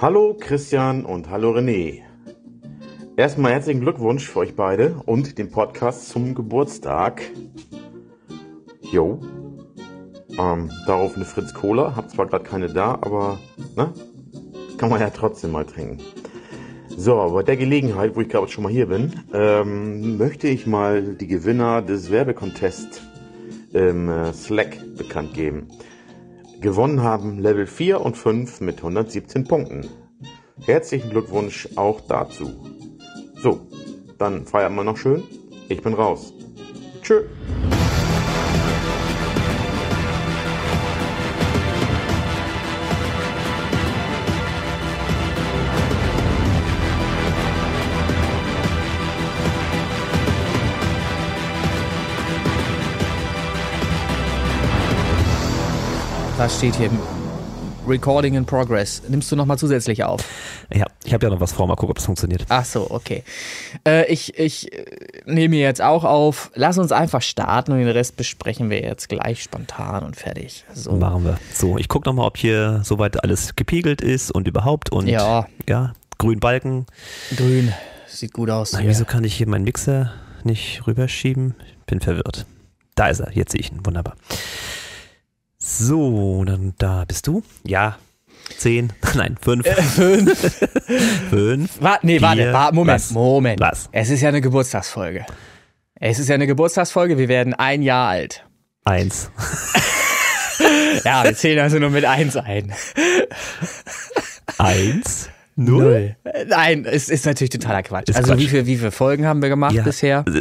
Hallo Christian und hallo René. Erstmal herzlichen Glückwunsch für euch beide und den Podcast zum Geburtstag. Jo. Ähm, darauf eine Fritz Cola. Hab zwar gerade keine da, aber ne? Kann man ja trotzdem mal trinken. So, bei der Gelegenheit, wo ich gerade schon mal hier bin, ähm, möchte ich mal die Gewinner des Werbecontests im äh, Slack bekannt geben. Gewonnen haben Level 4 und 5 mit 117 Punkten. Herzlichen Glückwunsch auch dazu. So, dann feiern wir noch schön. Ich bin raus. Tschö. Steht hier? Recording in progress. Nimmst du nochmal zusätzlich auf? Ja, ich habe ja noch was vor, mal gucken, ob das funktioniert. Ach so, okay. Äh, ich ich äh, nehme jetzt auch auf. Lass uns einfach starten und den Rest besprechen wir jetzt gleich spontan und fertig. So. Machen wir. So, ich gucke nochmal, ob hier soweit alles gepegelt ist und überhaupt und Ja. ja grün Balken. Grün. Sieht gut aus. Na, wieso kann ich hier meinen Mixer nicht rüberschieben? Ich bin verwirrt. Da ist er, jetzt sehe ich ihn. Wunderbar. So, dann da bist du. Ja, zehn, nein, fünf. Fünf. fünf. Warte, nee, warte, warte, Moment, Was? Moment. Was? Es ist ja eine Geburtstagsfolge. Es ist ja eine Geburtstagsfolge, wir werden ein Jahr alt. Eins. Ja, wir zählen also nur mit eins ein. Eins. Null? Null? Nein, es ist natürlich totaler Quatsch. Ist also Quatsch. Wie, viele, wie viele Folgen haben wir gemacht ja. bisher?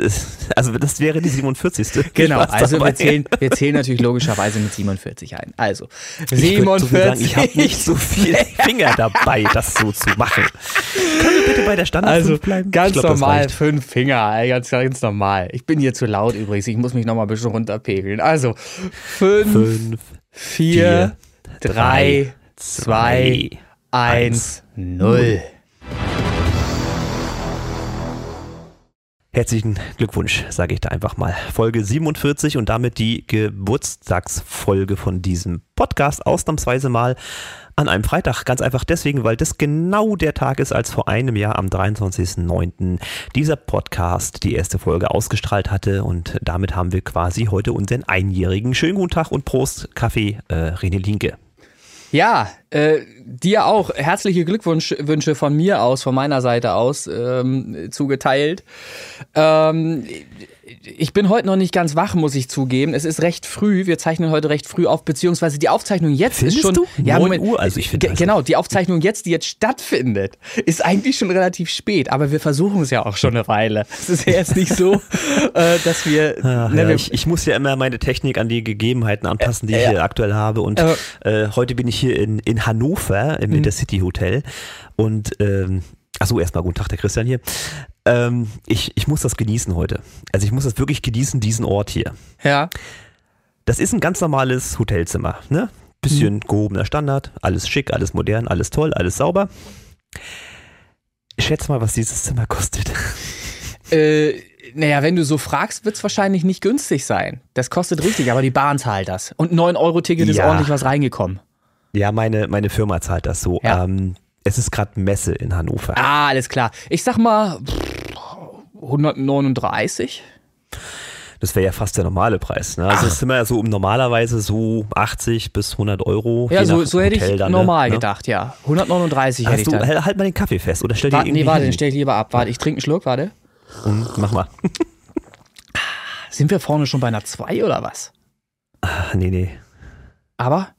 Also das wäre die 47. Genau, also wir zählen, wir zählen natürlich logischerweise mit 47 ein. Also 47. Ich, ich habe nicht so viele Finger dabei, das so zu machen. Können wir bitte bei der Standard also, bleiben? Ganz glaub, normal, fünf Finger, ganz, ganz normal. Ich bin hier zu laut übrigens, ich muss mich nochmal ein bisschen runterpegeln. Also fünf, fünf vier, vier, drei, zwei, zwei 1-0. Herzlichen Glückwunsch, sage ich da einfach mal. Folge 47 und damit die Geburtstagsfolge von diesem Podcast ausnahmsweise mal an einem Freitag. Ganz einfach deswegen, weil das genau der Tag ist, als vor einem Jahr am 23.09. dieser Podcast die erste Folge ausgestrahlt hatte. Und damit haben wir quasi heute unseren Einjährigen. Schönen guten Tag und Prost, Kaffee, äh, René Linke. Ja, äh, dir auch herzliche Glückwünsche von mir aus, von meiner Seite aus ähm, zugeteilt. Ähm, ich bin heute noch nicht ganz wach, muss ich zugeben. Es ist recht früh. Wir zeichnen heute recht früh auf, beziehungsweise die Aufzeichnung jetzt ist Findest schon. du? Ja, 9 Moment. Uhr, also ich finde Ge- also- Genau, die Aufzeichnung jetzt, die jetzt stattfindet, ist eigentlich schon relativ spät. Aber wir versuchen es ja auch schon eine Weile. Es ist ja jetzt nicht so, äh, dass wir. Ach, ne, ja, wir ich, ich muss ja immer meine Technik an die Gegebenheiten anpassen, die ich ja. hier aktuell habe. Und Äh, äh, heute bin ich hier in, in Hannover im Intercity Hotel. Und ähm, achso, erstmal guten Tag, der Christian hier. Ähm, ich, ich muss das genießen heute. Also ich muss das wirklich genießen, diesen Ort hier. ja. Das ist ein ganz normales Hotelzimmer, ne? Bisschen gehobener Standard, alles schick, alles modern, alles toll, alles sauber. Schätz mal, was dieses Zimmer kostet. Äh, naja, wenn du so fragst, wird es wahrscheinlich nicht günstig sein. Das kostet richtig, aber die Bahn zahlt das. Und 9-Euro-Ticket ist Ja. ordentlich was reingekommen. Ja, meine, meine Firma zahlt das so. Ja. Ähm, es ist gerade Messe in Hannover. Ah, alles klar. Ich sag mal pff, 139. Das wäre ja fast der normale Preis. Ne? Also das sind ja so um normalerweise so 80 bis 100 Euro. Ja, so, so hätte ich Hotel dann, ne? normal Ne? gedacht, ja. 139 hätte Hast ich du, dann. halt, mal den Kaffee fest oder stell dir irgendwie nee, warte, den stell ich lieber ab. Warte, ich trinke einen Schluck, warte. Und mach mal. Sind wir vorne schon bei einer 2 oder was? Ah, nee, nee. Aber?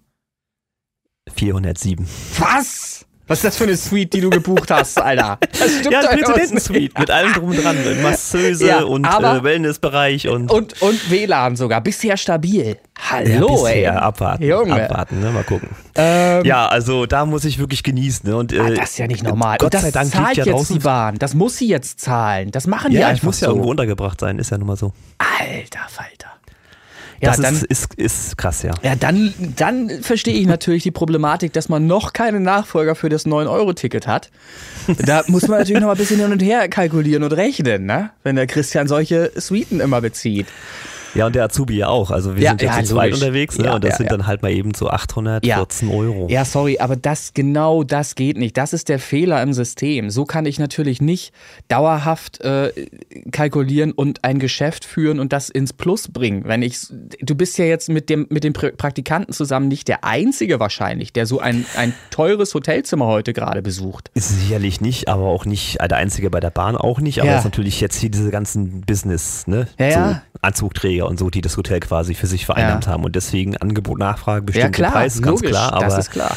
407. Was? Was ist das für eine Suite, die du gebucht hast, Alter? Das stimmt Ja, Präsidentensuite mit allem drum und dran. Masseuse Ja, und aber- äh, Wellnessbereich und, Und, und WLAN sogar. Bisher stabil. ja, Hallo, ey. bisher abwarten. Junge. Abwarten, ne? mal gucken. Ähm, Ja, also da muss ich wirklich genießen. Ne? Und, äh, Ah, das ist ja nicht normal. Gott das sei Dank zahlt liegt ja jetzt draußen. die Bahn. Das muss sie jetzt zahlen. Das machen die ja, einfach ich muss ja so. irgendwo untergebracht sein, ist ja nun mal so. Alter Falter. Ja, das dann, ist, ist, ist krass, ja. ja dann, dann verstehe ich natürlich die Problematik, dass man noch keinen Nachfolger für das 9-Euro-Ticket hat. Da muss man natürlich noch mal ein bisschen hin und her kalkulieren und rechnen, ne? wenn der Christian solche Suiten immer bezieht. Ja, und der Azubi ja auch. Also wir Ja, sind ja, ja, zu zweit unterwegs ne? Ja, und das sind dann halt mal eben so 814 Euro. Ja, sorry, aber das genau das geht nicht. Das ist der Fehler im System. So kann ich natürlich nicht dauerhaft äh, kalkulieren und ein Geschäft führen und das ins Plus bringen. Wenn ich, du bist ja jetzt mit dem mit dem Pra- Praktikanten zusammen nicht der einzige wahrscheinlich, der so ein ein teures Hotelzimmer heute gerade besucht. Ist sicherlich nicht, aber auch nicht der Einzige bei der Bahn auch nicht. Aber Ja. es ist natürlich jetzt hier diese ganzen Business, ne? Ja, so ja. Anzugträger und so, die das Hotel quasi für sich vereinnahmt Ja. haben. Und deswegen Angebot, Nachfrage, bestimmte ja klar, Preise, ganz logisch, klar. das Aber ist klar.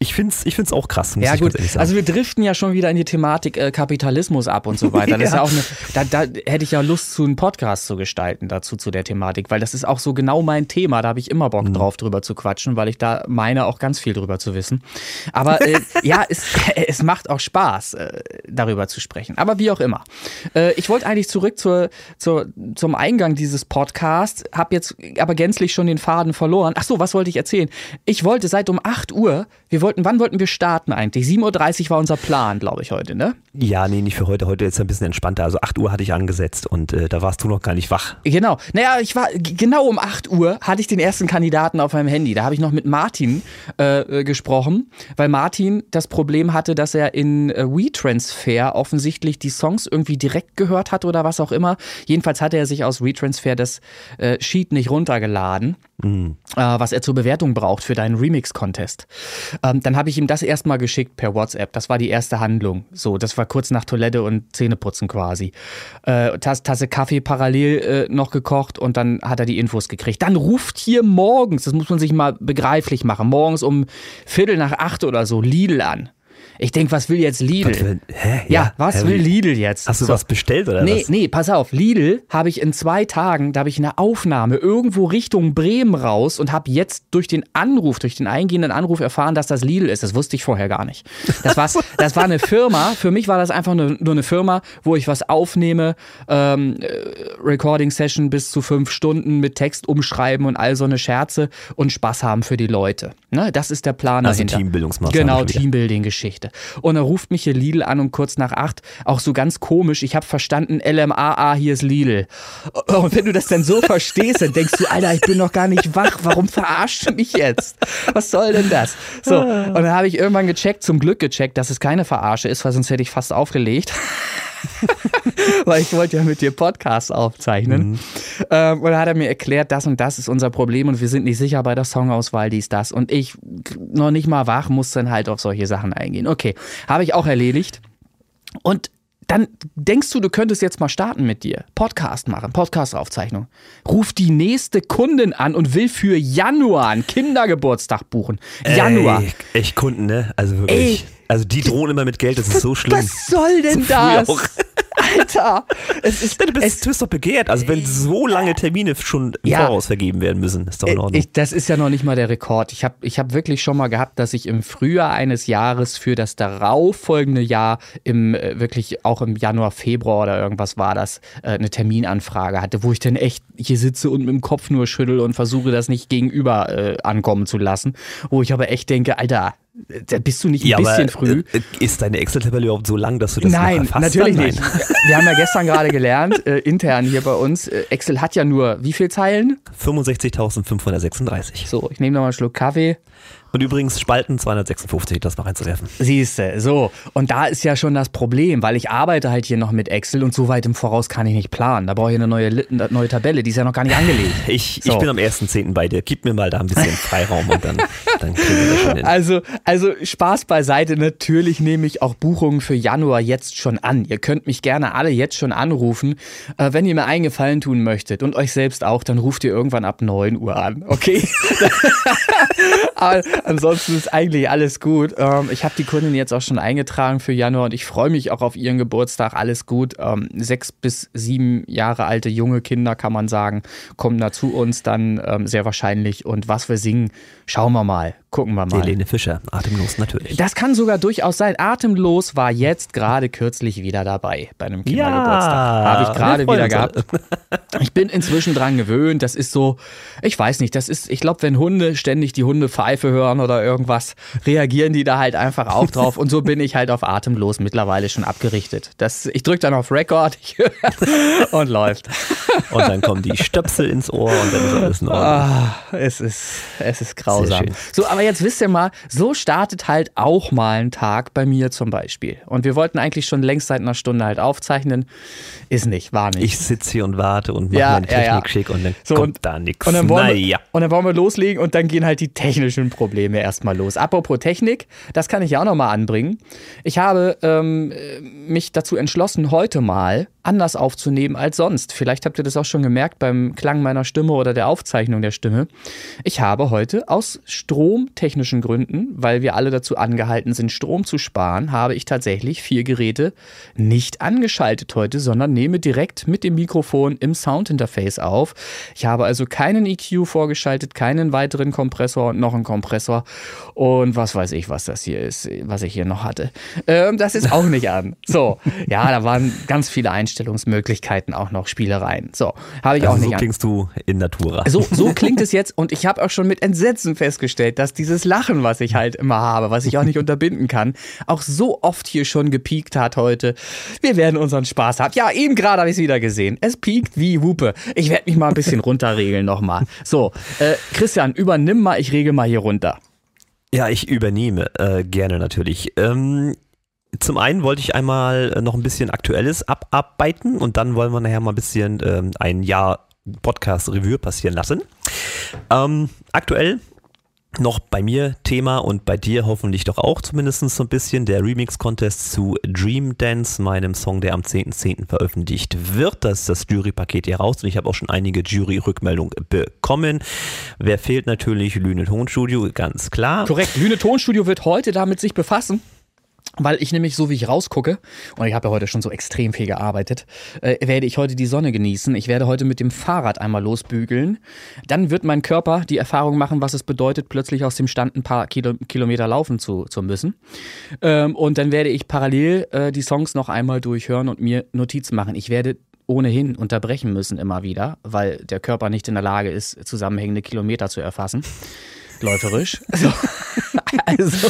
Ich finde es ich find's auch krass, Ja gut, also wir driften ja schon wieder in die Thematik äh, Kapitalismus ab und so weiter. Das ist ja Ja. auch eine, da, da hätte ich ja Lust, zu einen Podcast zu gestalten dazu zu der Thematik, weil das ist auch so genau mein Thema. Da habe ich immer Bock Mhm. drauf, drüber zu quatschen, weil ich da meine auch ganz viel drüber zu wissen. Aber äh, ja, es, es macht auch Spaß, äh, darüber zu sprechen. Aber wie auch immer. Äh, ich wollte eigentlich zurück zur, zur, zum Eingang dieses Podcasts, habe jetzt aber gänzlich schon den Faden verloren. Ach so, was wollte ich erzählen? Ich wollte seit um 8 Uhr, wir wollten, wann wollten wir starten eigentlich? 7.30 Uhr war unser Plan, glaube ich, heute, ne? ja, nee, nicht für heute. Heute ist ein bisschen entspannter. Also 8 Uhr hatte ich angesetzt und äh, da warst du noch gar nicht wach. Genau. Naja, ich war genau um 8 Uhr hatte ich den ersten Kandidaten auf meinem Handy. Da habe ich noch mit Martin äh, äh, gesprochen, weil Martin das Problem hatte, dass er in äh, WeTransfer offensichtlich die Songs irgendwie direkt gehört hat oder was auch immer. Jedenfalls hatte er sich aus WeTransfer das äh, Sheet nicht runtergeladen. Äh, was er zur Bewertung braucht für deinen Remix-Contest. Ähm, dann habe ich ihm das erstmal geschickt per WhatsApp. Das war die erste Handlung. So, das war kurz nach Toilette und Zähneputzen quasi. Äh, Tasse, Tasse Kaffee parallel äh, noch gekocht und dann hat er die Infos gekriegt. Dann ruft hier morgens, das muss man sich mal begreiflich machen, morgens um Viertel nach acht oder so Lidl an. Ich denke, was will jetzt Lidl? Was will- hä? Ja, was Hä, will Lidl jetzt? Hast du So. was bestellt oder Nee, was? nee, pass auf. Lidl habe ich in zwei Tagen, da habe ich eine Aufnahme irgendwo Richtung Bremen raus und habe jetzt durch den Anruf, durch den eingehenden Anruf erfahren, dass das Lidl ist. Das wusste ich vorher gar nicht. Das, war, das war eine Firma. Für mich war das einfach nur, nur eine Firma, wo ich was aufnehme, ähm, äh, Recording Session bis zu fünf Stunden mit Text umschreiben und all so eine Scherze und Spaß haben für die Leute. Ne? Das ist der Plan Also dahinter. Teambildungsmaßnahme Genau, schon Teambuilding-Geschichte. Und er ruft mich hier Lidl an um kurz nach acht, auch so ganz komisch. Ich habe verstanden, LMAA, hier ist Lidl. Und wenn du das dann so verstehst, dann denkst du, Alter, ich bin noch gar nicht wach. Warum verarscht du mich jetzt? Was soll denn das? So, und dann habe ich irgendwann gecheckt, zum Glück gecheckt, dass es keine Verarsche ist, weil sonst hätte ich fast aufgelegt. weil ich wollte ja mit dir Podcast aufzeichnen. Ähm, und dann hat er mir erklärt, das und das ist unser Problem und wir sind nicht sicher bei der Songauswahl, dies, das. Und ich, noch nicht mal wach, muss dann halt auf solche Sachen eingehen. Okay, habe ich auch erledigt. Und dann denkst du, du könntest jetzt mal starten mit dir. Podcast machen, Podcast-Aufzeichnung. Ruf die nächste Kundin an und will für Januar einen Kindergeburtstag buchen. Januar. Ey, echt Kunden, ne? Also wirklich. Ey. also die drohen immer mit Geld, das ist so schlimm. Was soll denn So das? Alter, es ist, Du bist, es, du bist doch begehrt. Also wenn so lange Termine schon im Ja. Voraus vergeben werden müssen, ist doch in Ordnung. Ich, das ist ja noch nicht mal der Rekord. Ich habe ich hab wirklich schon mal gehabt, dass ich im Frühjahr eines Jahres für das darauffolgende Jahr im äh, wirklich auch im Januar, Februar oder irgendwas war das, äh, eine Terminanfrage hatte, wo ich dann echt hier sitze und mit dem Kopf nur schüttel und versuche das nicht gegenüber äh, ankommen zu lassen. Wo ich aber echt denke, Alter, da bist du nicht ein bisschen früh. äh, ist deine Excel-Tabelle überhaupt so lang, dass du das noch Nein, erfasst? natürlich Nein. nicht. Wir haben ja gestern gerade gelernt, äh, intern hier bei uns, äh, Excel hat ja nur wie viel Zeilen? 65.536. So, ich nehme nochmal einen Schluck Kaffee. Und übrigens Spalten 256, das noch reinzuwerfen. Siehste, so. Und da ist ja schon das Problem, weil ich arbeite halt hier noch mit Excel und so weit im Voraus kann ich nicht planen. Da brauche ich eine neue, eine neue Tabelle, die ist ja noch gar nicht angelegt. Ich, So. ich bin am 1.10. bei dir. Gib mir mal da ein bisschen Freiraum und dann, dann kriegen wir das schon hin. Also, also Spaß beiseite. Natürlich nehme ich auch Buchungen für Januar jetzt schon an. Ihr könnt mich gerne alle jetzt schon anrufen. Äh, wenn ihr mir einen Gefallen tun möchtet und euch selbst auch, dann ruft ihr irgendwann ab 9 Uhr an, okay? Aber ansonsten ist eigentlich alles gut. Ähm, ich habe die Kundin jetzt auch schon eingetragen für Januar und ich freue mich auch auf ihren Geburtstag. Alles gut. Ähm, sechs bis sieben Jahre alte junge Kinder, kann man sagen, kommen da zu uns dann ähm, sehr wahrscheinlich. Und was wir singen, schauen wir mal. Gucken wir mal. Helene Fischer, atemlos natürlich. Das kann sogar durchaus sein. Atemlos war jetzt gerade kürzlich wieder dabei bei einem Kindergeburtstag. Ja, Habe ich gerade wieder gehabt. Ich bin inzwischen dran gewöhnt. Das ist so, ich weiß nicht, das ist, ich glaube, wenn Hunde ständig die Hundepfeife hören oder irgendwas, reagieren die da halt einfach auch drauf. Und so bin ich halt auf Atemlos mittlerweile schon abgerichtet. Das, ich drücke dann auf Record ich, und läuft. Und dann kommen die Stöpsel ins Ohr und dann ist alles in Ordnung. Ah, es ist, es ist grausam. schön. So, aber jetzt wisst ihr mal, so startet halt auch mal ein Tag bei mir zum Beispiel. Und wir wollten eigentlich schon längst seit einer Stunde halt aufzeichnen. Ist nicht, war nicht. Ich sitze hier und warte und mache Ja, meine ja, Technik ja. schick und dann So, kommt und- da nichts. Und dann, wollen wir, und dann wollen wir loslegen und dann gehen halt die technischen Probleme erstmal los. Apropos Technik, das kann ich ja auch nochmal anbringen. Ich habe ähm, äh, mich dazu entschlossen, heute mal anders aufzunehmen als sonst. Vielleicht habt ihr das auch schon gemerkt beim Klang meiner Stimme oder der Aufzeichnung der Stimme. Ich habe heute aus stromtechnischen Gründen, weil wir alle dazu angehalten sind, Strom zu sparen, habe ich tatsächlich vier Geräte nicht angeschaltet heute, sondern nehme direkt mit dem Mikrofon im Soundinterface auf. Ich habe also keinen EQ vorgeschaltet, keinen weiteren Kompressor und noch einen Kompressor und was weiß ich, was das hier ist, was ich hier noch hatte. Ähm, das ist auch nicht an. So, ja, da waren ganz viele Einstellungsmöglichkeiten, auch noch Spielereien. So, habe ich auch Also nicht so an. klingst du in Natura. So, so klingt es jetzt und ich habe auch schon mit Entsetzen festgestellt, dass dieses Lachen, was ich halt immer habe, was ich auch nicht unterbinden kann, auch so oft hier schon gepiekt hat heute. Wir werden unseren Spaß haben. Ja, eben gerade habe ich es wieder gesehen. Es piekt wie Hupe. Ich werde mich mal ein bisschen runterregeln nochmal. So, äh, Christian, übernimm mal, ich regel mal hier runter. Ja, ich übernehme äh, gerne natürlich. Ähm, zum einen wollte ich einmal äh, noch ein bisschen Aktuelles abarbeiten und dann wollen wir nachher mal ein bisschen ähm, ein Jahr Podcast-Revue passieren lassen. Ähm, aktuell noch bei mir Thema und bei dir hoffentlich doch auch zumindest so ein bisschen der Remix-Contest zu Dream Dance, meinem Song, der am 10.10. veröffentlicht wird. Das ist das Jury-Paket hier raus und ich habe auch schon einige Jury-Rückmeldungen bekommen. Wer fehlt natürlich? Lüne Tonstudio, ganz klar. Korrekt, Lüne Tonstudio wird heute damit sich befassen. Weil ich nämlich so wie ich rausgucke, und ich habe ja heute schon so extrem viel gearbeitet, äh, werde ich heute die Sonne genießen. Ich werde heute mit dem Fahrrad einmal losbügeln. Dann wird mein Körper die Erfahrung machen, was es bedeutet, plötzlich aus dem Stand ein paar Kilo, Kilometer laufen zu, zu müssen. Ähm, und dann werde ich parallel äh, die Songs noch einmal durchhören und mir Notizen machen. Ich werde ohnehin unterbrechen müssen immer wieder, weil der Körper nicht in der Lage ist, zusammenhängende Kilometer zu erfassen. Läuferisch. So. Also,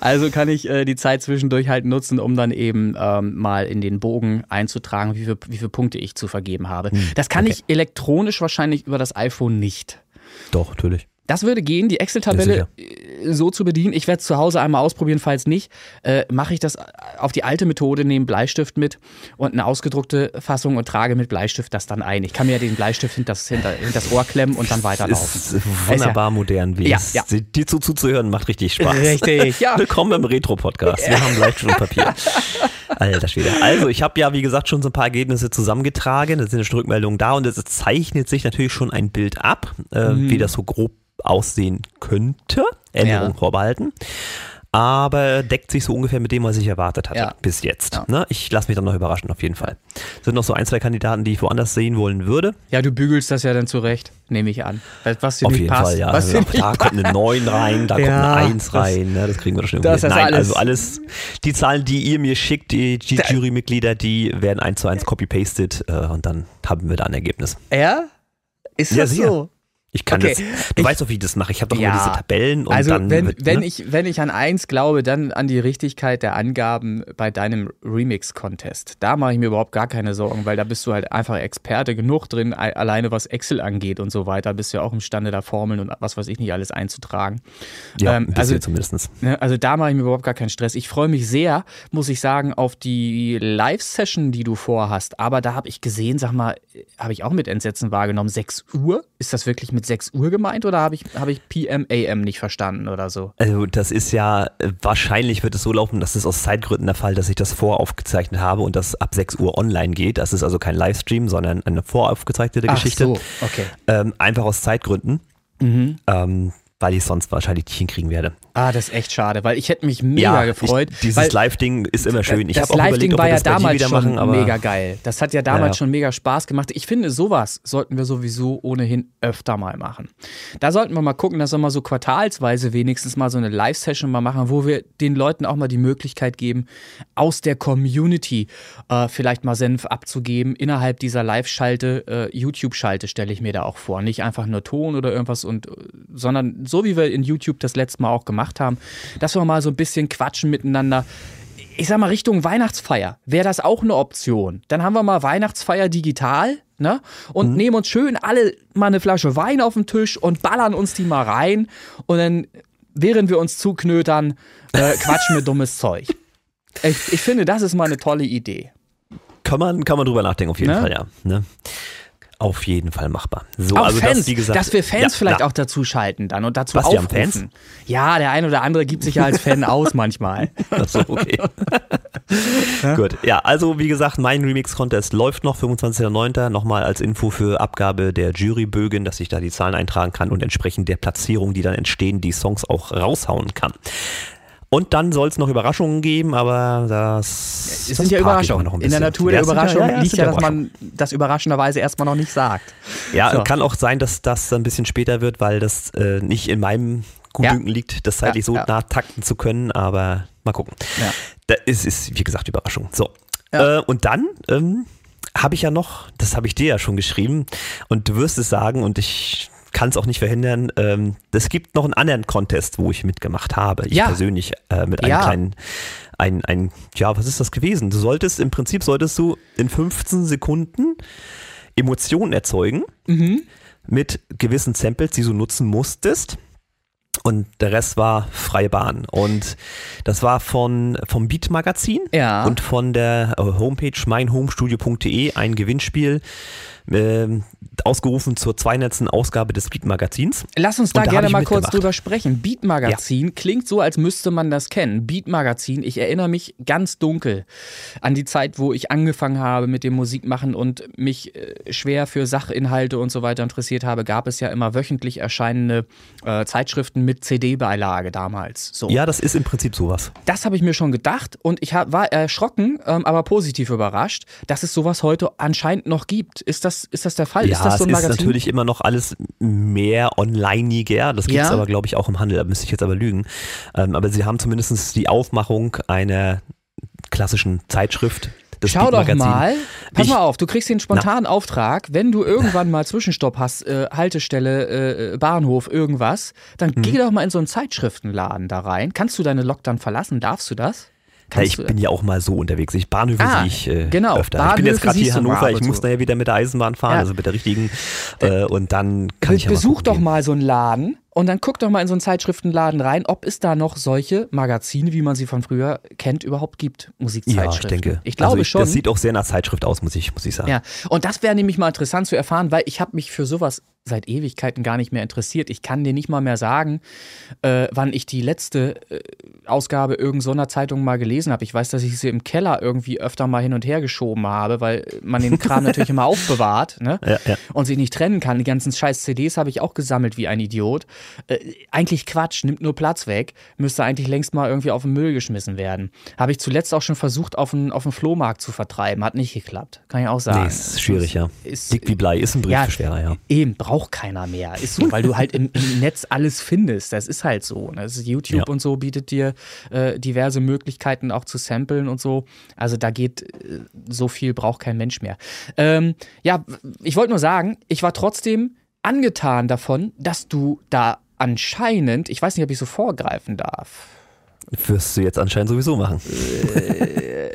also kann ich äh, die Zeit zwischendurch halt nutzen, um dann eben ähm, mal in den Bogen einzutragen, wie, viel, wie viele Punkte ich zu vergeben habe. Das kann okay. ich elektronisch wahrscheinlich über das iPhone nicht. Doch, natürlich. Das würde gehen, die Excel-Tabelle äh, so zu bedienen. Ich werde es zu Hause einmal ausprobieren, falls nicht. Äh, Mache ich das auf die alte Methode, nehme Bleistift mit und eine ausgedruckte Fassung und trage mit Bleistift das dann ein. Ich kann mir ja den Bleistift hinter das, hinter, hinter das Ohr klemmen und dann weiterlaufen. Ist wunderbar modern, wie Ja, es ja. dir zu, zuzuhören macht richtig Spaß. Richtig, ja. Willkommen im Retro-Podcast. Wir haben Bleistift und Papier. Alter Schwede. Also, ich habe ja, wie gesagt, schon so ein paar Ergebnisse zusammengetragen. Es sind schon Rückmeldungen da und es zeichnet sich natürlich schon ein Bild ab, äh, Mhm. wie das so grob aussehen könnte. Änderung Ja. vorbehalten. Aber deckt sich so ungefähr mit dem, was ich erwartet hatte Ja. bis jetzt. Ja. Ne? Ich lasse mich dann noch überraschen, auf jeden Fall. Sind noch so ein, zwei Kandidaten, die ich woanders sehen wollen würde. Ja, du bügelst das ja dann zurecht, nehme ich an. Was dir Auf jeden passt. Fall, ja. Was Also da kommt eine 9 rein, da Ja, kommt eine 1 das- rein. Ne? Das kriegen wir doch schon das irgendwie. ist Nein, alles- also alles, die Zahlen, die ihr mir schickt, die, die Jurymitglieder, die werden eins zu eins copy-pasted äh, und dann haben wir da ein Ergebnis. Ja? Ist Ja, das sicher. so? Ich kann Okay, das, du ich- weißt doch, wie ich das mache. Ich habe doch Ja. immer diese Tabellen und also dann wenn, wird, wenn, ne? ich, wenn ich an eins glaube, dann an die Richtigkeit der Angaben bei deinem Remix-Contest. Da mache ich mir überhaupt gar keine Sorgen, weil da bist du halt einfach Experte genug drin, alleine was Excel angeht und so weiter, bist du ja auch imstande, da Formeln und was weiß ich nicht alles einzutragen. ja, ähm, ein also- zumindest. Ne, Also da mache ich mir überhaupt gar keinen Stress. Ich freue mich sehr, muss ich sagen, auf die Live-Session, die du vorhast. Aber da habe ich gesehen, sag mal, habe ich auch mit Entsetzen wahrgenommen, 6 Uhr? Ist das wirklich mit 6 Uhr gemeint oder habe ich, habe ich PM, AM nicht verstanden oder so? Also das ist ja, wahrscheinlich wird es so laufen, das ist aus Zeitgründen der Fall, dass ich das voraufgezeichnet habe und das ab 6 Uhr online geht. Das ist also kein Livestream, sondern eine voraufgezeichnete Geschichte. Ach so, okay. Ähm, einfach aus Zeitgründen. Mhm. Ähm, weil ich sonst wahrscheinlich nicht hinkriegen werde. Ah, das ist echt schade, weil ich hätte mich mega gefreut. Ich, dieses Live-Ding ist immer schön. Ich das Live-Ding war ja damals schon machen, mega geil. Das hat ja damals ja. schon mega Spaß gemacht. Ich finde, sowas sollten wir sowieso ohnehin öfter mal machen. Da sollten wir mal gucken, dass wir mal so quartalsweise wenigstens mal so eine Live-Session mal machen, wo wir den Leuten auch mal die Möglichkeit geben, aus der Community äh, vielleicht mal Senf abzugeben innerhalb dieser Live-Schalte, äh, YouTube-Schalte stelle ich mir da auch vor. Nicht einfach nur Ton oder irgendwas und, äh, sondern so wie wir in YouTube das letzte Mal auch gemacht haben, dass wir mal so ein bisschen quatschen miteinander ich sag mal, Richtung Weihnachtsfeier wäre das auch eine Option. Dann haben wir mal Weihnachtsfeier digital, ne? Und mhm. nehmen uns schön alle mal eine Flasche Wein auf den Tisch und ballern uns die mal rein. Und dann, während wir uns zuknötern, äh, quatschen wir dummes Zeug. Ich, ich, finde, das ist mal eine tolle Idee. Kann man, kann man drüber nachdenken, auf jeden ne? Fall, ja. Ne? Auf jeden Fall machbar. So, auch also Fans, das, wie gesagt, dass wir Fans ja, vielleicht ja. auch dazu schalten dann und dazu Was, aufrufen. Fans? Ja, der ein oder andere gibt sich ja als Fan aus manchmal. Achso, okay. ja? Gut, ja, also wie gesagt, mein Remix-Contest läuft noch, 25.09. Nochmal als Info für Abgabe der Jurybögen, dass ich da die Zahlen eintragen kann und entsprechend der Platzierung, die dann entstehen, die Songs auch raushauen kann. Und dann soll es noch Überraschungen geben, aber das, es sind ja Überraschungen. In der Natur der Überraschung ja, ja, liegt ja, dass man das überraschenderweise erstmal noch nicht sagt. Ja, so. kann auch sein, dass das ein bisschen später wird, weil das äh, nicht in meinem Gutdünken ja. liegt, das zeitlich so nah takten zu können, aber mal gucken. Ja. Das ist, ist, wie gesagt, Überraschung. So. Äh, und dann ähm, habe ich ja noch, das habe ich dir ja schon geschrieben, und du wirst es sagen, und ich kann es auch nicht verhindern. Ähm, es gibt noch einen anderen Contest, wo ich mitgemacht habe. Ich ja. persönlich äh, mit einem ja. kleinen, ein, ein, ja, was ist das gewesen? Du solltest, im Prinzip solltest du in 15 Sekunden Emotionen erzeugen mhm. mit gewissen Samples, die du nutzen musstest. Und der Rest war freie Bahn. Und das war von, vom Beat Magazin ja. und von der äh, Homepage meinhomestudio.de ein Gewinnspiel äh, ausgerufen zur 200. Ausgabe des Beat Magazins. Lass uns da, da gerne mal kurz drüber sprechen. Beat Magazin ja. klingt so, als müsste man das kennen. Beat Magazin, ich erinnere mich ganz dunkel an die Zeit, wo ich angefangen habe mit dem Musikmachen und mich äh, schwer für Sachinhalte und so weiter interessiert habe, gab es ja immer wöchentlich erscheinende äh, Zeitschriften mit CD-Beilage damals. So. Ja, das ist im Prinzip sowas. Das habe ich mir schon gedacht und ich hab, war erschrocken, ähm, aber positiv überrascht, dass es sowas heute anscheinend noch gibt. Ist das das, ist das der Fall? Ja, ist das so ein es Magazin? ist natürlich immer noch alles mehr onlineiger. Das gibt es ja. aber, glaube ich, auch im Handel. Da müsste ich jetzt aber lügen. Ähm, aber sie haben zumindest die Aufmachung einer klassischen Zeitschrift. Schau doch mal, pass ich, mal auf, du kriegst den spontanen na. Auftrag, wenn du irgendwann mal Zwischenstopp hast, äh, Haltestelle, äh, Bahnhof, irgendwas, dann mhm. geh doch mal in so einen Zeitschriftenladen da rein. Kannst du deine Lok dann verlassen? Darfst du das? Ja, ich bin ja auch mal so unterwegs. Ich Bahnhöfe ah, sehe ich äh, genau, öfter. Bahnhöfe ich bin jetzt gerade hier in Hannover, ich muss nachher wieder mit der Eisenbahn fahren, ja. also mit der richtigen. Äh, und dann kann Be ich ja Besuch doch mal so einen Laden und dann guck doch mal in so einen Zeitschriftenladen rein, ob es da noch solche Magazine, wie man sie von früher kennt, überhaupt gibt. Musikzeitschriften. Ja, ich denke. Ich glaube also ich, schon. Das sieht auch sehr nach Zeitschrift aus, muss ich, muss ich sagen. Ja, und das wäre nämlich mal interessant zu erfahren, weil ich habe mich für sowas seit Ewigkeiten gar nicht mehr interessiert. Ich kann dir nicht mal mehr sagen, äh, wann ich die letzte äh, Ausgabe irgendeiner Zeitung mal gelesen habe. Ich weiß, dass ich sie im Keller irgendwie öfter mal hin und her geschoben habe, weil man den Kram natürlich immer aufbewahrt ne? ja, ja. und sich nicht trennen kann. Die ganzen scheiß CDs habe ich auch gesammelt wie ein Idiot. Äh, eigentlich Quatsch, nimmt nur Platz weg, müsste eigentlich längst mal irgendwie auf den Müll geschmissen werden. Habe ich zuletzt auch schon versucht, auf den, auf den Flohmarkt zu vertreiben. Hat nicht geklappt, kann ich auch sagen. Nee, ist schwierig, ja. Ist, Dick wie Blei, ist ein Briefbeschwerer, ja. Eben, braucht keiner mehr. Ist so, weil du halt im, im Netz alles findest. Das ist halt so. Ne? YouTube ja. und so bietet dir äh, diverse Möglichkeiten auch zu samplen und so. Also da geht äh, so viel, braucht kein Mensch mehr. Ähm, ja, ich wollte nur sagen, ich war trotzdem angetan davon, dass du da anscheinend, ich weiß nicht, ob ich so vorgreifen darf. Wirst du jetzt anscheinend sowieso machen. Äh,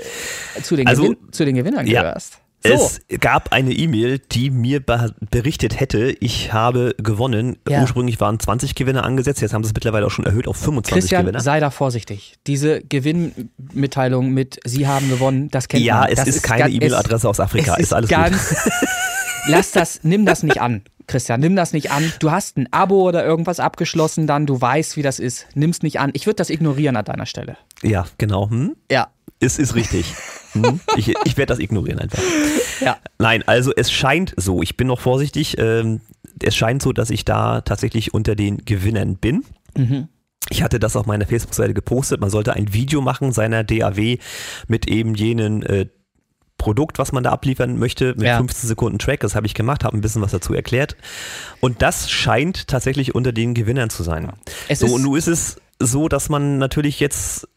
zu, den also, Gewin zu den Gewinnern ja. gehörst. So. Es gab eine E-Mail, die mir berichtet hätte, ich habe gewonnen. Ja. Ursprünglich waren 20 Gewinner angesetzt, jetzt haben sie es mittlerweile auch schon erhöht auf 25 Christian, Gewinner. sei da vorsichtig. Diese Gewinnmitteilung mit Sie haben gewonnen, das kennt ja, man. Ja, es das ist, keine E-Mail-Adresse aus Afrika, ist, ist alles ganz, gut. Lass das, nimm das nicht an. Christian, nimm das nicht an. Du hast ein Abo oder irgendwas abgeschlossen, dann du weißt, wie das ist. Nimm's nicht an. Ich würde das ignorieren an deiner Stelle. Ja, genau. Hm? Ja. Es ist richtig. Hm? Ich, ich werde das ignorieren einfach. Ja. Nein, also es scheint so, ich bin noch vorsichtig, ähm, es scheint so, dass ich da tatsächlich unter den Gewinnern bin. Mhm. Ich hatte das auf meiner Facebook-Seite gepostet. Man sollte ein Video machen seiner DAW mit eben jenen äh, Produkt, was man da abliefern möchte, mit Ja. 15 Sekunden Track. Das habe ich gemacht, habe ein bisschen was dazu erklärt. Und das scheint tatsächlich unter den Gewinnern zu sein. Es So, und nun ist es so, dass man natürlich jetzt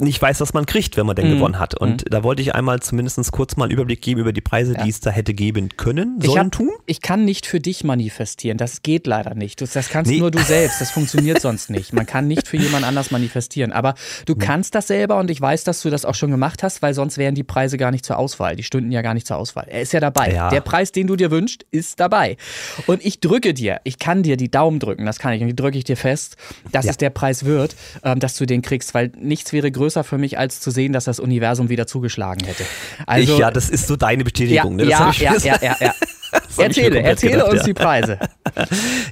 nicht weiß, was man kriegt, wenn man denn Mhm. gewonnen hat. Und da wollte ich einmal zumindest kurz mal einen Überblick geben über die Preise, Ja. die es da hätte geben können, Ich sollen hab- tun. ich kann nicht für dich manifestieren. Das geht leider nicht. Du- Das kannst Nee. nur du selbst. Das funktioniert sonst nicht. Man kann nicht für jemand anders manifestieren. Aber du Hm. kannst das selber und ich weiß, dass du das auch schon gemacht hast, weil sonst wären die Preise gar nicht zur Auswahl. Die stünden ja gar nicht zur Auswahl. Er ist ja dabei. Ja. Der Preis, den du dir wünschst, ist dabei. Und ich drücke dir, ich kann dir die Daumen drücken, das kann ich. Und die drücke ich dir fest, dass Ja. es der Preis wird, ähm, dass du den kriegst, weil nichts wäre größer für mich, als zu sehen, dass das Universum wieder zugeschlagen hätte. Also, ich, ja, das ist so deine Bestätigung. ne? Ja, ich ja, ja, ja, ja. mir Erzähle, erzähle gedacht, uns ja. die Preise.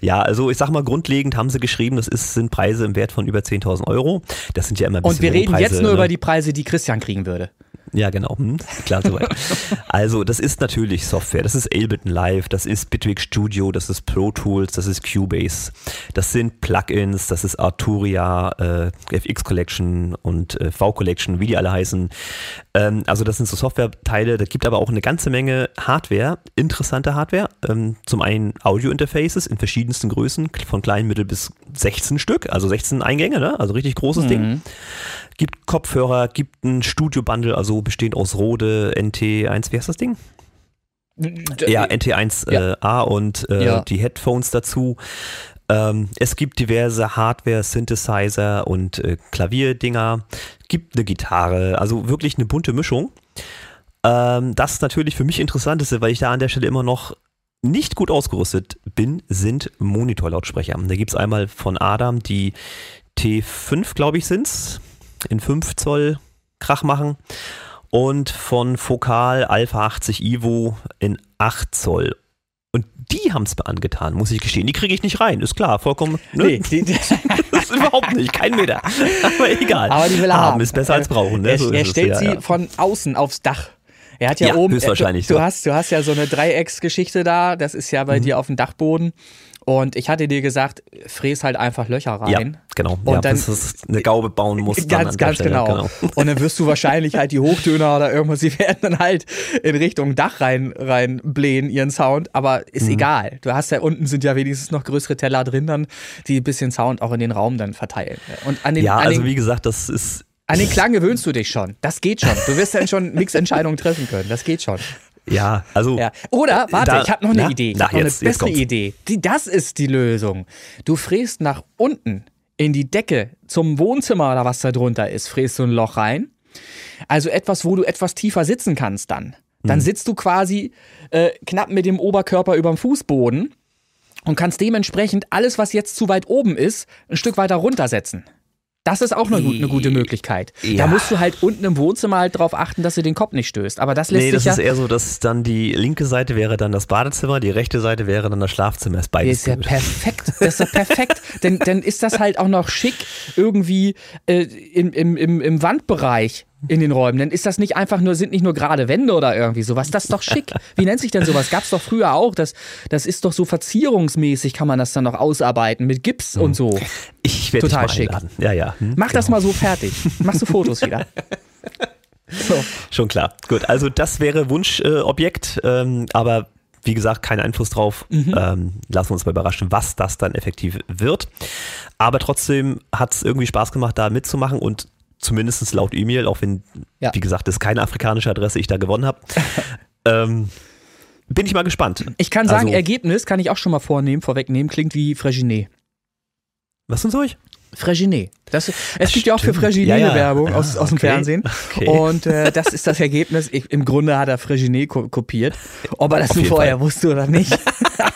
Ja, also ich sag mal, grundlegend haben sie geschrieben, das ist, sind Preise im Wert von über 10.000 Euro. Das sind ja immer ein Und bisschen wir reden Preise, jetzt nur ne? über die Preise, die Christian kriegen würde. Ja, genau. Hm, klar, soweit. also, das ist natürlich Software. Das ist Ableton Live, das ist Bitwig Studio, das ist Pro Tools, das ist Cubase. Das sind Plugins, das ist Arturia, äh, FX Collection und äh, V Collection, wie die alle heißen. Ähm, also, das sind so Softwareteile. Da gibt aber auch eine ganze Menge Hardware, interessante Hardware. Ähm, zum einen Audio-Interfaces in verschiedensten Größen, von klein, mittel bis 16 Stück, also 16 Eingänge, ne? also richtig großes Ding. Gibt Kopfhörer, gibt ein Studio-Bundle, also bestehend aus Rode NT1, wie heißt das Ding? Ja, NT1 Ja. äh, A und äh, Ja. die Headphones dazu. Ähm, es gibt diverse Hardware, Synthesizer und äh, Klavierdinger. Gibt eine Gitarre, also wirklich eine bunte Mischung. Ähm, das natürlich für mich interessanteste, weil ich da an der Stelle immer noch nicht gut ausgerüstet bin, sind Monitorlautsprecher. Da gibt es einmal von Adam die T5, glaube ich, sind's, in 5 Zoll Krach machen und von Fokal Alpha 80 Ivo in 8 Zoll. Die haben es mir angetan, muss ich gestehen. Die kriege ich nicht rein, ist klar, vollkommen. Ne? Nee, die, die, Das ist überhaupt nicht, kein Meter. Aber egal. aber die will er haben. haben. ist besser als brauchen. Ne? Er, So er es, stellt ja, sie ja. von außen aufs Dach. Er hat ja, Ja, oben. höchstwahrscheinlich Du, du, so. hast, du hast ja so eine Dreiecksgeschichte da. Das ist ja Mhm. bei dir auf dem Dachboden. Und ich hatte dir gesagt, fräs halt einfach Löcher Ja, rein. genau. Und ja, dann- eine Gaube bauen muss. dann Ganz, ganz Stelle, genau. Und dann wirst du wahrscheinlich halt die Hochtöner oder irgendwas, die werden dann halt in Richtung Dach rein, rein blähen, ihren Sound. Aber Mhm. ist egal. Du hast ja unten sind ja wenigstens noch größere Teller drin, dann, die ein bisschen Sound auch in den Raum dann verteilen. Und an den, Ja, an also den wie gesagt, das ist An den Klang gewöhnst du dich schon. Das geht schon. Du wirst dann schon Mixentscheidungen treffen können. Das geht schon. Ja, also Ja. Oder, warte, Da- ich habe noch eine na, Idee. Ich na, noch jetzt- eine bessere. Idee. Die, das ist die Lösung. Du fräst nach unten in die Decke zum Wohnzimmer oder was da drunter ist, fräst du ein Loch rein. Also etwas, wo du etwas tiefer sitzen kannst dann. Dann sitzt du quasi äh, knapp mit dem Oberkörper über dem Fußboden und kannst dementsprechend alles, was jetzt zu weit oben ist, ein Stück weiter runtersetzen. Das ist auch eine, gut, eine gute Möglichkeit. Ja. Da musst du halt unten im Wohnzimmer halt drauf achten, dass du den Kopf nicht stößt. Aber das lässt Nee, sich das ja. ist eher so, dass dann die linke Seite wäre dann das Badezimmer, die rechte Seite wäre dann das Schlafzimmer. Ist beides ist ja gut. perfekt. Das ist ja perfekt. denn, dann ist das halt auch noch schick irgendwie äh, im, im, im, im Wandbereich in den Räumen. Dann ist das nicht einfach nur, sind nicht nur gerade Wände oder irgendwie sowas. Das ist doch schick. Wie nennt sich denn sowas? Gab's doch früher auch. Das, das ist doch so verzierungsmäßig, kann man das dann noch ausarbeiten mit Gips und so. Ich werde Total mal schick. einladen. Ja, ja. Hm? Mach das mal so fertig. Machst du Fotos wieder. So. Schon klar. Gut, also das wäre Wunschobjekt, äh, ähm, aber wie gesagt, kein Einfluss drauf. Mhm. Ähm, lassen wir uns mal überraschen, was das dann effektiv wird. Aber trotzdem hat es irgendwie Spaß gemacht, da mitzumachen und zumindest laut E-Mail, auch wenn, Ja. wie gesagt, das ist keine afrikanische Adresse, ich da gewonnen habe. ähm, bin ich mal gespannt. Ich kann sagen, Also- Ergebnis kann ich auch schon mal vornehmen, vorwegnehmen, klingt wie Fraginet. Was sind euch? Fraginet. Das, es gibt ja auch für. Fraginet Ja, ja. eine Werbung aus, Ah, aus dem okay. Fernsehen. Okay. Und äh, das ist das Ergebnis. Ich, Im Grunde hat er Fraginet ko kopiert. Ob er das Auf nun vorher Fall. wusste oder nicht.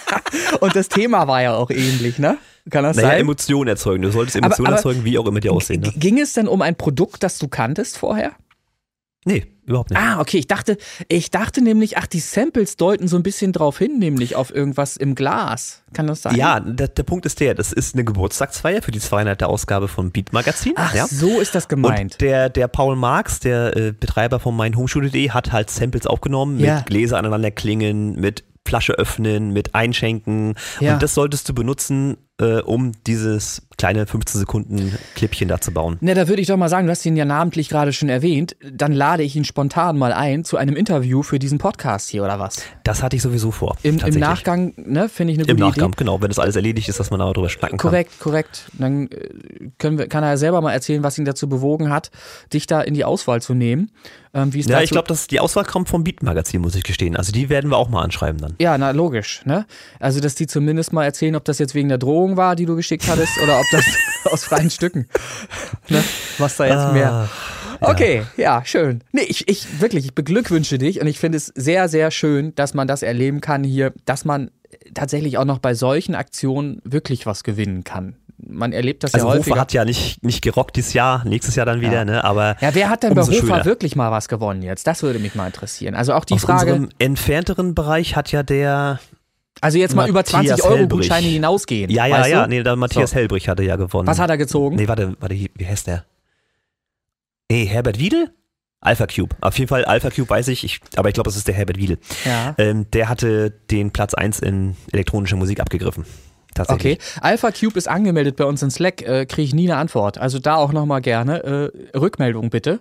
Und das Thema war ja auch ähnlich, ne? Kann das Naja, sein? Emotionen erzeugen. Du solltest Aber- Emotionen aber- erzeugen, wie auch immer die aussehen. Ne? Ging es denn um ein Produkt, das du kanntest vorher? Nee, überhaupt nicht. Ah, okay. Ich dachte, ich dachte nämlich, ach, die Samples deuten so ein bisschen drauf hin, nämlich auf irgendwas im Glas. Kann das sein? Ja, der, der Punkt ist der, das ist eine Geburtstagsfeier für die 200. Ausgabe von Beat Magazin. Ach, ja. so ist das gemeint. Und der, der Paul Marx, der äh, Betreiber von meinhomeschule.de, hat halt Samples aufgenommen Ja. mit Gläser aneinander klingen, mit Flasche öffnen, mit einschenken. Ja. Und das solltest du benutzen, äh, um dieses kleine 15 Sekunden Clipchen da zu bauen. Na, da würde ich doch mal sagen, du hast ihn ja namentlich gerade schon erwähnt. Dann lade ich ihn spontan mal ein zu einem Interview für diesen Podcast hier, oder was? Das hatte ich sowieso vor. Im, im. Nachgang, ne, finde ich eine Im gute Nachgang, Idee. genau, wenn das alles erledigt ist, dass man darüber schnacken kann. Korrekt, korrekt. Dann äh, können wir, kann er ja selber mal erzählen, was ihn dazu bewogen hat, dich da in die Auswahl zu nehmen. Ähm, wie Ja, ich glaube, die Auswahl kommt vom Beat-Magazin, muss ich gestehen. Also die werden wir auch mal anschreiben dann. Ja, na logisch, ne? Also, dass die zumindest mal erzählen, ob das jetzt wegen der Drohung war, die du geschickt hattest, oder ob das aus freien Stücken. Ne? Was da jetzt mehr. Okay, ja, schön. Nee, ich, ich wirklich, ich beglückwünsche dich und ich finde es sehr, sehr schön, dass man das erleben kann hier, dass man tatsächlich auch noch bei solchen Aktionen wirklich was gewinnen kann. Man erlebt das Also ja Hofer häufiger. hat ja nicht, nicht gerockt dieses Jahr, nächstes Jahr dann wieder, Ja. ne? Aber ja, wer hat denn bei Hofer schöner. wirklich mal was gewonnen jetzt? Das würde mich mal interessieren. Also auch die Aus Frage, unserem entfernteren Bereich hat ja der, also jetzt mal über 20 Matthias Euro Helbrich. Gutscheine hinausgehen. ja, ja, ja, du? nee, der Matthias So. Hellbrich hatte ja gewonnen. Was hat er gezogen? Nee, warte, warte, wie heißt der? Nee, Herbert Wiedel? Alpha Cube. Auf jeden Fall Alpha Cube weiß ich, ich aber ich glaube, das ist der Herbert Wiedel. Ja. Ähm, der hatte den Platz 1 in elektronischer Musik abgegriffen. Okay. Alpha Cube ist angemeldet bei uns in Slack, äh, kriege ich nie eine Antwort. Also da auch nochmal gerne. Äh, Rückmeldung bitte.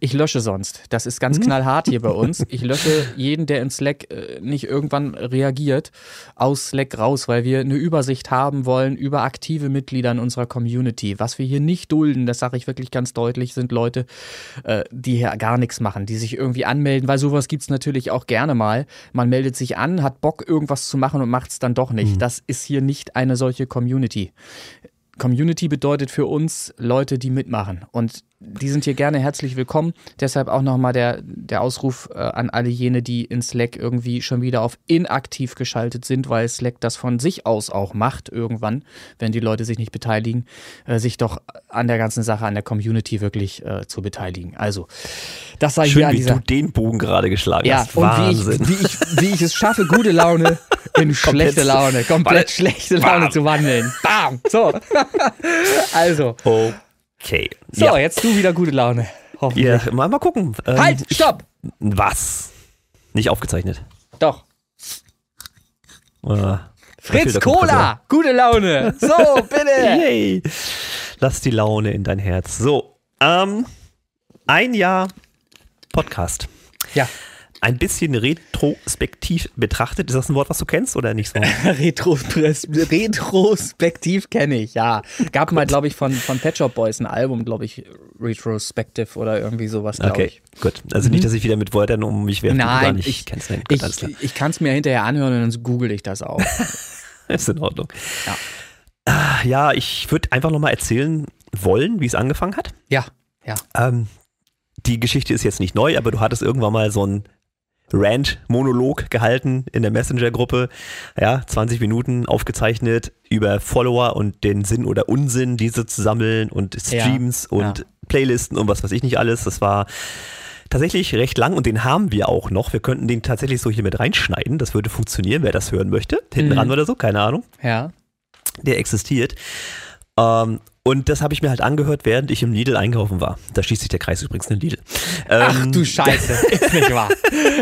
Ich lösche sonst. Das ist ganz knallhart hier bei uns. Ich lösche jeden, der in Slack äh, nicht irgendwann reagiert, aus Slack raus, weil wir eine Übersicht haben wollen über aktive Mitglieder in unserer Community. Was wir hier nicht dulden, das sage ich wirklich ganz deutlich, sind Leute, äh, die hier gar nichts machen, die sich irgendwie anmelden, weil sowas gibt es natürlich auch gerne mal. Man meldet sich an, hat Bock, irgendwas zu machen und macht es dann doch nicht. Das ist hier nicht eine solche Community. Community bedeutet für uns Leute, die mitmachen. Und die sind hier gerne herzlich willkommen. Deshalb auch nochmal der, der Ausruf äh, an alle jene, die in Slack irgendwie schon wieder auf inaktiv geschaltet sind, weil Slack das von sich aus auch macht irgendwann, wenn die Leute sich nicht beteiligen, äh, sich doch an der ganzen Sache, an der Community wirklich äh, zu beteiligen. Also, das sei hier Schön, an wie dieser. du den Bogen gerade geschlagen Ja, hast. und wie ich, wie, ich, wie ich es schaffe, gute Laune in schlechte Laune, komplett schlechte Laune Bam. zu wandeln. Bam! So. also, okay. so, ja. jetzt du wieder gute Laune. Hoffentlich. Ja, mal, mal gucken. Ähm, Halt, stopp! Was? Nicht aufgezeichnet. Doch. Äh, Fritz Cola! Gute Laune! So, bitte! Yay! Lass die Laune in dein Herz. So, ähm, ein Jahr Podcast. Ja, Ein bisschen retrospektiv betrachtet. Ist das ein Wort, was du kennst oder nicht so? Retropres Retrospektiv kenne ich, ja. Gab mal, glaube ich, von, von Pet Shop Boys ein Album, glaube ich, Retrospective oder irgendwie sowas, Okay, ich. Mhm. gut. Also nicht, dass ich wieder mit Wörtern um mich werfe, Nein, nicht ich, kennst. Nein, gut, ich, ich kann es mir hinterher anhören und dann google ich das auch. Ist in Ordnung. Ja. Ah, Ja, ich würde einfach nochmal erzählen wollen, wie es angefangen hat. ja, ja. Ähm, die Geschichte ist jetzt nicht neu, aber du hattest irgendwann mal so ein Rant-Monolog gehalten in der Messenger-Gruppe. Ja, 20 Minuten aufgezeichnet über Follower und den Sinn oder Unsinn, diese zu sammeln und Streams Ja, und ja. Playlisten und was weiß ich nicht alles. Das war tatsächlich recht lang und den haben wir auch noch. Wir könnten den tatsächlich so hier mit reinschneiden. Das würde funktionieren, wer das hören möchte. Hinten Mhm. ran oder so, keine Ahnung Ja. der existiert. Ähm, und das habe ich mir halt angehört, während ich im Lidl einkaufen war. Da schließt sich der Kreis übrigens in den Lidl. Ach Ähm, du Scheiße, ist nicht wahr.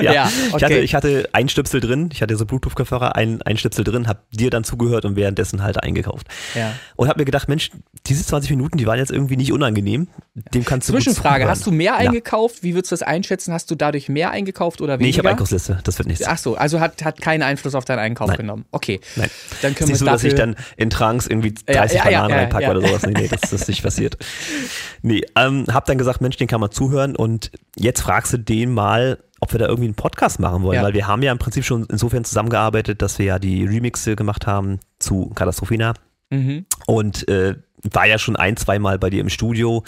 ja, ja, ich, hatte, okay. ich hatte einen Stöpsel drin, ich hatte so Bluetooth-Kopfhörer, einen, einen Stöpsel drin, habe dir dann zugehört und währenddessen halt eingekauft. Ja. Und habe mir gedacht, Mensch, diese 20 Minuten, die waren jetzt irgendwie nicht unangenehm. Dem kannst du Zwischenfrage, hast du mehr Ja. eingekauft? Wie würdest du das einschätzen? Hast du dadurch mehr eingekauft oder weniger? Nee, ich habe Einkaufsliste, das wird nichts. Ach so, also hat, hat keinen Einfluss auf deinen Einkauf Nein. genommen. Okay. Nein. Dann können wir nicht so, dass ich dann in Trunks irgendwie Ja, 30 ja, ja, Bananen ja, reinpacke ja. oder sowas. Nee, nee, das ist nicht passiert. Nee, ähm, hab dann gesagt, Mensch, den kann man zuhören und jetzt fragst du den mal, ob wir da irgendwie einen Podcast machen wollen, Ja. weil wir haben ja im Prinzip schon insofern zusammengearbeitet, dass wir ja die Remixe gemacht haben zu Katastrophina Mhm. und äh, war ja schon ein, zweimal bei dir im Studio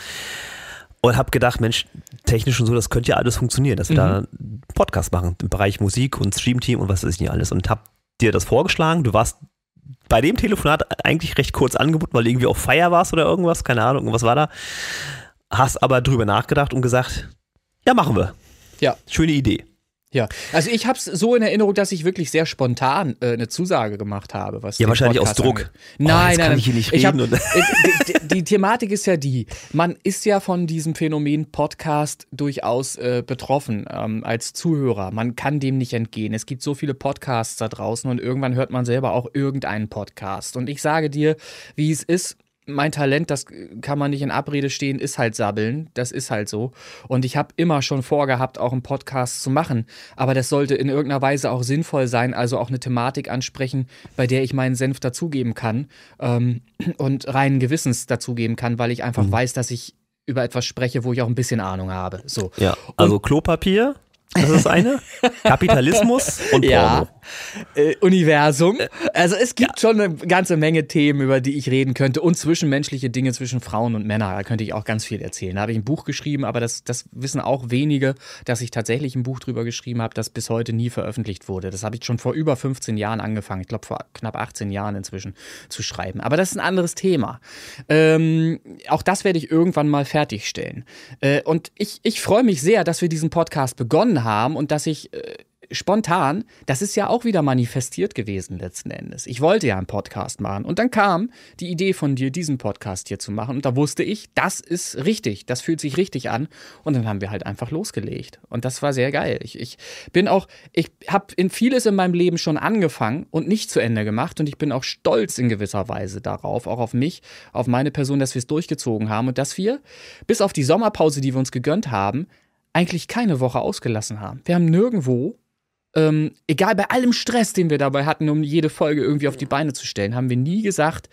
und hab gedacht, Mensch, technisch und so, das könnte ja alles funktionieren, dass wir da einen Podcast machen im Bereich Musik und Streamteam und was weiß ich nicht alles und hab dir das vorgeschlagen. Du warst bei dem Telefonat eigentlich recht kurz angeboten, weil irgendwie auf Feier warst oder irgendwas, keine Ahnung, was war da. Hast aber drüber nachgedacht und gesagt, ja, machen wir. Ja. Schöne Idee. Ja, also ich habe es so in Erinnerung, dass ich wirklich sehr spontan äh, eine Zusage gemacht habe. Was Ja, wahrscheinlich Podcast aus Druck. angeht. Oh, Nein, nein, kann nein. ich hier nicht Ich hab, reden und- äh, die, die, die Thematik ist ja die, man ist ja von diesem Phänomen Podcast durchaus äh, betroffen ähm, als Zuhörer. Man kann dem nicht entgehen. Es gibt so viele Podcasts da draußen und irgendwann hört man selber auch irgendeinen Podcast. Und ich sage dir, wie es ist, mein Talent, das kann man nicht in Abrede stehen, ist halt sabbeln. Das ist halt so. Und ich habe immer schon vorgehabt, auch einen Podcast zu machen. Aber das sollte in irgendeiner Weise auch sinnvoll sein, also auch eine Thematik ansprechen, bei der ich meinen Senf dazugeben kann ähm, und reinen Gewissens dazugeben kann, weil ich einfach weiß, dass ich über etwas spreche, wo ich auch ein bisschen Ahnung habe. So. Ja, also Klopapier, das ist das eine. Kapitalismus und Porno. Ja, äh, Universum. Also es gibt schon eine ganze Menge Themen, über die ich reden könnte und zwischenmenschliche Dinge zwischen Frauen und Männern. Da könnte ich auch ganz viel erzählen. Da habe ich ein Buch geschrieben, aber das, das wissen auch wenige, dass ich tatsächlich ein Buch drüber geschrieben habe, das bis heute nie veröffentlicht wurde. Das habe ich schon vor über 15 Jahren angefangen. Ich glaube vor knapp 18 Jahren inzwischen zu schreiben. Aber das ist ein anderes Thema. Ähm, auch das werde ich irgendwann mal fertigstellen. Äh, und ich, ich freue mich sehr, dass wir diesen Podcast begonnen haben und dass ich äh, spontan, das ist ja auch wieder manifestiert gewesen letzten Endes. Ich wollte ja einen Podcast machen und dann kam die Idee von dir, diesen Podcast hier zu machen und da wusste ich, das ist richtig, das fühlt sich richtig an und dann haben wir halt einfach losgelegt und das war sehr geil. Ich, ich bin auch, ich habe in vieles in meinem Leben schon angefangen und nicht zu Ende gemacht und ich bin auch stolz in gewisser Weise darauf, auch auf mich, auf meine Person, dass wir es durchgezogen haben und dass wir bis auf die Sommerpause, die wir uns gegönnt haben, eigentlich keine Woche ausgelassen haben. Wir haben nirgendwo ähm, egal bei allem Stress, den wir dabei hatten, um jede Folge irgendwie auf die Beine zu stellen, haben wir nie gesagt,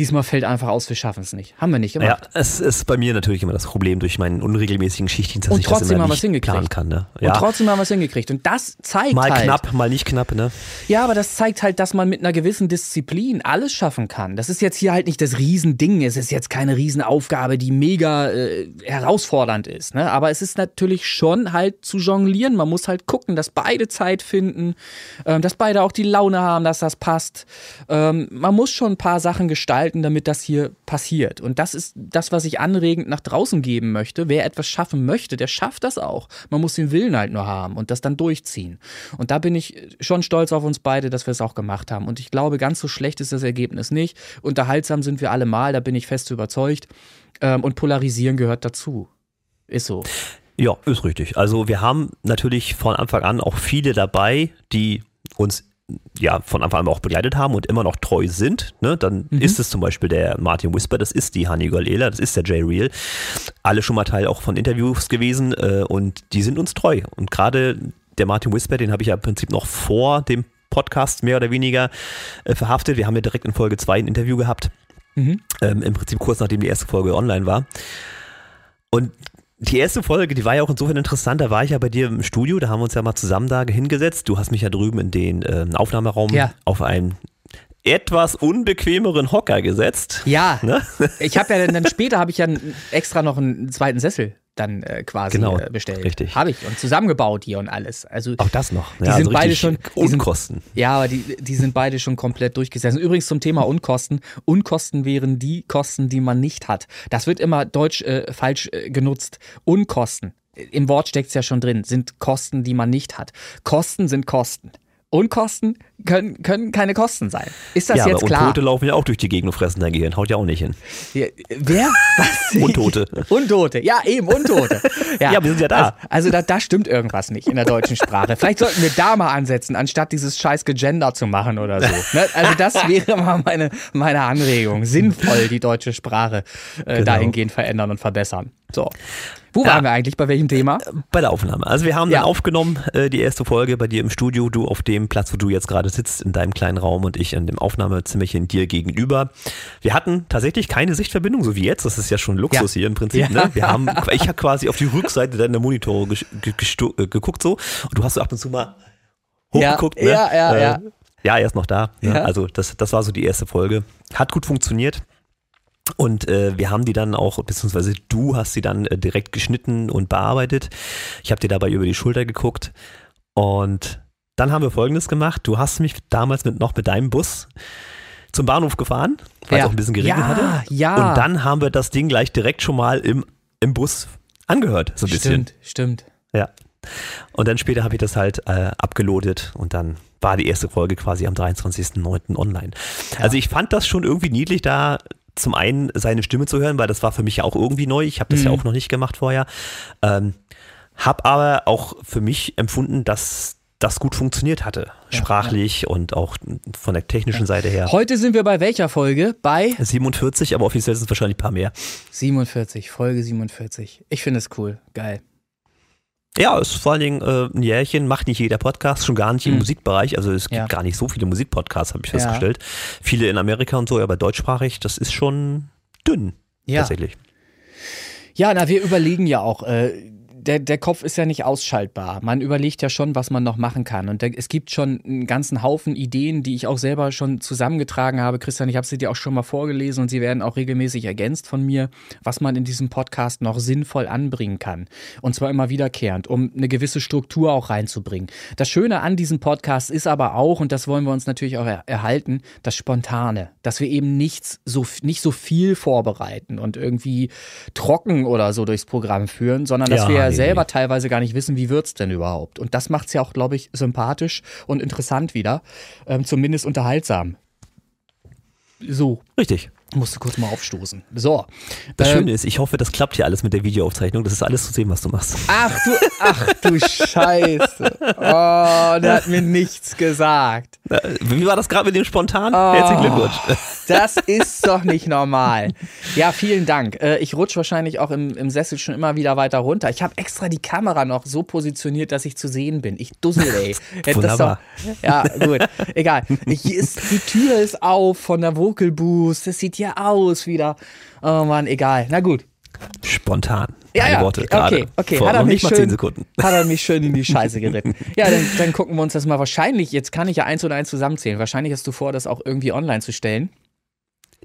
diesmal fällt einfach aus, wir schaffen es nicht. Haben wir nicht Ja, gemacht. es ist bei mir natürlich immer das Problem durch meinen unregelmäßigen Schichtdienst, dass Und ich das trotzdem immer haben nicht hingekriegt. planen kann. Ne? Und Ja, trotzdem haben wir es hingekriegt. Und das zeigt mal halt. knapp, mal nicht knapp. Ne? Ja, aber das zeigt halt, dass man mit einer gewissen Disziplin alles schaffen kann. Das ist jetzt hier halt nicht das Riesending. Es ist jetzt keine Riesenaufgabe, die mega äh, herausfordernd ist. Ne? Aber es ist natürlich schon halt zu jonglieren. Man muss halt gucken, dass beide Zeit finden, ähm, dass beide auch die Laune haben, dass das passt. Ähm, man muss schon ein paar Sachen gestalten, damit das hier passiert. Und das ist das, was ich anregend nach draußen geben möchte. Wer etwas schaffen möchte, der schafft das auch. Man muss den Willen halt nur haben und das dann durchziehen. Und da bin ich schon stolz auf uns beide, dass wir es auch gemacht haben. Und ich glaube, ganz so schlecht ist das Ergebnis nicht. Unterhaltsam sind wir alle mal, da bin ich fest überzeugt. Ähm, und polarisieren gehört dazu. Ist so. Ja, ist richtig. Also wir haben natürlich von Anfang an auch viele dabei, die uns ja von Anfang an auch begleitet haben und immer noch treu sind. Ne? Dann ist es zum Beispiel der Martin Whisper, das ist die Hani Galela, das ist der Jay Real. Alle schon mal Teil auch von Interviews gewesen äh, und die sind uns treu. Und gerade der Martin Whisper, den habe ich ja im Prinzip noch vor dem Podcast mehr oder weniger äh, verhaftet. Wir haben ja direkt in Folge 2 ein Interview gehabt. Mhm. Ähm, Im Prinzip kurz nachdem die erste Folge online war. Und die erste Folge, die war ja auch insofern interessant. Da war ich ja bei dir im Studio, da haben wir uns ja mal zusammen da hingesetzt. Du hast mich ja drüben in den äh, Aufnahmeraum Ja. auf einen etwas unbequemeren Hocker gesetzt. Ja, Ne? ich habe ja dann, dann später habe ich ja extra noch einen zweiten Sessel dann äh, quasi Genau, äh, bestellt. richtig. Habe ich und zusammengebaut hier und alles. Also Auch das noch. Die sind beide richtig schon- die sind- Unkosten. Ja, aber die, die sind beide schon komplett durchgesessen. Übrigens zum Thema Unkosten. Unkosten wären die Kosten, die man nicht hat. Das wird immer deutsch äh, falsch äh, genutzt. Unkosten, im Wort steckt es ja schon drin, sind Kosten, die man nicht hat. Kosten sind Kosten. Unkosten können, können keine Kosten sein. Ist das ja, jetzt aber klar? Untote laufen ja auch durch die Gegend und fressen dein Gehirn. Haut ja auch nicht hin. Ja, Wer? Was? Untote. Untote, ja, eben, Untote. Ja, wir sind ja da. Also, also da, da stimmt irgendwas nicht in der deutschen Sprache. Vielleicht sollten wir da mal ansetzen, anstatt dieses scheiß Gegender zu machen oder so. Ne? Also das wäre mal meine, meine Anregung. Sinnvoll die deutsche Sprache äh, Genau. dahingehend verändern und verbessern. So. Wo Ja. waren wir eigentlich? Bei welchem Thema? Bei der Aufnahme. Also wir haben Ja. dann aufgenommen, äh, die erste Folge bei dir im Studio, du auf dem Platz, wo du jetzt gerade sitzt, in deinem kleinen Raum und ich in dem Aufnahmezimmerchen dir gegenüber. Wir hatten tatsächlich keine Sichtverbindung, so wie jetzt. Das ist ja schon Luxus Ja. hier im Prinzip. Ne? Wir haben, ich habe quasi auf die Rückseite deiner Monitore äh, geguckt so und du hast so ab und zu mal hochgeguckt. Ja, ne? ja, ja, äh, ja. Er ist noch da. Ne? Ja. Also das, das war so die erste Folge. Hat gut funktioniert. Und äh, wir haben die dann auch, beziehungsweise du hast sie dann äh, direkt geschnitten und bearbeitet. Ich habe dir dabei über die Schulter geguckt. Und dann haben wir Folgendes gemacht. Du hast mich damals mit, noch mit deinem Bus zum Bahnhof gefahren, weil es Ja. auch ein bisschen geregnet Ja, hatte. ja. Und dann haben wir das Ding gleich direkt schon mal im, im Bus angehört, so ein bisschen. Stimmt, stimmt. Ja. Und dann später habe ich das halt äh, abgeloadet und dann war die erste Folge quasi am 23.09. online. Ja. Also ich fand das schon irgendwie niedlich, da zum einen seine Stimme zu hören, weil das war für mich ja auch irgendwie neu. Ich habe das mhm. ja auch noch nicht gemacht vorher. Ähm, hab aber auch für mich empfunden, dass das gut funktioniert hatte. Ja, sprachlich ja. und auch von der technischen ja. Seite her. Heute sind wir bei welcher Folge? Bei 47, aber offiziell sind es wahrscheinlich ein paar mehr. 47, Folge 47. Ich finde es cool. Geil. Ja, ist vor allen Dingen äh, ein Jährchen, macht nicht jeder Podcast, schon gar nicht im mhm. Musikbereich. Also es gibt gar nicht so viele Musikpodcasts, habe ich festgestellt. Viele in Amerika und so, aber deutschsprachig, das ist schon dünn. Tatsächlich. Ja, na, wir überlegen ja auch. Äh, der, der Kopf ist ja nicht ausschaltbar. Man überlegt ja schon, was man noch machen kann. Und der, es gibt schon einen ganzen Haufen Ideen, die ich auch selber schon zusammengetragen habe. Christian, ich habe sie dir auch schon mal vorgelesen und sie werden auch regelmäßig ergänzt von mir, was man in diesem Podcast noch sinnvoll anbringen kann. Und zwar immer wiederkehrend, um eine gewisse Struktur auch reinzubringen. Das Schöne an diesem Podcast ist aber auch, und das wollen wir uns natürlich auch er erhalten, das Spontane. Dass wir eben nichts so, nicht so viel vorbereiten und irgendwie trocken oder so durchs Programm führen, sondern dass ja. wir selber teilweise gar nicht wissen, wie wird es denn überhaupt. Und das macht es ja auch, glaube ich, sympathisch und interessant wieder. Ähm, zumindest unterhaltsam. So. Richtig. Musste kurz mal aufstoßen. So. Das ähm, Schöne ist, ich hoffe, das klappt hier alles mit der Videoaufzeichnung. Das ist alles zu sehen, was du machst. Ach du, ach du Scheiße. Oh, der hat mir nichts gesagt. Wie war das gerade mit dem Spontan? Oh, Herzlichen Glückwunsch. Das ist doch nicht normal. Ja, vielen Dank. Äh, ich rutsche wahrscheinlich auch im, im Sessel schon immer wieder weiter runter. Ich habe extra die Kamera noch so positioniert, dass ich zu sehen bin. Ich dussel, ey. Wunderbar. Doch, ja, gut. Egal. Hier ist, die Tür ist auf von der Vocal Boost. Das sieht hier aus wieder. Oh Mann, egal. Na gut. Spontan. Ja, ja. Worte okay, okay. Vor hat er mich schön, Hat er mich schön in die Scheiße geritten. ja, dann, dann, gucken wir uns das mal wahrscheinlich, jetzt kann ich ja eins und eins zusammenzählen. Wahrscheinlich hast du vor, das auch irgendwie online zu stellen.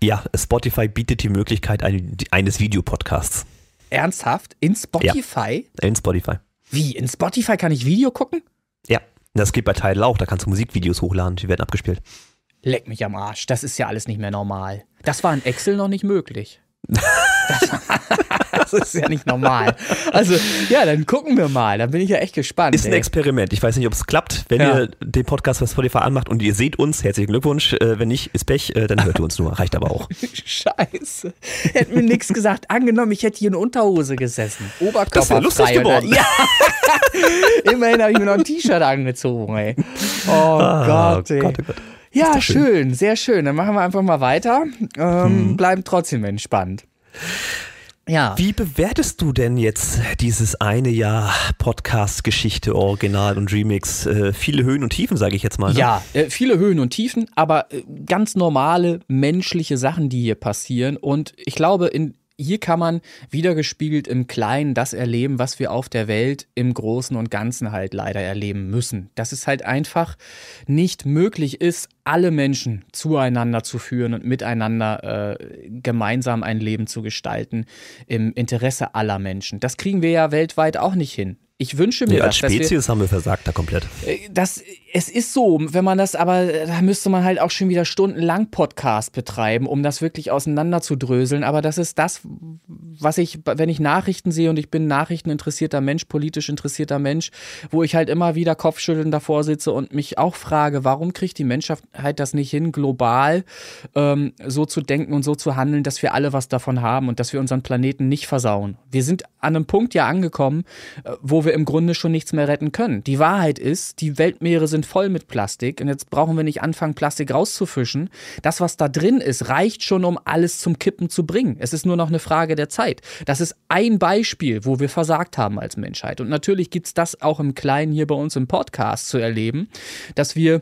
Ja, Spotify bietet die Möglichkeit eines Videopodcasts. Ernsthaft? In Spotify? Ja, in Spotify. Wie? In Spotify kann ich Video gucken? Ja, das geht bei Tidal auch. Da kannst du Musikvideos hochladen, die werden abgespielt. Leck mich am Arsch. Das ist ja alles nicht mehr normal. Das war in Excel noch nicht möglich. Das, das, ist ja nicht normal. Also, ja, dann gucken wir mal. Da bin ich ja echt gespannt. Ist ein ey. Experiment. Ich weiß nicht, ob es klappt. Wenn ja. ihr den Podcast bei Spotify anmacht und ihr seht uns, herzlichen Glückwunsch. Äh, wenn nicht, ist Pech, äh, dann hört ihr uns nur. Reicht aber auch. Scheiße. Hätte mir nichts gesagt. Angenommen, ich hätte hier in Unterhose gesessen. Oberkörper Das wäre lustig geworden. Ja. Immerhin habe ich mir noch ein T-Shirt angezogen, ey. Oh ah, Gott, ey. Gott, oh Gott. Ja, schön. schön. sehr schön. Dann machen wir einfach mal weiter. Ähm, hm. Bleiben trotzdem entspannt. Ja. Wie bewertest du denn jetzt dieses eine Jahr Podcast-Geschichte, Original und Remix? Äh, viele Höhen und Tiefen, sage ich jetzt mal. Ne? Ja, äh, viele Höhen und Tiefen, aber äh, ganz normale menschliche Sachen, die hier passieren. Und ich glaube, in hier kann man wiedergespiegelt im Kleinen das erleben, was wir auf der Welt im Großen und Ganzen halt leider erleben müssen. Dass es halt einfach nicht möglich ist, alle Menschen zueinander zu führen und miteinander äh, gemeinsam ein Leben zu gestalten im Interesse aller Menschen. Das kriegen wir ja weltweit auch nicht hin. Ich wünsche mir ja, das. Als Spezies wir, haben wir versagt da komplett. Äh, das, es ist so, wenn man das aber, da müsste man halt auch schon wieder stundenlang Podcast betreiben, um das wirklich auseinanderzudröseln. Aber das ist das, was ich, wenn ich Nachrichten sehe und ich bin nachrichteninteressierter Mensch, politisch interessierter Mensch, wo ich halt immer wieder kopfschüttelnd davor sitze und mich auch frage, warum kriegt die Menschheit das nicht hin, global ähm, so zu denken und so zu handeln, dass wir alle was davon haben und dass wir unseren Planeten nicht versauen. Wir sind an einem Punkt ja angekommen, äh, wo wir im Grunde schon nichts mehr retten können. Die Wahrheit ist, die Weltmeere sind voll mit Plastik und jetzt brauchen wir nicht anfangen, Plastik rauszufischen. Das, was da drin ist, reicht schon, um alles zum Kippen zu bringen. Es ist nur noch eine Frage der Zeit. Das ist ein Beispiel, wo wir versagt haben als Menschheit. Und natürlich gibt es das auch im Kleinen hier bei uns im Podcast zu erleben, dass wir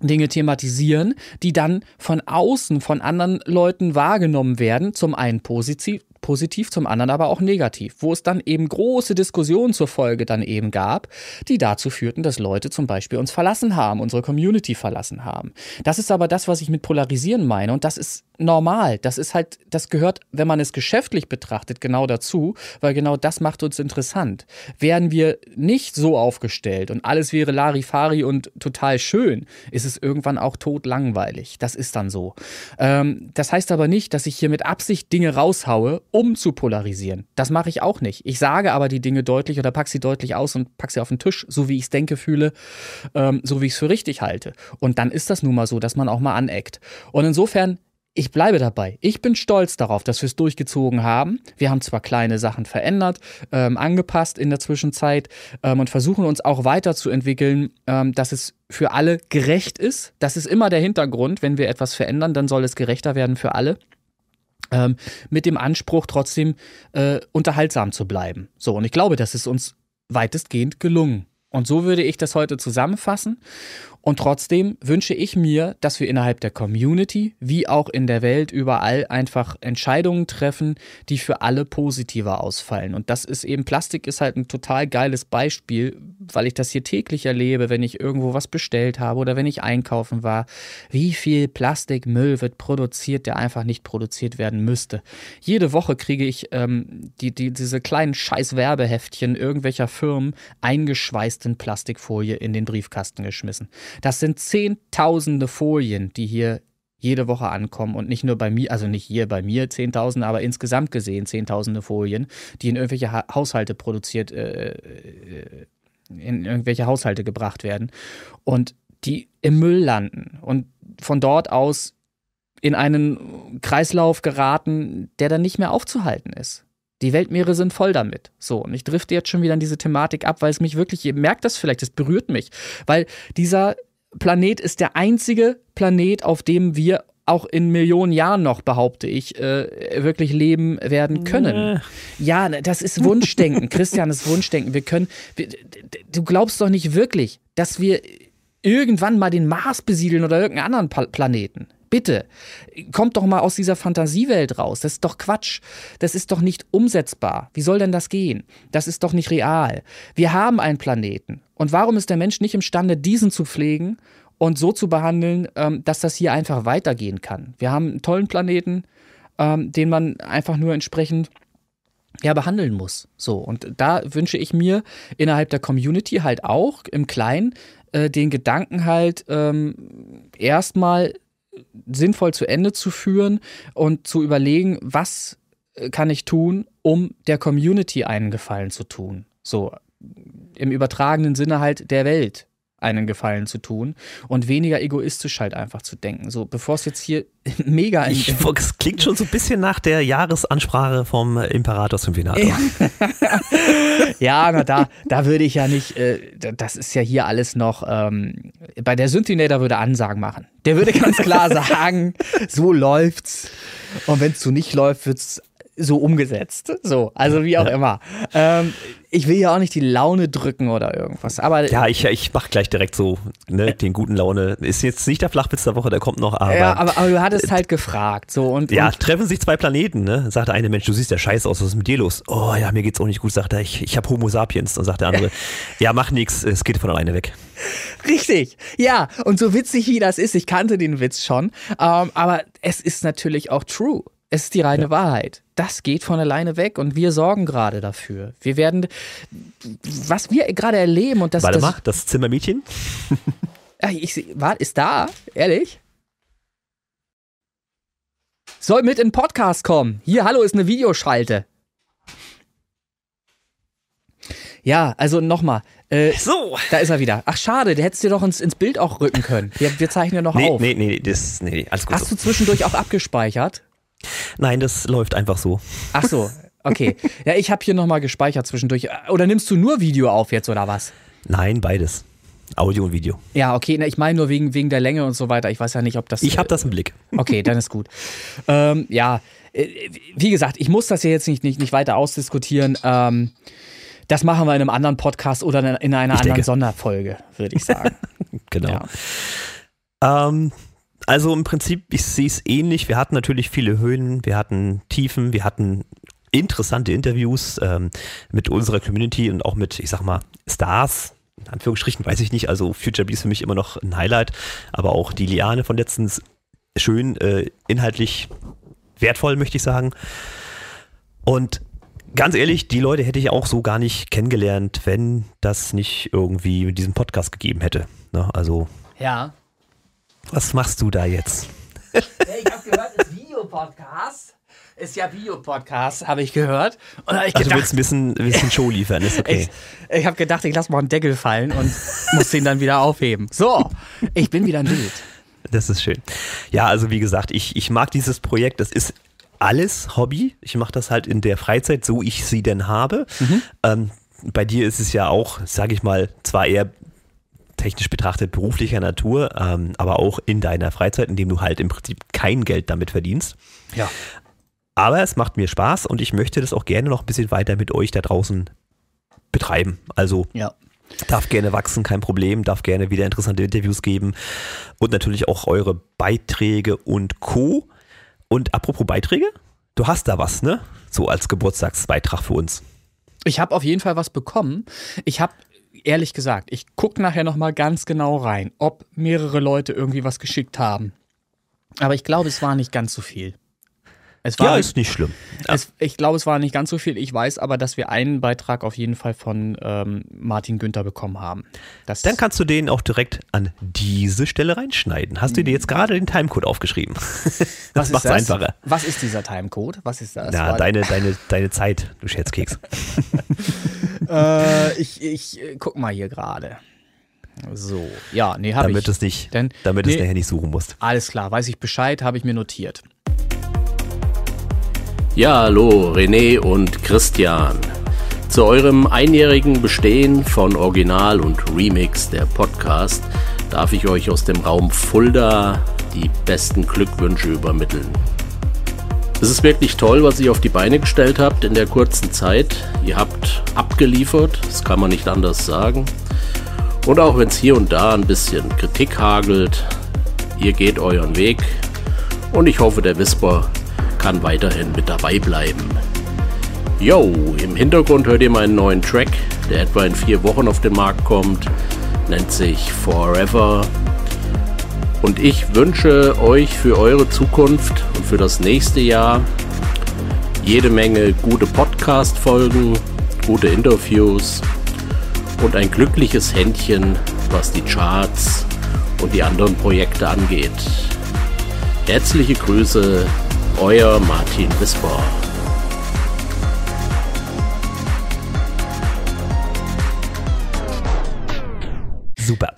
Dinge thematisieren, die dann von außen von anderen Leuten wahrgenommen werden, zum einen positiv, positiv, zum anderen aber auch negativ, wo es dann eben große Diskussionen zur Folge dann eben gab, die dazu führten, dass Leute zum Beispiel uns verlassen haben, unsere Community verlassen haben. Das ist aber das, was ich mit polarisieren meine und das ist normal. Das ist halt, das gehört, wenn man es geschäftlich betrachtet, genau dazu, weil genau das macht uns interessant. Wären wir nicht so aufgestellt und alles wäre Larifari und total schön, ist es irgendwann auch tot langweilig. Das ist dann so. Ähm, das heißt aber nicht, dass ich hier mit Absicht Dinge raushaue, um zu polarisieren. Das mache ich auch nicht. Ich sage aber die Dinge deutlich oder pack sie deutlich aus und pack sie auf den Tisch, so wie ich es denke, fühle, ähm, so wie ich es für richtig halte. Und dann ist das nun mal so, dass man auch mal aneckt. Und insofern ich bleibe dabei. Ich bin stolz darauf, dass wir es durchgezogen haben. Wir haben zwar kleine Sachen verändert, ähm, angepasst in der Zwischenzeit ähm, und versuchen uns auch weiterzuentwickeln, ähm, dass es für alle gerecht ist. Das ist immer der Hintergrund. Wenn wir etwas verändern, dann soll es gerechter werden für alle. Ähm, mit dem Anspruch, trotzdem äh, unterhaltsam zu bleiben. So, und ich glaube, das ist uns weitestgehend gelungen. Und so würde ich das heute zusammenfassen. Und trotzdem wünsche ich mir, dass wir innerhalb der Community wie auch in der Welt überall einfach Entscheidungen treffen, die für alle positiver ausfallen. Und das ist eben, Plastik ist halt ein total geiles Beispiel, weil ich das hier täglich erlebe, wenn ich irgendwo was bestellt habe oder wenn ich einkaufen war. Wie viel Plastikmüll wird produziert, der einfach nicht produziert werden müsste. Jede Woche kriege ich ähm, die, die, diese kleinen scheiß Werbeheftchen irgendwelcher Firmen eingeschweißt in Plastikfolie in den Briefkasten geschmissen. Das sind zehntausende Folien, die hier jede Woche ankommen und nicht nur bei mir, also nicht hier bei mir zehntausende, aber insgesamt gesehen zehntausende Folien, die in irgendwelche ha Haushalte produziert, äh, äh, in irgendwelche Haushalte gebracht werden und die im Müll landen und von dort aus in einen Kreislauf geraten, der dann nicht mehr aufzuhalten ist. Die Weltmeere sind voll damit. So, und ich drifte jetzt schon wieder an diese Thematik ab, weil es mich wirklich, ihr merkt das vielleicht, es berührt mich, weil dieser Planet ist der einzige Planet, auf dem wir auch in Millionen Jahren noch, behaupte ich, äh, wirklich leben werden können. Nee. Ja, das ist Wunschdenken. Christian, das ist Wunschdenken. Wir können, wir, du glaubst doch nicht wirklich, dass wir irgendwann mal den Mars besiedeln oder irgendeinen anderen Planeten. Bitte, kommt doch mal aus dieser Fantasiewelt raus. Das ist doch Quatsch. Das ist doch nicht umsetzbar. Wie soll denn das gehen? Das ist doch nicht real. Wir haben einen Planeten. Und warum ist der Mensch nicht imstande, diesen zu pflegen und so zu behandeln, ähm, dass das hier einfach weitergehen kann? Wir haben einen tollen Planeten, ähm, den man einfach nur entsprechend ja, behandeln muss. So, und da wünsche ich mir innerhalb der Community halt auch im Kleinen äh, den Gedanken halt ähm, erstmal sinnvoll zu Ende zu führen und zu überlegen, was äh, kann ich tun, um der Community einen Gefallen zu tun. So im übertragenen Sinne halt der Welt einen Gefallen zu tun und weniger egoistisch halt einfach zu denken. So, bevor es jetzt hier mega ich, Es klingt schon so ein bisschen nach der Jahresansprache vom Imperator Symphonator. ja, na da, da würde ich ja nicht, äh, das ist ja hier alles noch, ähm, bei der Synthinator würde Ansagen machen. Der würde ganz klar sagen, so läuft's. Und wenn es so nicht läuft, wird es so umgesetzt. So, also wie auch ja. immer. Ähm, ich will ja auch nicht die Laune drücken oder irgendwas. Aber ja, ich, ich mach gleich direkt so ne, den guten Laune. Ist jetzt nicht der Flachwitz der Woche, der kommt noch. Aber, ja, aber, aber du hattest halt gefragt. So, und, ja, und treffen sich zwei Planeten. Ne? Sagt der eine Mensch, du siehst ja scheiße aus, was ist mit dir los? Oh ja, mir geht's auch nicht gut, sagt er. Ich, ich habe Homo sapiens. Und sagt der andere, ja, mach nix, es geht von alleine weg. Richtig, ja. Und so witzig wie das ist, ich kannte den Witz schon. Ähm, aber es ist natürlich auch true. Es ist die reine ja. Wahrheit. Das geht von alleine weg und wir sorgen gerade dafür. Wir werden, was wir gerade erleben und das. Warte das, mal, das Zimmermädchen? ich, war, ist da? Ehrlich? Soll mit in den Podcast kommen. Hier, hallo, ist eine Videoschalte. Ja, also nochmal. Äh, so. Da ist er wieder. Ach, schade, der hättest dir doch ins, ins Bild auch rücken können. Wir, wir zeichnen ja noch nee, auf. Nee, nee, das, nee, alles gut. Hast so. du zwischendurch auch abgespeichert? Nein, das läuft einfach so. Ach so, okay. Ja, ich habe hier nochmal gespeichert zwischendurch. Oder nimmst du nur Video auf jetzt oder was? Nein, beides. Audio und Video. Ja, okay. Ich meine nur wegen, wegen der Länge und so weiter. Ich weiß ja nicht, ob das. Ich habe das im Blick. Okay, dann ist gut. ähm, ja, äh, wie gesagt, ich muss das ja jetzt nicht, nicht, nicht weiter ausdiskutieren. Ähm, das machen wir in einem anderen Podcast oder in einer ich anderen denke. Sonderfolge, würde ich sagen. genau. Ja. Ähm, also im Prinzip, ich sehe es ähnlich. Wir hatten natürlich viele Höhen, wir hatten Tiefen, wir hatten interessante Interviews ähm, mit unserer Community und auch mit, ich sag mal, Stars. In Anführungsstrichen weiß ich nicht, also Future Bee ist für mich immer noch ein Highlight, aber auch die Liane von letztens schön, äh, inhaltlich wertvoll, möchte ich sagen. Und ganz ehrlich, die Leute hätte ich auch so gar nicht kennengelernt, wenn das nicht irgendwie mit diesem Podcast gegeben hätte. Ne? Also, Ja. Was machst du da jetzt? Hey, ich habe gehört, es ist Videopodcast. Ist ja Videopodcast, habe ich gehört. Und hab ich Also, du gedacht, willst ein bisschen, ein bisschen Show liefern, ist okay. ich, ich habe gedacht, ich lasse mal einen Deckel fallen und muss den dann wieder aufheben. So, ich bin wieder ein Bild. Das ist schön. Ja, also wie gesagt, ich, ich mag dieses Projekt. Das ist alles Hobby. Ich mache das halt in der Freizeit, so ich sie denn habe. Ähm, bei dir ist es ja auch, sage ich mal, zwar eher technisch betrachtet beruflicher Natur, ähm, aber auch in deiner Freizeit, indem du halt im Prinzip kein Geld damit verdienst. Ja. Aber es macht mir Spaß und ich möchte das auch gerne noch ein bisschen weiter mit euch da draußen betreiben. Also Ja. Darf gerne wachsen, kein Problem, darf gerne wieder interessante Interviews geben und natürlich auch eure Beiträge und Co. Und apropos Beiträge, du hast da was, ne? So als Geburtstagsbeitrag für uns. Ich habe auf jeden Fall was bekommen. Ich habe ehrlich gesagt, ich gucke nachher noch mal ganz genau rein, ob mehrere Leute irgendwie was geschickt haben. Aber ich glaube, es war nicht ganz so viel. Es war, Ja, ist nicht schlimm. es, ich glaube, es war nicht ganz so viel. Ich weiß aber, dass wir einen Beitrag auf jeden Fall von ähm, Martin Günther bekommen haben. Das, Dann kannst du den auch direkt an diese Stelle reinschneiden. Hast du dir jetzt gerade den Timecode aufgeschrieben? was Das ist macht's einfacher. Was ist dieser Timecode? Was ist das? Na, War- deine, deine, deine Zeit, du Scherzkeks. äh, ich ich äh, guck mal hier gerade. So, ja, nee, habe ich. Damit, es nicht, Denn- damit es nee. nachher nicht suchen musst. Alles klar, weiß ich Bescheid, habe ich mir notiert. Ja, hallo, René und Christian. Zu eurem einjährigen Bestehen von Original und Remix der Podcast darf ich euch aus dem Raum Fulda die besten Glückwünsche übermitteln. Es ist wirklich toll, was ihr auf die Beine gestellt habt in der kurzen Zeit. Ihr habt abgeliefert, das kann man nicht anders sagen. Und auch wenn es hier und da ein bisschen Kritik hagelt, ihr geht euren Weg und ich hoffe, der Whisper kann weiterhin mit dabei bleiben. Yo, im Hintergrund hört ihr meinen neuen Track, der etwa in vier Wochen auf den Markt kommt, nennt sich Forever. Und ich wünsche euch für eure Zukunft und für das nächste Jahr jede Menge gute Podcast-Folgen, gute Interviews und ein glückliches Händchen, was die Charts und die anderen Projekte angeht. Herzliche Grüße, euer Martin Wisper. Super.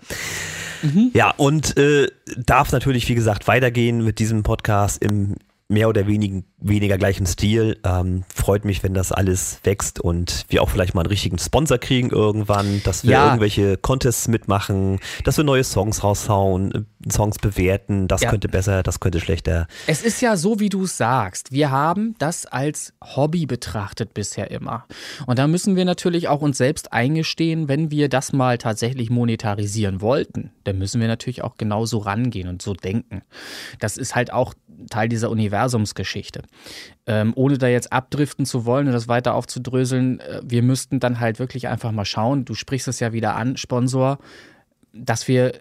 Ja, und äh, darf natürlich, wie gesagt, weitergehen mit diesem Podcast im mehr oder wenig, weniger gleichen Stil. Ähm, freut mich, wenn das alles wächst und wir auch vielleicht mal einen richtigen Sponsor kriegen irgendwann, dass wir Ja. irgendwelche Contests mitmachen, dass wir neue Songs raushauen, äh, Songs bewerten, das Ja. könnte besser, das könnte schlechter. Es ist ja so, wie du es sagst. Wir haben das als Hobby betrachtet bisher immer. Und da müssen wir natürlich auch uns selbst eingestehen, wenn wir das mal tatsächlich monetarisieren wollten, dann müssen wir natürlich auch genauso rangehen und so denken. Das ist halt auch Teil dieser Universumsgeschichte. Ähm, ohne da jetzt abdriften zu wollen und das weiter aufzudröseln, äh, wir müssten dann halt wirklich einfach mal schauen, du sprichst es ja wieder an, Sponsor, dass wir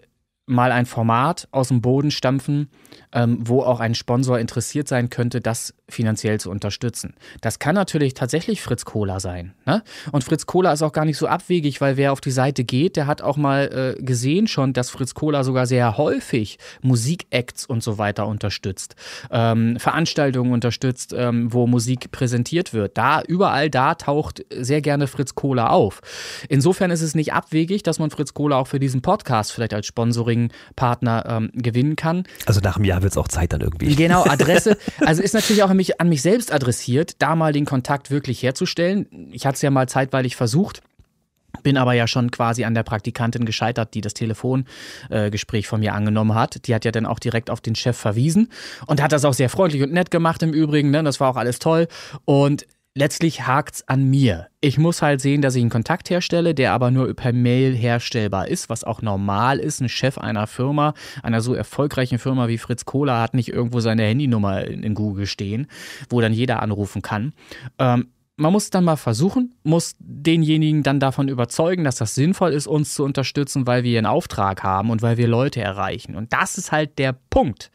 mal ein Format aus dem Boden stampfen, ähm, wo auch ein Sponsor interessiert sein könnte, das finanziell zu unterstützen. Das kann natürlich tatsächlich Fritz Kohler sein. Ne? Und Fritz Kohler ist auch gar nicht so abwegig, weil wer auf die Seite geht, der hat auch mal äh, gesehen schon, dass Fritz Kohler sogar sehr häufig Musikacts und so weiter unterstützt, ähm, Veranstaltungen unterstützt, ähm, wo Musik präsentiert wird. Da, überall da taucht sehr gerne Fritz Kohler auf. Insofern ist es nicht abwegig, dass man Fritz Kohler auch für diesen Podcast vielleicht als Sponsoring-Partner ähm, gewinnen kann. Also nach einem Jahr wird es auch Zeit dann irgendwie. Genau, Adresse. Also ist natürlich auch an mich, an mich selbst adressiert, da mal den Kontakt wirklich herzustellen. Ich hatte es ja mal zeitweilig versucht. Bin aber ja schon quasi an der Praktikantin gescheitert, die das Telefongespräch von mir angenommen hat. Die hat ja dann auch direkt auf den Chef verwiesen und hat das auch sehr freundlich und nett gemacht im Übrigen. Ne? Das war auch alles toll. Und letztlich hakt's an mir. Ich muss halt sehen, dass ich einen Kontakt herstelle, der aber nur per Mail herstellbar ist, was auch normal ist. Ein Chef einer Firma, einer so erfolgreichen Firma wie Fritz Kohler, hat nicht irgendwo seine Handynummer in, Google stehen, wo dann jeder anrufen kann. Ähm, man muss dann mal versuchen, muss denjenigen dann davon überzeugen, dass das sinnvoll ist, uns zu unterstützen, weil wir einen Auftrag haben und weil wir Leute erreichen. Und das ist halt der Punkt.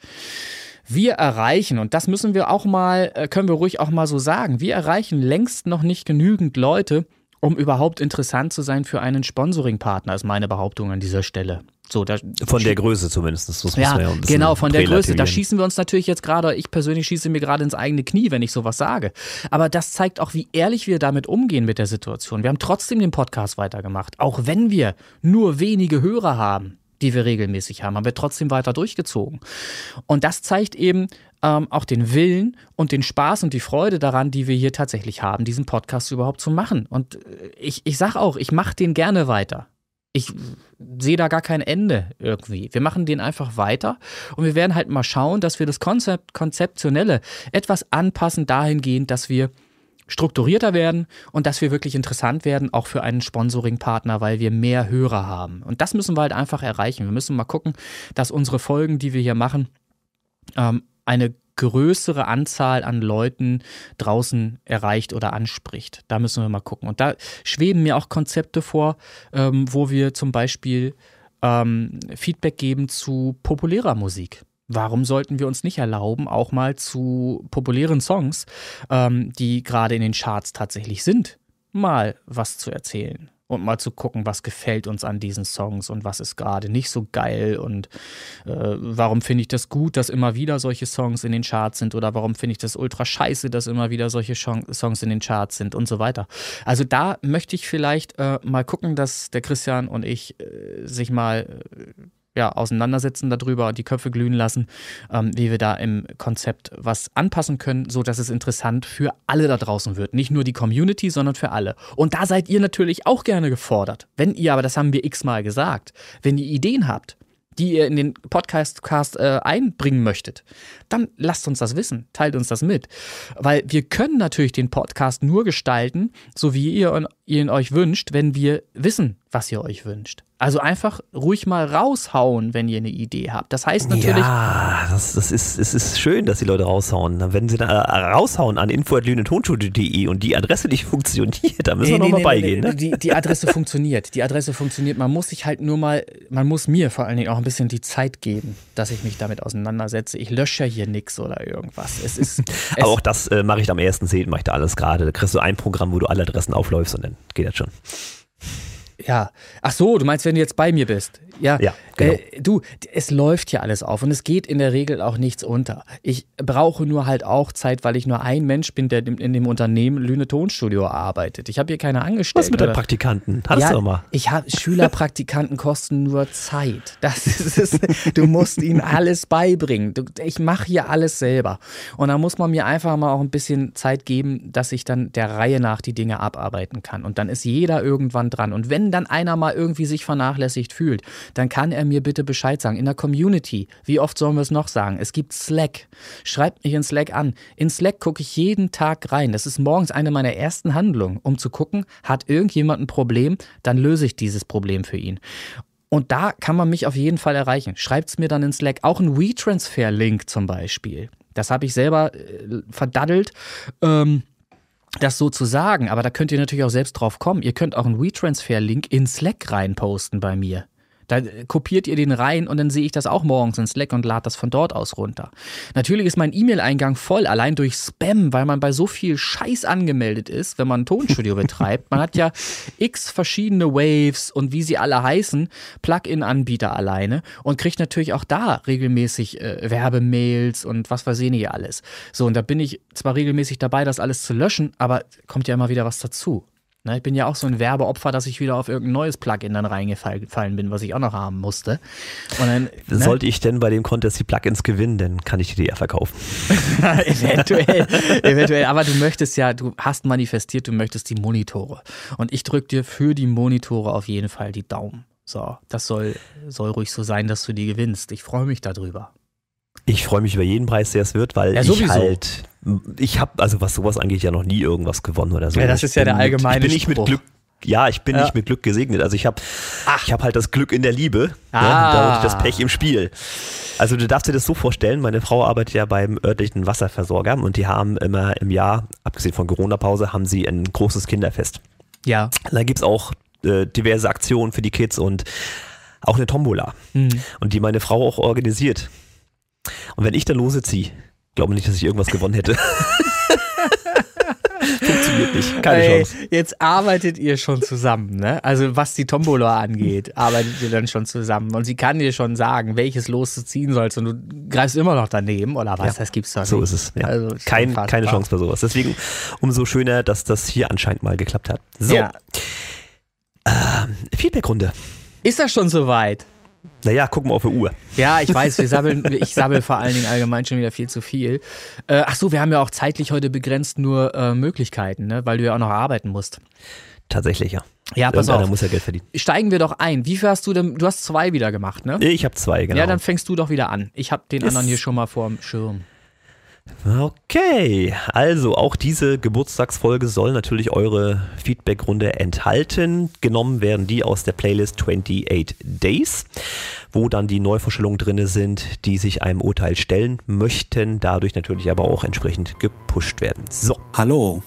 Wir erreichen, und das müssen wir auch mal, äh, können wir ruhig auch mal so sagen, wir erreichen längst noch nicht genügend Leute, um überhaupt interessant zu sein für einen Sponsoring-Partner, ist meine Behauptung an dieser Stelle. So, von der Größe zumindest. Das muss ja, ja genau, von der Größe. Da schießen wir uns natürlich jetzt gerade, ich persönlich schieße mir gerade ins eigene Knie, wenn ich sowas sage. Aber das zeigt auch, wie ehrlich wir damit umgehen mit der Situation. Wir haben trotzdem den Podcast weitergemacht. Auch wenn wir nur wenige Hörer haben, die wir regelmäßig haben, haben wir trotzdem weiter durchgezogen. Und das zeigt eben ähm, auch den Willen und den Spaß und die Freude daran, die wir hier tatsächlich haben, diesen Podcast überhaupt zu machen. Und äh, ich, ich sage auch, ich mache den gerne weiter. Ich sehe da gar kein Ende irgendwie. Wir machen den einfach weiter und wir werden halt mal schauen, dass wir das Konzept, Konzeptionelle etwas anpassen dahingehend, dass wir strukturierter werden und dass wir wirklich interessant werden, auch für einen Sponsoring-Partner, weil wir mehr Hörer haben. Und das müssen wir halt einfach erreichen. Wir müssen mal gucken, dass unsere Folgen, die wir hier machen, ähm, eine größere Anzahl an Leuten draußen erreicht oder anspricht. Da müssen wir mal gucken. Und da schweben mir auch Konzepte vor, ähm, wo wir zum Beispiel ähm, Feedback geben zu populärer Musik. Warum sollten wir uns nicht erlauben, auch mal zu populären Songs, ähm, die gerade in den Charts tatsächlich sind, mal was zu erzählen? Und mal zu gucken, was gefällt uns an diesen Songs und was ist gerade nicht so geil und äh, warum finde ich das gut, dass immer wieder solche Songs in den Charts sind oder warum finde ich das ultra scheiße, dass immer wieder solche Songs in den Charts sind und so weiter. Also da möchte ich vielleicht äh, mal gucken, dass der Christian und ich äh, sich mal äh, ja, auseinandersetzen darüber, die Köpfe glühen lassen, ähm, wie wir da im Konzept was anpassen können, so dass es interessant für alle da draußen wird. Nicht nur die Community, sondern für alle. Und da seid ihr natürlich auch gerne gefordert. Wenn ihr, aber das haben wir x-mal gesagt, wenn ihr Ideen habt, die ihr in den Podcast Cast, äh, einbringen möchtet, dann lasst uns das wissen, teilt uns das mit. Weil wir können natürlich den Podcast nur gestalten, so wie ihr ihn euch wünscht, wenn wir wissen, was ihr euch wünscht. Also einfach ruhig mal raushauen, wenn ihr eine Idee habt. Das heißt natürlich. Ja, das, das ist, es ist schön, dass die Leute raushauen. Wenn sie da äh, raushauen an info.lünetonschuh.de und die Adresse nicht funktioniert, da müssen wir nochmal beigehen. Ne? Die, die Adresse funktioniert. Die Adresse funktioniert. Man muss sich halt nur mal, man muss mir vor allen Dingen auch ein bisschen die Zeit geben, dass ich mich damit auseinandersetze. Ich lösche ja hier nichts oder irgendwas. Es ist. Es Aber auch das äh, mache ich am 1.10. mache ich da alles gerade. Da kriegst du ein Programm, wo du alle Adressen aufläufst und dann geht das schon. Ja. Ach so, du meinst, wenn du jetzt bei mir bist. Ja, Ja, genau. äh, du, es läuft hier alles auf und es geht in der Regel auch nichts unter. Ich brauche nur halt auch Zeit, weil ich nur ein Mensch bin, der in dem Unternehmen Lüne Tonstudio arbeitet. Ich habe hier keine Angestellten. Was mit den Praktikanten? Hattest ja, du mal. Ich habe Schülerpraktikanten kosten nur Zeit. Das ist es. Du musst ihnen alles beibringen. Du, ich mache hier alles selber. Und da muss man mir einfach mal auch ein bisschen Zeit geben, dass ich dann der Reihe nach die Dinge abarbeiten kann. Und dann ist jeder irgendwann dran. Und wenn dann einer mal irgendwie sich vernachlässigt fühlt, dann kann er mir bitte Bescheid sagen. In der Community, wie oft sollen wir es noch sagen? Es gibt Slack. Schreibt mich in Slack an. In Slack gucke ich jeden Tag rein. Das ist morgens eine meiner ersten Handlungen, um zu gucken, hat irgendjemand ein Problem, dann löse ich dieses Problem für ihn. Und da kann man mich auf jeden Fall erreichen. Schreibt es mir dann in Slack. Auch ein WeTransfer-Link zum Beispiel. Das habe ich selber äh, verdaddelt. Ähm, das so zu sagen, aber da könnt ihr natürlich auch selbst drauf kommen. Ihr könnt auch einen WeTransfer-Link in Slack reinposten bei mir. Da kopiert ihr den rein und dann sehe ich das auch morgens in Slack und lade das von dort aus runter. Natürlich ist mein E-Mail-Eingang voll, allein durch Spam, weil man bei so viel Scheiß angemeldet ist, wenn man ein Tonstudio betreibt. Man hat ja x verschiedene Waves und wie sie alle heißen, Plugin-Anbieter alleine und kriegt natürlich auch da regelmäßig äh, Werbemails und was weiß ich alles. So, und da bin ich zwar regelmäßig dabei, das alles zu löschen, aber kommt ja immer wieder was dazu. Ne, ich bin ja auch so ein Werbeopfer, dass ich wieder auf irgendein neues Plugin dann reingefallen bin, was ich auch noch haben musste. Dann, ne, Sollte ich denn bei dem Contest die Plugins gewinnen, dann kann ich die ja verkaufen. eventuell, eventuell. Aber du möchtest ja, du hast manifestiert, du möchtest die Monitore. Und ich drücke dir für die Monitore auf jeden Fall die Daumen. So, das soll, soll ruhig so sein, dass du die gewinnst. Ich freue mich darüber. Ich freue mich über jeden Preis, der es wird, weil Ja, ich sowieso. ich habe, also was sowas angeht, ja noch nie irgendwas gewonnen oder so. Ja, das Ich ist ja der allgemeine Mit, ich bin nicht mit Spruch. Glück, ja, ich bin Ja. nicht mit Glück gesegnet. Also ich habe ich hab halt das Glück in der Liebe Ah. ne, dadurch das Pech im Spiel. Also du darfst dir das so vorstellen, meine Frau arbeitet ja beim örtlichen Wasserversorger und die haben immer im Jahr, abgesehen von Corona-Pause, haben sie ein großes Kinderfest. Ja. Da gibt's auch äh, diverse Aktionen für die Kids und auch eine Tombola. Mhm. Und die meine Frau auch organisiert. Und wenn ich da lose ziehe, glaube nicht, dass ich irgendwas gewonnen hätte. Funktioniert nicht. Keine Ey, Chance. Jetzt arbeitet ihr schon zusammen, ne? Also was die Tombola angeht, arbeitet ihr dann schon zusammen. Und sie kann dir schon sagen, welches Los du ziehen sollst. Und du greifst immer noch daneben, oder was? Ja, Das gibt's doch nicht. So ist es. Ja. Also, ist Kein, keine Chance bei sowas. Deswegen umso schöner, dass das hier anscheinend mal geklappt hat. So, Ja. Feedbackrunde. Ist das schon soweit? Naja, gucken wir auf die Uhr. Ja, ich weiß, wir sabbeln, ich sabbel vor allen Dingen allgemein schon wieder viel zu viel. Äh, ach so, wir haben ja auch zeitlich heute begrenzt nur äh, Möglichkeiten, ne? weil du ja auch noch arbeiten musst. Tatsächlich, ja. Ja, pass auf. muss ja Geld verdienen. Steigen wir doch ein. Wie viel hast du denn? Du hast zwei wieder gemacht, ne? Ich habe zwei, genau. Ja, dann fängst du doch wieder an. Ich habe den Yes. anderen hier schon mal vorm Schirm. Okay, also auch diese Geburtstagsfolge soll natürlich eure Feedbackrunde enthalten. Genommen werden die aus der Playlist 28 Days, wo dann die Neuvorstellungen drin sind, die sich einem Urteil stellen möchten, dadurch natürlich aber auch entsprechend gepusht werden. So, Hallo,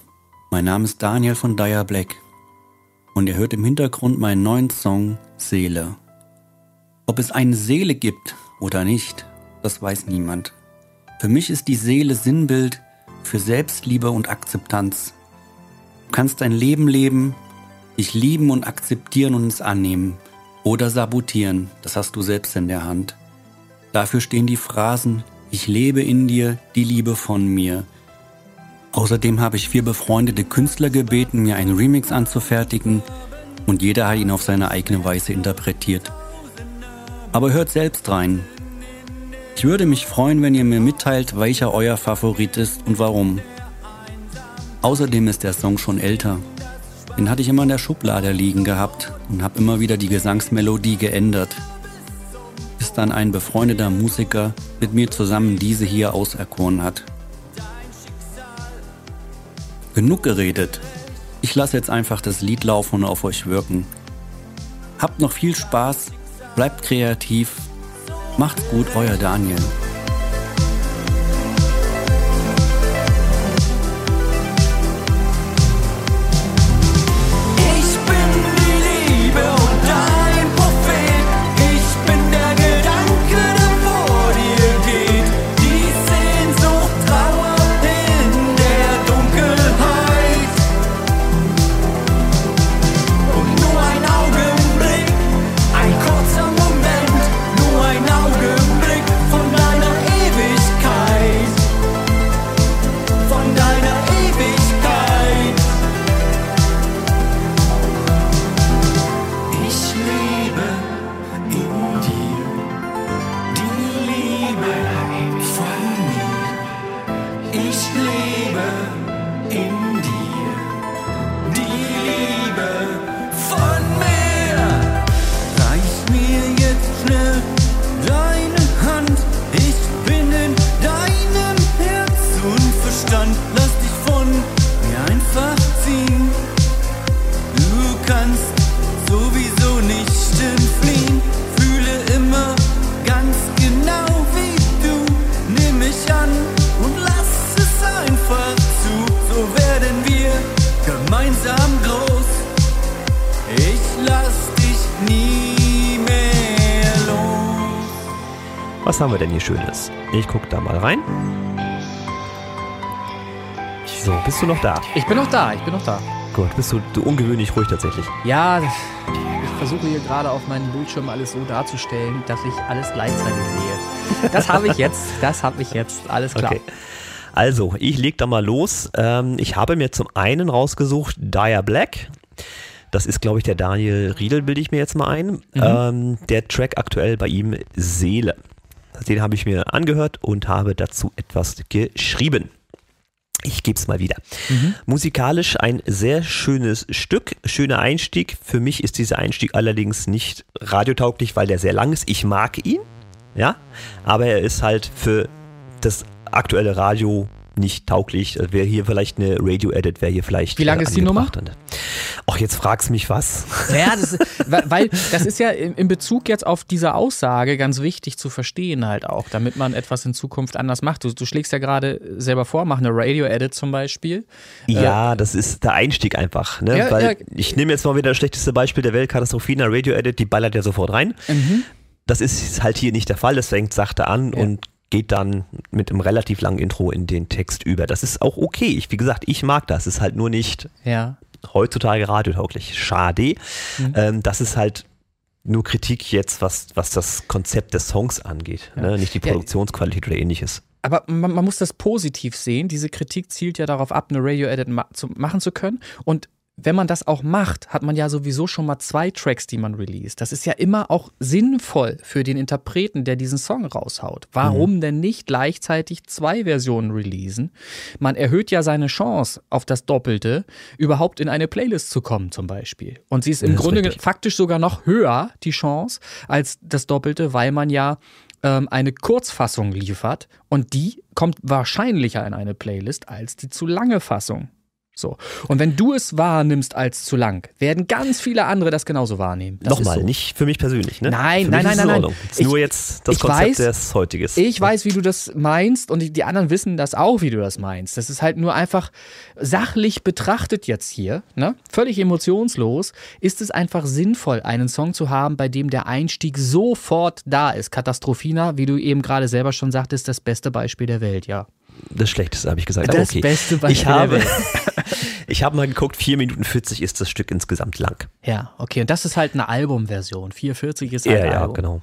mein Name ist Daniel von Dire Black und ihr hört im Hintergrund meinen neuen Song Seele. Ob es eine Seele gibt oder nicht, das weiß niemand. Für mich ist die Seele Sinnbild für Selbstliebe und Akzeptanz. Du kannst dein Leben leben, dich lieben und akzeptieren und es annehmen oder sabotieren, das hast du selbst in der Hand. Dafür stehen die Phrasen Ich lebe in dir, die Liebe von mir. Außerdem habe ich vier befreundete Künstler gebeten, mir einen Remix anzufertigen und jeder hat ihn auf seine eigene Weise interpretiert. Aber hört selbst rein. Ich würde mich freuen, wenn ihr mir mitteilt, welcher euer Favorit ist und warum. Außerdem ist der Song schon älter. Den hatte ich immer in der Schublade liegen gehabt und habe immer wieder die Gesangsmelodie geändert. Bis dann ein befreundeter Musiker mit mir zusammen diese hier auserkoren hat. Genug geredet. Ich lasse jetzt einfach das Lied laufen und auf euch wirken. Habt noch viel Spaß, bleibt kreativ. Macht's gut, euer Daniel. Was haben wir denn hier Schönes? Ich guck da mal rein. So, bist du noch da? Ich bin noch da, ich bin noch da. Gut, bist du, du ungewöhnlich ruhig tatsächlich. Ja, ich versuche hier gerade auf meinem Bildschirm alles so darzustellen, dass ich alles gleichzeitig sehe. Das habe ich jetzt, das habe ich jetzt, alles klar. Okay. Also, ich leg da mal los. Ähm, ich habe mir zum einen rausgesucht Dire Black. Das ist, glaube ich, der Daniel Riedel, bilde ich mir jetzt mal ein. Ähm, der Track aktuell bei ihm Seele. Den habe ich mir angehört und habe dazu etwas geschrieben. Ich gebe es mal wieder. Musikalisch ein sehr schönes Stück, schöner Einstieg. Für mich ist dieser Einstieg allerdings nicht radiotauglich, weil der sehr lang ist. Ich mag ihn, ja, aber er ist halt für das aktuelle Radio nicht tauglich. Wäre hier vielleicht eine Radio-Edit, wäre hier vielleicht. Wie lang äh, ist die Nummer? Ach, jetzt fragst mich was. Ja, das, weil das ist ja in Bezug jetzt auf diese Aussage ganz wichtig zu verstehen halt auch, damit man etwas in Zukunft anders macht. Du, du schlägst ja gerade selber vor, mach eine Radio-Edit zum Beispiel. Ja, das ist der Einstieg einfach. Ne? Ja, Weil ja. ich nehme jetzt mal wieder das schlechteste Beispiel der Welt, Katastrophina Radio Edit, die ballert ja sofort rein. Mhm. Das ist halt hier nicht der Fall, das fängt sachte an und geht dann mit einem relativ langen Intro in den Text über. Das ist auch okay. Ich, wie gesagt, ich mag das. Ist halt nur nicht Ja. heutzutage radiotauglich. Schade. Mhm. Ähm, das ist halt nur Kritik jetzt, was, was das Konzept des Songs angeht. Ne? Nicht die Ja. Produktionsqualität oder ähnliches. Aber man, man muss das positiv sehen. Diese Kritik zielt ja darauf ab, eine Radio-Edit ma zu, machen zu können. Und wenn man das auch macht, hat man ja sowieso schon mal zwei Tracks, die man release. Das ist ja immer auch sinnvoll für den Interpreten, der diesen Song raushaut. Warum denn nicht gleichzeitig zwei Versionen releasen? Man erhöht ja seine Chance auf das Doppelte, überhaupt in eine Playlist zu kommen zum Beispiel. Und sie ist im Das ist Grunde richtig. faktisch sogar noch höher, die Chance, als das Doppelte, weil man ja ähm, eine Kurzfassung liefert und die kommt wahrscheinlicher in eine Playlist als die zu lange Fassung. So. Und wenn du es wahrnimmst als zu lang, werden ganz viele andere das genauso wahrnehmen. Das Nochmal, so. nicht für mich persönlich. Ne? Nein, für nein, nein, nein, in nein. Ich- nur jetzt das Konzept weiß- des heutiges. Ich weiß, wie du das meinst und die- die anderen wissen das auch, wie du das meinst. Das ist halt nur einfach sachlich betrachtet jetzt hier, ne? völlig emotionslos, ist es einfach sinnvoll, einen Song zu haben, bei dem der Einstieg sofort da ist. Katastrophina, wie du eben gerade selber schon sagtest, das beste Beispiel der Welt, ja. Das Schlechteste habe ich gesagt. Das okay. beste Beispiel ich der habe, Welt. ich habe mal geguckt, 4 Minuten 40 ist das Stück insgesamt lang. Ja, okay. Und das ist halt eine Albumversion. 440 ist Ja, halt ein ja, Album. genau.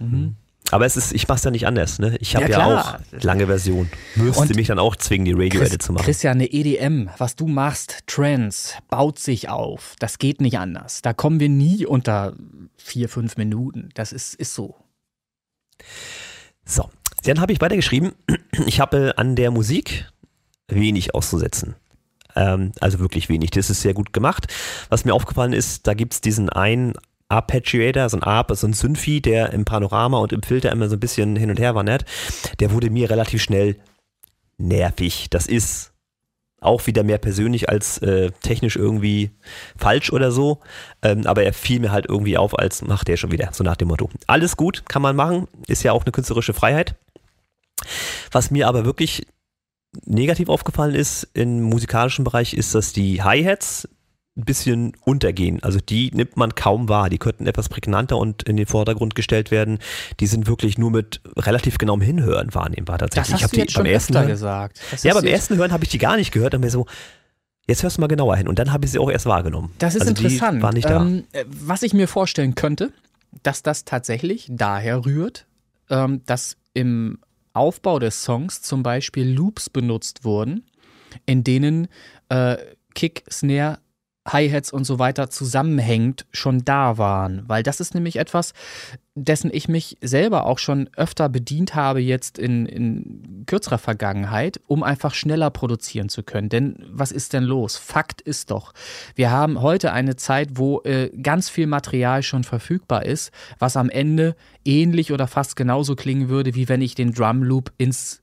Aber es ist, ich mache es ja nicht anders. Ne? Ich habe Ja, ja, auch lange Version. Müsste Und mich dann auch zwingen, die Radio-Edit zu machen. Christian, eine EDM, was du machst, Trends, baut sich auf. Das geht nicht anders. Da kommen wir nie unter vier, fünf Minuten. Das ist, ist so. So, dann habe ich weitergeschrieben, ich habe an der Musik wenig auszusetzen. Ähm, also wirklich wenig. Das ist sehr gut gemacht. Was mir aufgefallen ist, da gibt es diesen einen Arpeggiator, so ein Arp, so ein Synthi, der im Panorama und im Filter immer so ein bisschen hin und her wandert. Der wurde mir relativ schnell nervig. Das ist auch wieder mehr persönlich als äh, technisch irgendwie falsch oder so. Ähm, aber er fiel mir halt irgendwie auf, als macht der schon wieder, so nach dem Motto. Alles gut, kann man machen, ist ja auch eine künstlerische Freiheit. Was mir aber wirklich negativ aufgefallen ist im musikalischen Bereich, ist, dass die Hi-Hats ein bisschen untergehen. Also die nimmt man kaum wahr. Die könnten etwas prägnanter und in den Vordergrund gestellt werden. Die sind wirklich nur mit relativ genauem Hinhören wahrnehmbar Das tatsächlich. hast ich hab du jetzt schon ersten Hören, gesagt. Das ja, beim ersten Hören habe ich die gar nicht gehört und mir so, jetzt hörst du mal genauer hin. Und dann habe ich sie auch erst wahrgenommen. Das ist also interessant. Die war nicht da. Ähm, äh, was ich mir vorstellen könnte, dass das tatsächlich daher rührt, ähm, dass im Aufbau des Songs zum Beispiel Loops benutzt wurden, in denen äh, Kick, Snare, Hi-Hats und so weiter zusammenhängend schon da waren. Weil das ist nämlich etwas, dessen ich mich selber auch schon öfter bedient habe jetzt in, in kürzerer Vergangenheit, um einfach schneller produzieren zu können. Denn was ist denn los? Fakt ist doch, wir haben heute eine Zeit, wo äh, ganz viel Material schon verfügbar ist, was am Ende ähnlich oder fast genauso klingen würde, wie wenn ich den Drum Loop ins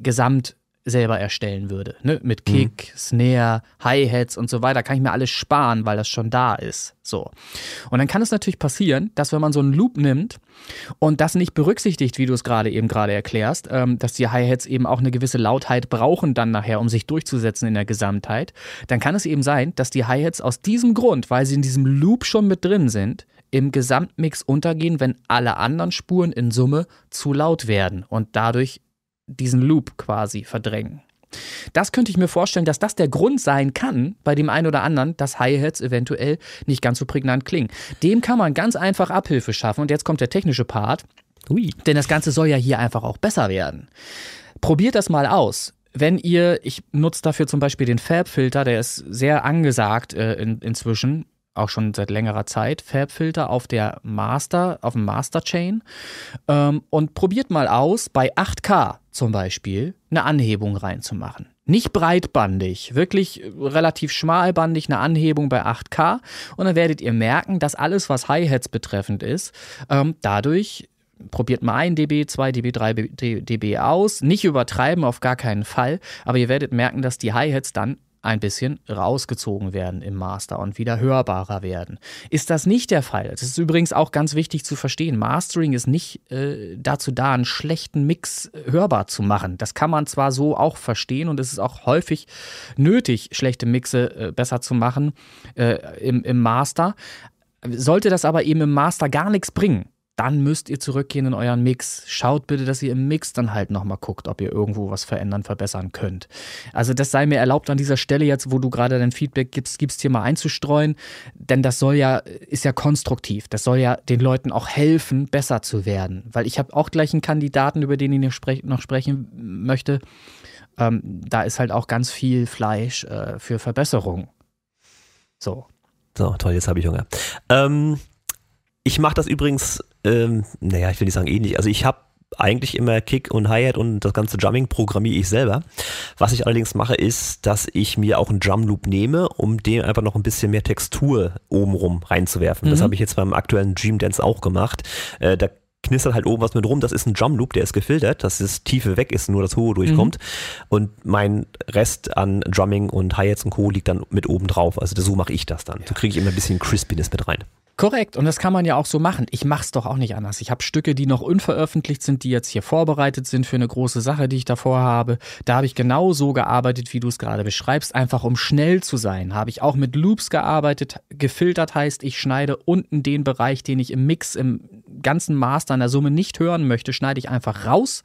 Gesamt selber erstellen würde. Ne? Mit Kick, Snare, Hi-Hats und so weiter kann ich mir alles sparen, weil das schon da ist. So. Und dann kann es natürlich passieren, dass wenn man so einen Loop nimmt und das nicht berücksichtigt, wie du es gerade eben gerade erklärst, ähm, dass die Hi-Hats eben auch eine gewisse Lautheit brauchen dann nachher, um sich durchzusetzen in der Gesamtheit, dann kann es eben sein, dass die Hi-Hats aus diesem Grund, weil sie in diesem Loop schon mit drin sind, im Gesamtmix untergehen, wenn alle anderen Spuren in Summe zu laut werden und dadurch diesen Loop quasi verdrängen. Das könnte ich mir vorstellen, dass das der Grund sein kann, bei dem einen oder anderen, dass Hi-Hats eventuell nicht ganz so prägnant klingen. Dem kann man ganz einfach Abhilfe schaffen. Und jetzt kommt der technische Part, Ui. denn das Ganze soll ja hier einfach auch besser werden. Probiert das mal aus. Wenn ihr, ich nutze dafür zum Beispiel den Fab-Filter, der ist sehr angesagt äh, in, inzwischen, auch schon seit längerer Zeit, Fab-Filter auf der Master, auf dem Master-Chain ähm, und probiert mal aus, bei 8K zum Beispiel eine Anhebung reinzumachen. Nicht breitbandig, wirklich relativ schmalbandig eine Anhebung bei 8K und dann werdet ihr merken, dass alles, was Hi-Hats betreffend ist, ähm, dadurch probiert mal 1 dB, 2 dB, 3 dB aus. Nicht übertreiben, auf gar keinen Fall. Aber ihr werdet merken, dass die Hi-Hats dann ein bisschen rausgezogen werden im Master und wieder hörbarer werden. Ist das nicht der Fall? Das ist übrigens auch ganz wichtig zu verstehen. Mastering ist nicht äh, dazu da, einen schlechten Mix äh, hörbar zu machen. Das kann man zwar so auch verstehen und es ist auch häufig nötig, schlechte Mixe äh, besser zu machen äh, im, im Master. Sollte das aber eben im Master gar nichts bringen, dann müsst ihr zurückgehen in euren Mix. Schaut bitte, dass ihr im Mix dann halt nochmal guckt, ob ihr irgendwo was verändern, verbessern könnt. Also das sei mir erlaubt an dieser Stelle jetzt, wo du gerade dein Feedback gibst, gibst hier mal einzustreuen, denn das soll ja, ist ja konstruktiv. Das soll ja den Leuten auch helfen, besser zu werden. Weil ich habe auch gleich einen Kandidaten, über den ich noch sprech- noch sprechen möchte. Ähm, da ist halt auch ganz viel Fleisch äh, für Verbesserung. So. So, toll, jetzt habe ich Hunger. Ähm, ich mache das übrigens, ähm, naja, ich will nicht sagen ähnlich. Also ich habe eigentlich immer Kick und Hi-Hat und das ganze Drumming programmiere ich selber. Was ich allerdings mache, ist, dass ich mir auch einen Drum Loop nehme, um dem einfach noch ein bisschen mehr Textur obenrum reinzuwerfen. Das Mhm. habe ich jetzt beim aktuellen Dream Dance auch gemacht. Äh, da knistert halt oben was mit rum. Das ist ein Drum Loop, der ist gefiltert, dass das Tiefe weg ist, nur das Hohe durchkommt. Und mein Rest an Drumming und Hi-Hats und Co. liegt dann mit oben drauf. Also so mache ich das dann. So kriege ich immer ein bisschen Crispiness mit rein. Korrekt, und das kann man ja auch so machen. Ich mache es doch auch nicht anders. Ich habe Stücke, die noch unveröffentlicht sind, die jetzt hier vorbereitet sind für eine große Sache, die ich davor habe. Da habe ich genau so gearbeitet, wie du es gerade beschreibst, einfach um schnell zu sein. Habe ich auch mit Loops gearbeitet. Gefiltert heißt, ich schneide unten den Bereich, den ich im Mix, im ganzen Master in der Summe nicht hören möchte, schneide ich einfach raus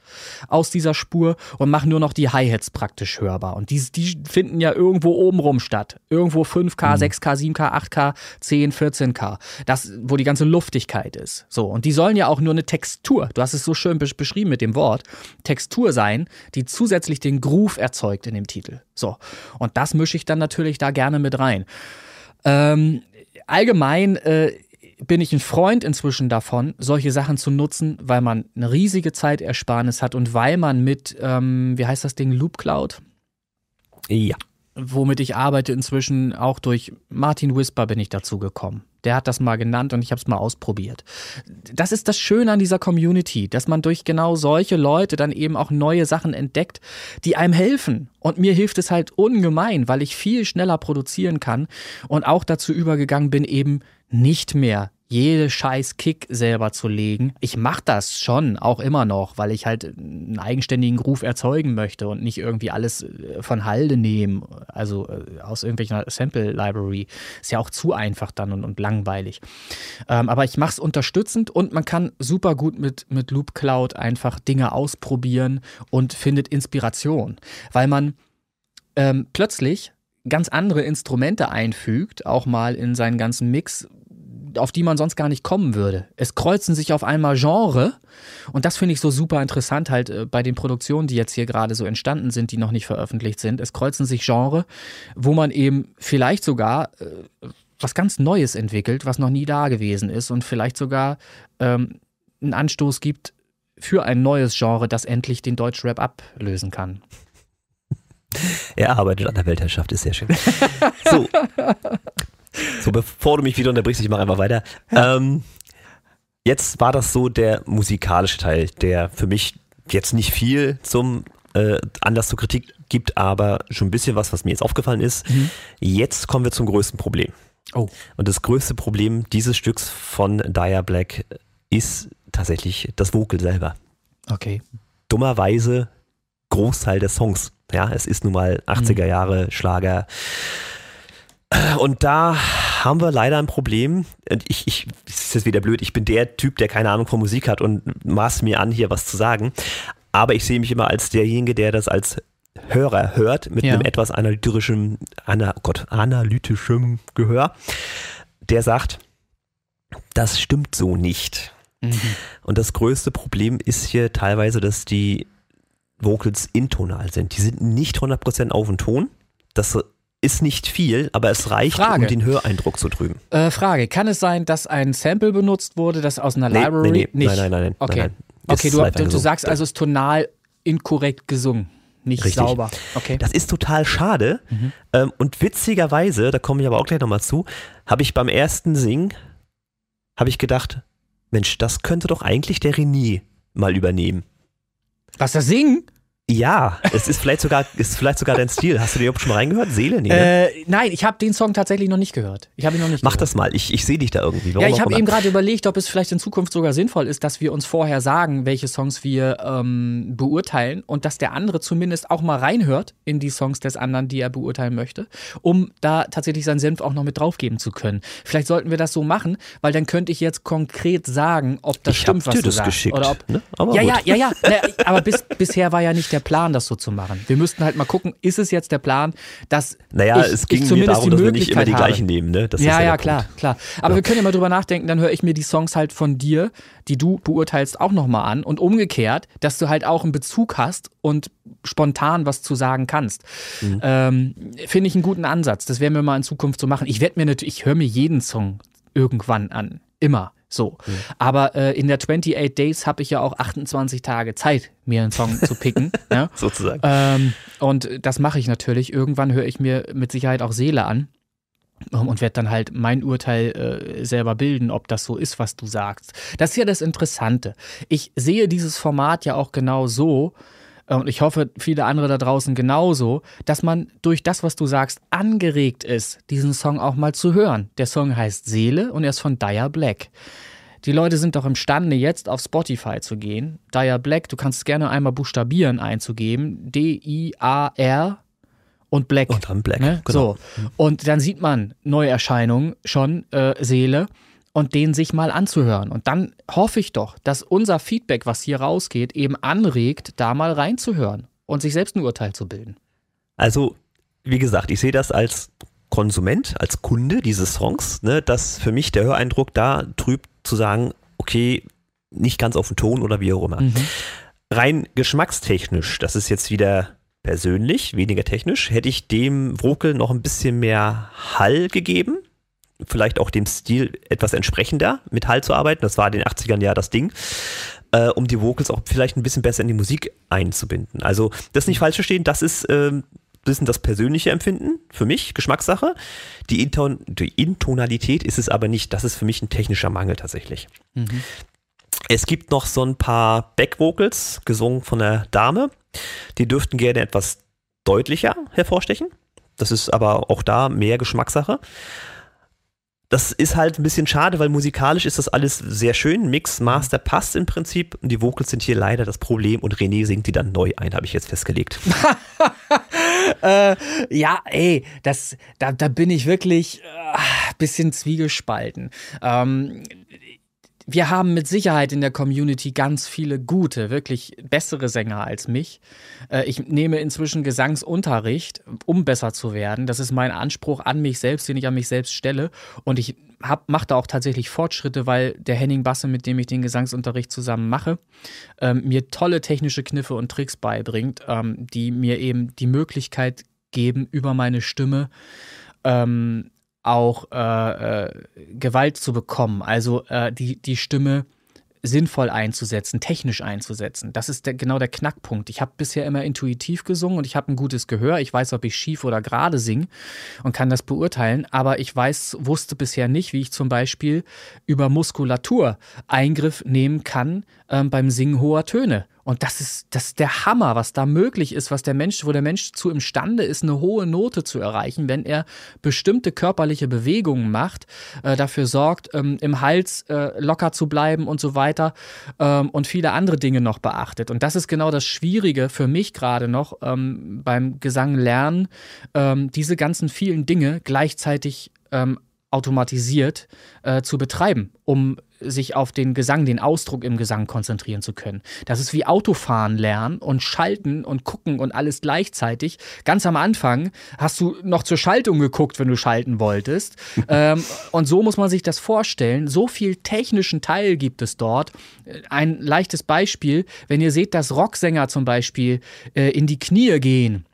aus dieser Spur und mache nur noch die Hi-Hats praktisch hörbar. Und die, die finden ja irgendwo obenrum statt. Irgendwo 5K, 6K, 7K, 8K, 10, 14K. Das, wo die ganze Luftigkeit ist. So. Und die sollen ja auch nur eine Textur, du hast es so schön besch- beschrieben mit dem Wort, Textur sein, die zusätzlich den Groove erzeugt in dem Titel. So. Und das mische ich dann natürlich da gerne mit rein. Ähm, allgemein äh, bin ich ein Freund inzwischen davon, solche Sachen zu nutzen, weil man eine riesige Zeitersparnis hat und weil man mit, ähm, wie heißt das Ding, Loop Cloud, Ja. womit ich arbeite inzwischen, auch durch Martin Whisper bin ich dazu gekommen. Der hat das mal genannt und ich habe es mal ausprobiert. Das ist das Schöne an dieser Community, dass man durch genau solche Leute dann eben auch neue Sachen entdeckt, die einem helfen. Und mir hilft es halt ungemein, weil ich viel schneller produzieren kann und auch dazu übergegangen bin, eben nicht mehr jede scheiß Kick selber zu legen. Ich mache das schon auch immer noch, weil ich halt einen eigenständigen Groove erzeugen möchte und nicht irgendwie alles äh, von Halde nehmen, also äh, aus irgendwelcher Sample Library. Ist ja auch zu einfach dann und, und langweilig. Ähm, aber ich mache es unterstützend und man kann super gut mit, mit Loop Cloud einfach Dinge ausprobieren und findet Inspiration, weil man ähm, plötzlich ganz andere Instrumente einfügt, auch mal in seinen ganzen Mix, auf die man sonst gar nicht kommen würde. Es kreuzen sich auf einmal Genre und das finde ich so super interessant halt äh, bei den Produktionen, die jetzt hier gerade so entstanden sind, die noch nicht veröffentlicht sind. Es kreuzen sich Genre, wo man eben vielleicht sogar äh, was ganz Neues entwickelt, was noch nie da gewesen ist und vielleicht sogar ähm, einen Anstoß gibt für ein neues Genre, das endlich den Deutschrap ablösen kann. Er arbeitet an der Weltherrschaft, ist sehr schön. So. So, bevor du mich wieder unterbrichst, ich mache einfach weiter. Ähm, jetzt war das so der musikalische Teil, der für mich jetzt nicht viel zum äh, Anlass zur Kritik gibt, aber schon ein bisschen was, was mir jetzt aufgefallen ist. Jetzt kommen wir zum größten Problem. Oh. Und das größte Problem dieses Stücks von Dire Black ist tatsächlich das Vocal selber. Okay. dummerweise Großteil des Songs. Ja, es ist nun mal 80er Jahre Schlager. Und da haben wir leider ein Problem. Und ich, ich, es ist jetzt wieder blöd, ich bin der Typ, der keine Ahnung von Musik hat und maß mir an, hier was zu sagen. Aber ich sehe mich immer als derjenige, der das als Hörer hört, mit Ja. einem etwas analytischem, ana, oh Gott, analytischem Gehör, der sagt, das stimmt so nicht. Und das größte Problem ist hier teilweise, dass die Vocals intonal sind. Die sind nicht 100% auf den Ton. Das ist nicht viel, aber es reicht, Frage. um den Höreindruck zu trüben. Äh, Frage, kann es sein, dass ein Sample benutzt wurde, das aus einer Nee, Library nee, nee. nicht? Nein, nein, nein, nein, Okay, nein, nein. Okay du, du, sagst also, es ist tonal inkorrekt gesungen, nicht Richtig. sauber. Okay. Das ist total schade. Ähm, und witzigerweise, da komme ich aber auch gleich nochmal zu, habe ich beim ersten Singen, habe ich gedacht, Mensch, das könnte doch eigentlich der René mal übernehmen. Was das Singen? Ja, es ist vielleicht sogar, ist vielleicht sogar dein Stil. Hast du überhaupt schon mal reingehört? Seele? Nee, ne? Äh, nein, ich habe den Song tatsächlich noch nicht gehört. Ich habe ihn noch nicht Mach gehört. das mal. Ich, ich sehe dich da irgendwie. Warum Ja, ich habe eben gerade überlegt, ob es vielleicht in Zukunft sogar sinnvoll ist, dass wir uns vorher sagen, welche Songs wir ähm, beurteilen und dass der andere zumindest auch mal reinhört in die Songs des anderen, die er beurteilen möchte, um da tatsächlich seinen Senf auch noch mit draufgeben zu können. Vielleicht sollten wir das so machen, weil dann könnte ich jetzt konkret sagen, ob das Ich stimmt, was dir du das sagst. geschickt, Oder ob, ne? Aber ja, ja, gut. ja, ja, Ne, aber bis, bisher war ja nicht der Plan, das so zu machen. Wir müssten halt mal gucken, ist es jetzt der Plan, dass Naja, ich, es ging ich mir zumindest darum, die dass wir nicht immer die habe. gleichen nehmen. Ne? Das ja, ja, klar, Punkt. klar. Aber wir können ja mal drüber nachdenken, dann höre ich mir die Songs halt von dir, die du beurteilst, auch nochmal an und umgekehrt, dass du halt auch einen Bezug hast und spontan was zu sagen kannst. Mhm. Ähm, Finde ich einen guten Ansatz. Das werden wir mal in Zukunft so machen. Ich werde mir natürlich, ich höre mir jeden Song irgendwann an. Immer. So. Mhm. Aber äh, in der 28 Days habe ich ja auch 28 Tage Zeit, mir einen Song zu picken. ja? Sozusagen. Ähm, und das mache ich natürlich. Irgendwann höre ich mir mit Sicherheit auch Seele an ähm, und werde dann halt mein Urteil äh, selber bilden, ob das so ist, was du sagst. Das ist ja das Interessante. Ich sehe dieses Format ja auch genau so. Äh, Und ich hoffe, viele andere da draußen genauso, dass man durch das, was du sagst, angeregt ist, diesen Song auch mal zu hören. Der Song heißt Seele und er ist von Dire Black. Die Leute sind doch imstande, jetzt auf Spotify zu gehen. Dire Black, du kannst es gerne einmal buchstabieren einzugeben. D-I-A-R und Black. Und dann Black, Ne? genau. So. Und dann sieht man Neuerscheinungen schon, äh, Seele, und den sich mal anzuhören. Und dann hoffe ich doch, dass unser Feedback, was hier rausgeht, eben anregt, da mal reinzuhören und sich selbst ein Urteil zu bilden. Also, wie gesagt, ich sehe das als Konsument, als Kunde dieses Songs, ne, dass für mich der Höreindruck da trübt zu sagen, okay, nicht ganz auf den Ton oder wie auch immer. Mhm. Rein geschmackstechnisch, das ist jetzt wieder persönlich, weniger technisch, hätte ich dem Vocal noch ein bisschen mehr Hall gegeben. Vielleicht auch dem Stil etwas entsprechender mit Hall zu arbeiten. Das war in den 80ern ja das Ding. Äh, um die Vocals auch vielleicht ein bisschen besser in die Musik einzubinden. Also, das nicht falsch verstehen, das ist ähm, bisschen das persönliche Empfinden für mich, Geschmackssache. Die, Inton die Intonalität ist es aber nicht. Das ist für mich ein technischer Mangel tatsächlich. Es gibt noch so ein paar Backvocals, gesungen von der Dame. Die dürften gerne etwas deutlicher hervorstechen. Das ist aber auch da mehr Geschmackssache. Das ist halt ein bisschen schade, weil musikalisch ist das alles sehr schön. Mix, Master passt im Prinzip. Und die Vocals sind hier leider das Problem. Und René singt die dann neu ein, habe ich jetzt festgelegt. Äh, ja, ey, das, da, da bin ich wirklich äh, bisschen zwiegespalten. Ähm, wir haben mit Sicherheit in der Community ganz viele gute, wirklich bessere Sänger als mich. Äh, ich nehme inzwischen Gesangsunterricht, um besser zu werden. Das ist mein Anspruch an mich selbst, den ich an mich selbst stelle. Und ich mache da auch tatsächlich Fortschritte, weil der Henning Basse, mit dem ich den Gesangsunterricht zusammen mache, ähm, mir tolle technische Kniffe und Tricks beibringt, ähm, die mir eben die Möglichkeit geben, über meine Stimme ähm, auch äh, äh, Gewalt zu bekommen. Also äh, die, die Stimme sinnvoll einzusetzen, technisch einzusetzen. Das ist der, genau der Knackpunkt. Ich habe bisher immer intuitiv gesungen und ich habe ein gutes Gehör. Ich weiß, ob ich schief oder gerade singe und kann das beurteilen. Aber ich weiß, wusste bisher nicht, wie ich zum Beispiel über Muskulatur Eingriff nehmen kann ähm, beim Singen hoher Töne. Und das ist, das ist der Hammer, was da möglich ist, was der Mensch, wo der Mensch zu imstande ist, eine hohe Note zu erreichen, wenn er bestimmte körperliche Bewegungen macht, äh, dafür sorgt, ähm, im Hals äh, locker zu bleiben und so weiter ähm, und viele andere Dinge noch beachtet. Und das ist genau das Schwierige für mich gerade noch ähm, beim Gesang lernen, ähm, diese ganzen vielen Dinge gleichzeitig ähm, automatisiert äh, zu betreiben, um sich auf den Gesang, den Ausdruck im Gesang konzentrieren zu können. Das ist wie Autofahren lernen und schalten und gucken und alles gleichzeitig. Ganz am Anfang hast du noch zur Schaltung geguckt, wenn du schalten wolltest. ähm, und so muss man sich das vorstellen. So viel technischen Teil gibt es dort. Ein leichtes Beispiel, wenn ihr seht, dass Rocksänger zum Beispiel äh, in die Knie gehen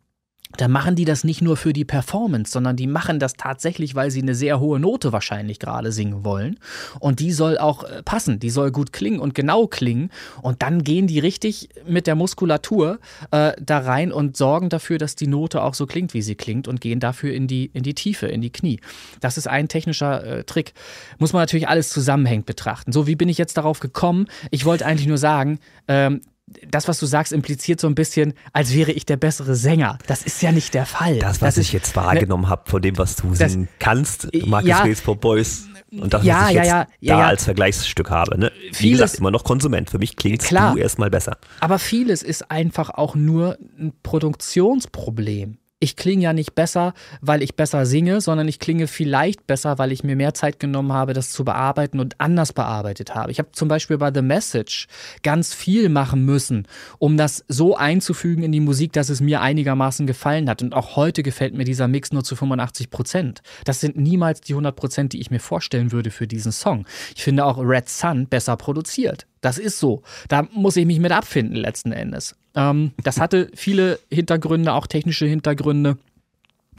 da machen die das nicht nur für die Performance, sondern die machen das tatsächlich, weil sie eine sehr hohe Note wahrscheinlich gerade singen wollen. Und die soll auch äh, passen, die soll gut klingen und genau klingen. Und dann gehen die richtig mit der Muskulatur äh, da rein und sorgen dafür, dass die Note auch so klingt, wie sie klingt und gehen dafür in die, in die Tiefe, in die Knie. Das ist ein technischer äh, Trick. Muss man natürlich alles zusammenhängend betrachten. So, wie bin ich jetzt darauf gekommen? Ich wollte eigentlich nur sagen, ähm, das, was du sagst, impliziert so ein bisschen, als wäre ich der bessere Sänger. Das ist ja nicht der Fall. Das, was ist, ich jetzt wahrgenommen habe von dem, was du Das- singen kannst, Marcus Ja. Gates for Boys. Und das, Ja, was ich ja, jetzt ja, ja, da ja. als Vergleichsstück habe. Ne? Wie Vieles- gesagt, immer noch Konsument. Für mich klingst Klar. du erstmal besser. Aber vieles ist einfach auch nur ein Produktionsproblem. Ich klinge ja nicht besser, weil ich besser singe, sondern ich klinge vielleicht besser, weil ich mir mehr Zeit genommen habe, das zu bearbeiten und anders bearbeitet habe. Ich habe zum Beispiel bei The Message ganz viel machen müssen, um das so einzufügen in die Musik, dass es mir einigermaßen gefallen hat. Und auch heute gefällt mir dieser Mix nur zu 85 Prozent. Das sind niemals die 100 Prozent, die ich mir vorstellen würde für diesen Song. Ich finde auch Red Sun besser produziert. Das ist so. Da muss ich mich mit abfinden letzten Endes. Ähm, das hatte viele Hintergründe, auch technische Hintergründe.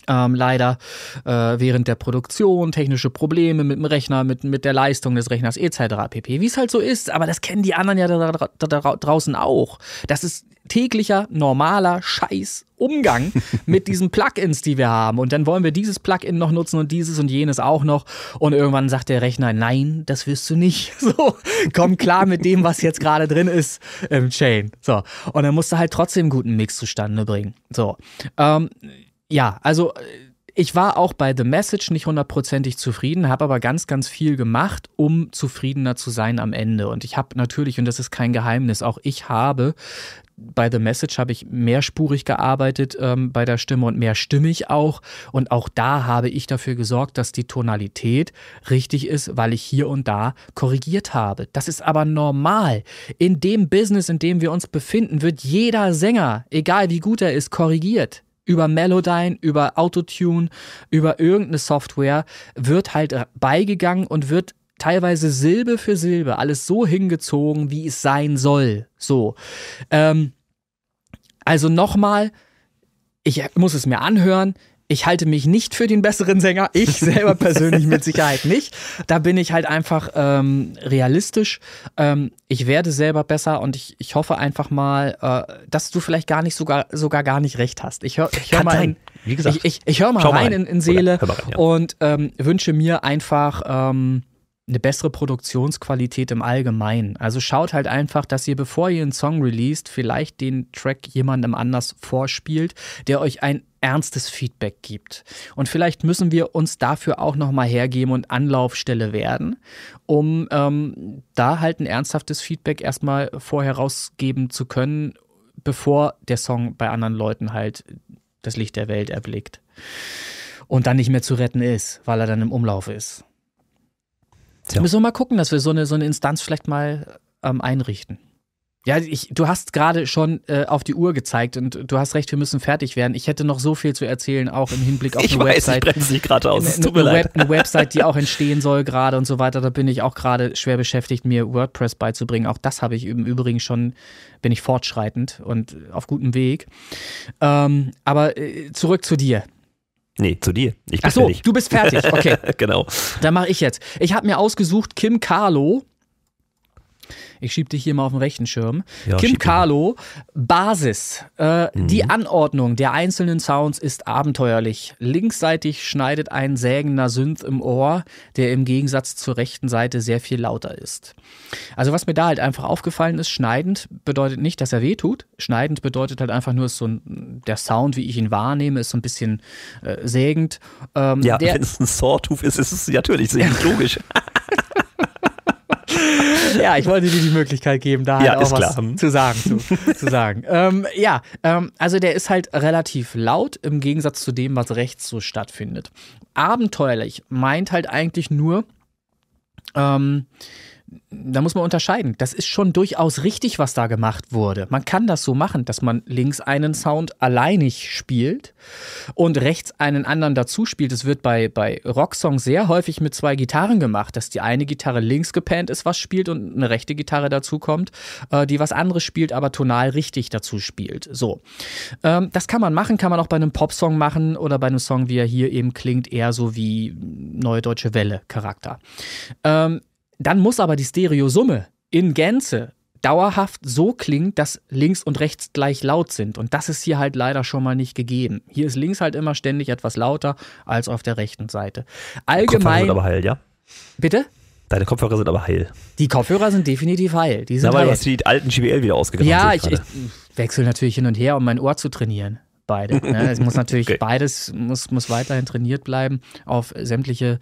Ähm, leider äh, während der Produktion, technische Probleme mit dem Rechner, mit, mit der Leistung des Rechners etc. pp. Wie es halt so ist, aber das kennen die anderen ja da, da, da, da draußen auch. Das ist täglicher, normaler Scheiß Umgang mit diesen Plugins, die wir haben. Und dann wollen wir dieses Plugin noch nutzen und dieses und jenes auch noch. Und irgendwann sagt der Rechner, nein, das wirst du nicht. So, komm klar mit dem, was jetzt gerade drin ist im Chain. So. Und dann musst du halt trotzdem einen guten Mix zustande bringen. So. Ähm, ja, also äh, ich war auch bei The Message nicht hundertprozentig zufrieden, habe aber ganz, ganz viel gemacht, um zufriedener zu sein am Ende. Und ich habe natürlich, und das ist kein Geheimnis, auch ich habe bei The Message habe ich mehrspurig gearbeitet ähm, bei der Stimme und mehrstimmig auch. Und auch da habe ich dafür gesorgt, dass die Tonalität richtig ist, weil ich hier und da korrigiert habe. Das ist aber normal. In dem Business, in dem wir uns befinden, wird jeder Sänger, egal wie gut er ist, korrigiert über Melodyne, über Autotune, über irgendeine Software wird halt beigegangen und wird teilweise Silbe für Silbe alles so hingezogen, wie es sein soll. So. Ähm, also nochmal, ich muss es mir anhören. Ich halte mich nicht für den besseren Sänger. Ich selber persönlich mit Sicherheit nicht. Da bin ich halt einfach ähm, realistisch. Ähm, ich werde selber besser und ich, ich hoffe einfach mal, äh, dass du vielleicht gar nicht sogar, sogar gar nicht recht hast. Ich höre ich hör mal, in, Wie gesagt, ich, ich, ich höre mal mal rein rein. in, in Seele hör rein, ja. und ähm, wünsche mir einfach ähm, eine bessere Produktionsqualität im Allgemeinen. Also schaut halt einfach, dass ihr, bevor ihr einen Song released, vielleicht den Track jemandem anders vorspielt, der euch ein ernstes Feedback gibt. Und vielleicht müssen wir uns dafür auch nochmal hergeben und Anlaufstelle werden, um ähm, da halt ein ernsthaftes Feedback erstmal vorher rausgeben zu können, bevor der Song bei anderen Leuten halt das Licht der Welt erblickt. Und dann nicht mehr zu retten ist, weil er dann im Umlauf ist. Tja. Müssen wir mal gucken, dass wir so eine, so eine Instanz vielleicht mal ähm, einrichten. Ja, ich, du hast gerade schon äh, auf die Uhr gezeigt und du hast recht, wir müssen fertig werden. Ich hätte noch so viel zu erzählen, auch im Hinblick auf Ich eine weiß, ich Website. bremse dich gerade aus. Eine, tut mir eine, leid. Web, eine Website, die auch entstehen soll gerade und so weiter. Da bin ich auch gerade schwer beschäftigt, mir WordPress beizubringen. Auch das habe ich im Übrigen schon, bin ich fortschreitend und auf gutem Weg. Ähm, aber äh, zurück zu dir. Nee, zu dir. Ich bin Ach so, fertig. du bist fertig. Okay. genau. Dann mache ich jetzt. Ich habe mir ausgesucht Kim Carlo. Ich schieb dich hier mal auf den rechten Schirm. Ja, Kim. Carlo, Basis. Äh, Die Mhm. Anordnung der einzelnen Sounds ist abenteuerlich. Linksseitig schneidet ein sägender Synth im Ohr, der im Gegensatz zur rechten Seite sehr viel lauter ist. Also was mir da halt einfach aufgefallen ist, schneidend bedeutet nicht, dass er weh tut. Schneidend bedeutet halt einfach nur, ist so ein, der Sound, wie ich ihn wahrnehme, ist so ein bisschen äh, sägend. Ähm, Ja, wenn es ein Sawtooth ist, ist es natürlich sehr logisch. Ja, ich wollte dir die Möglichkeit geben, da Ja, halt auch ist was klar. Zu sagen. Zu, zu sagen. Ähm, ja, ähm, also der ist halt relativ laut im Gegensatz zu dem, was rechts so stattfindet. Abenteuerlich meint halt eigentlich nur, ähm, da muss man unterscheiden. Das ist schon durchaus richtig, was da gemacht wurde. Man kann das so machen, dass man links einen Sound alleinig spielt und rechts einen anderen dazu spielt. Es wird bei, bei Rocksongs sehr häufig mit zwei Gitarren gemacht, dass die eine Gitarre links gepannt ist, was spielt und eine rechte Gitarre dazu kommt, äh, die was anderes spielt, aber tonal richtig dazu spielt. So. Ähm, das kann man machen, kann man auch bei einem Popsong machen oder bei einem Song, wie er hier eben klingt, eher so wie Neue Deutsche Welle Charakter. Ähm, dann muss aber die Stereosumme in Gänze dauerhaft so klingen, dass links und rechts gleich laut sind. Und das ist hier halt leider schon mal nicht gegeben. Hier ist links halt immer ständig etwas lauter als auf der rechten Seite. Kopfhörer Allgemein. aber heil, ja? Bitte? Deine Kopfhörer sind aber heil. Die Kopfhörer sind definitiv heil. Die sind Na, weil du heil. hast die alten GBL wieder ausgegangen. Ja, ich, ich wechsle natürlich hin und her, um mein Ohr zu trainieren. Beide. Ne? Es muss natürlich Okay. beides muss, muss weiterhin trainiert bleiben auf sämtliche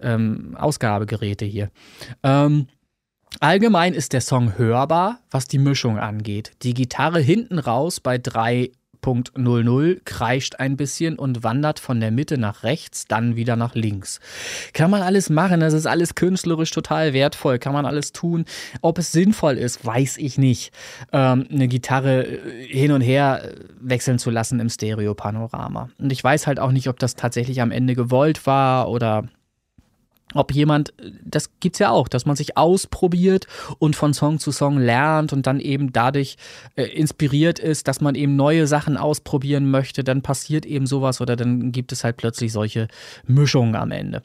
ähm, Ausgabegeräte hier. Ähm, allgemein ist der Song hörbar, was die Mischung angeht. Die Gitarre hinten raus bei 3.00 kreischt ein bisschen und wandert von der Mitte nach rechts, dann wieder nach links. Kann man alles machen, das ist alles künstlerisch total wertvoll, kann man alles tun. Ob es sinnvoll ist, weiß ich nicht, ähm, eine Gitarre äh, hin und her äh, wechseln zu lassen im Stereo-Panorama. Und ich weiß halt auch nicht, ob das tatsächlich am Ende gewollt war oder ob jemand, das gibt's ja auch, dass man sich ausprobiert und von Song zu Song lernt und dann eben dadurch äh, inspiriert ist, dass man eben neue Sachen ausprobieren möchte, dann passiert eben sowas oder dann gibt es halt plötzlich solche Mischungen am Ende.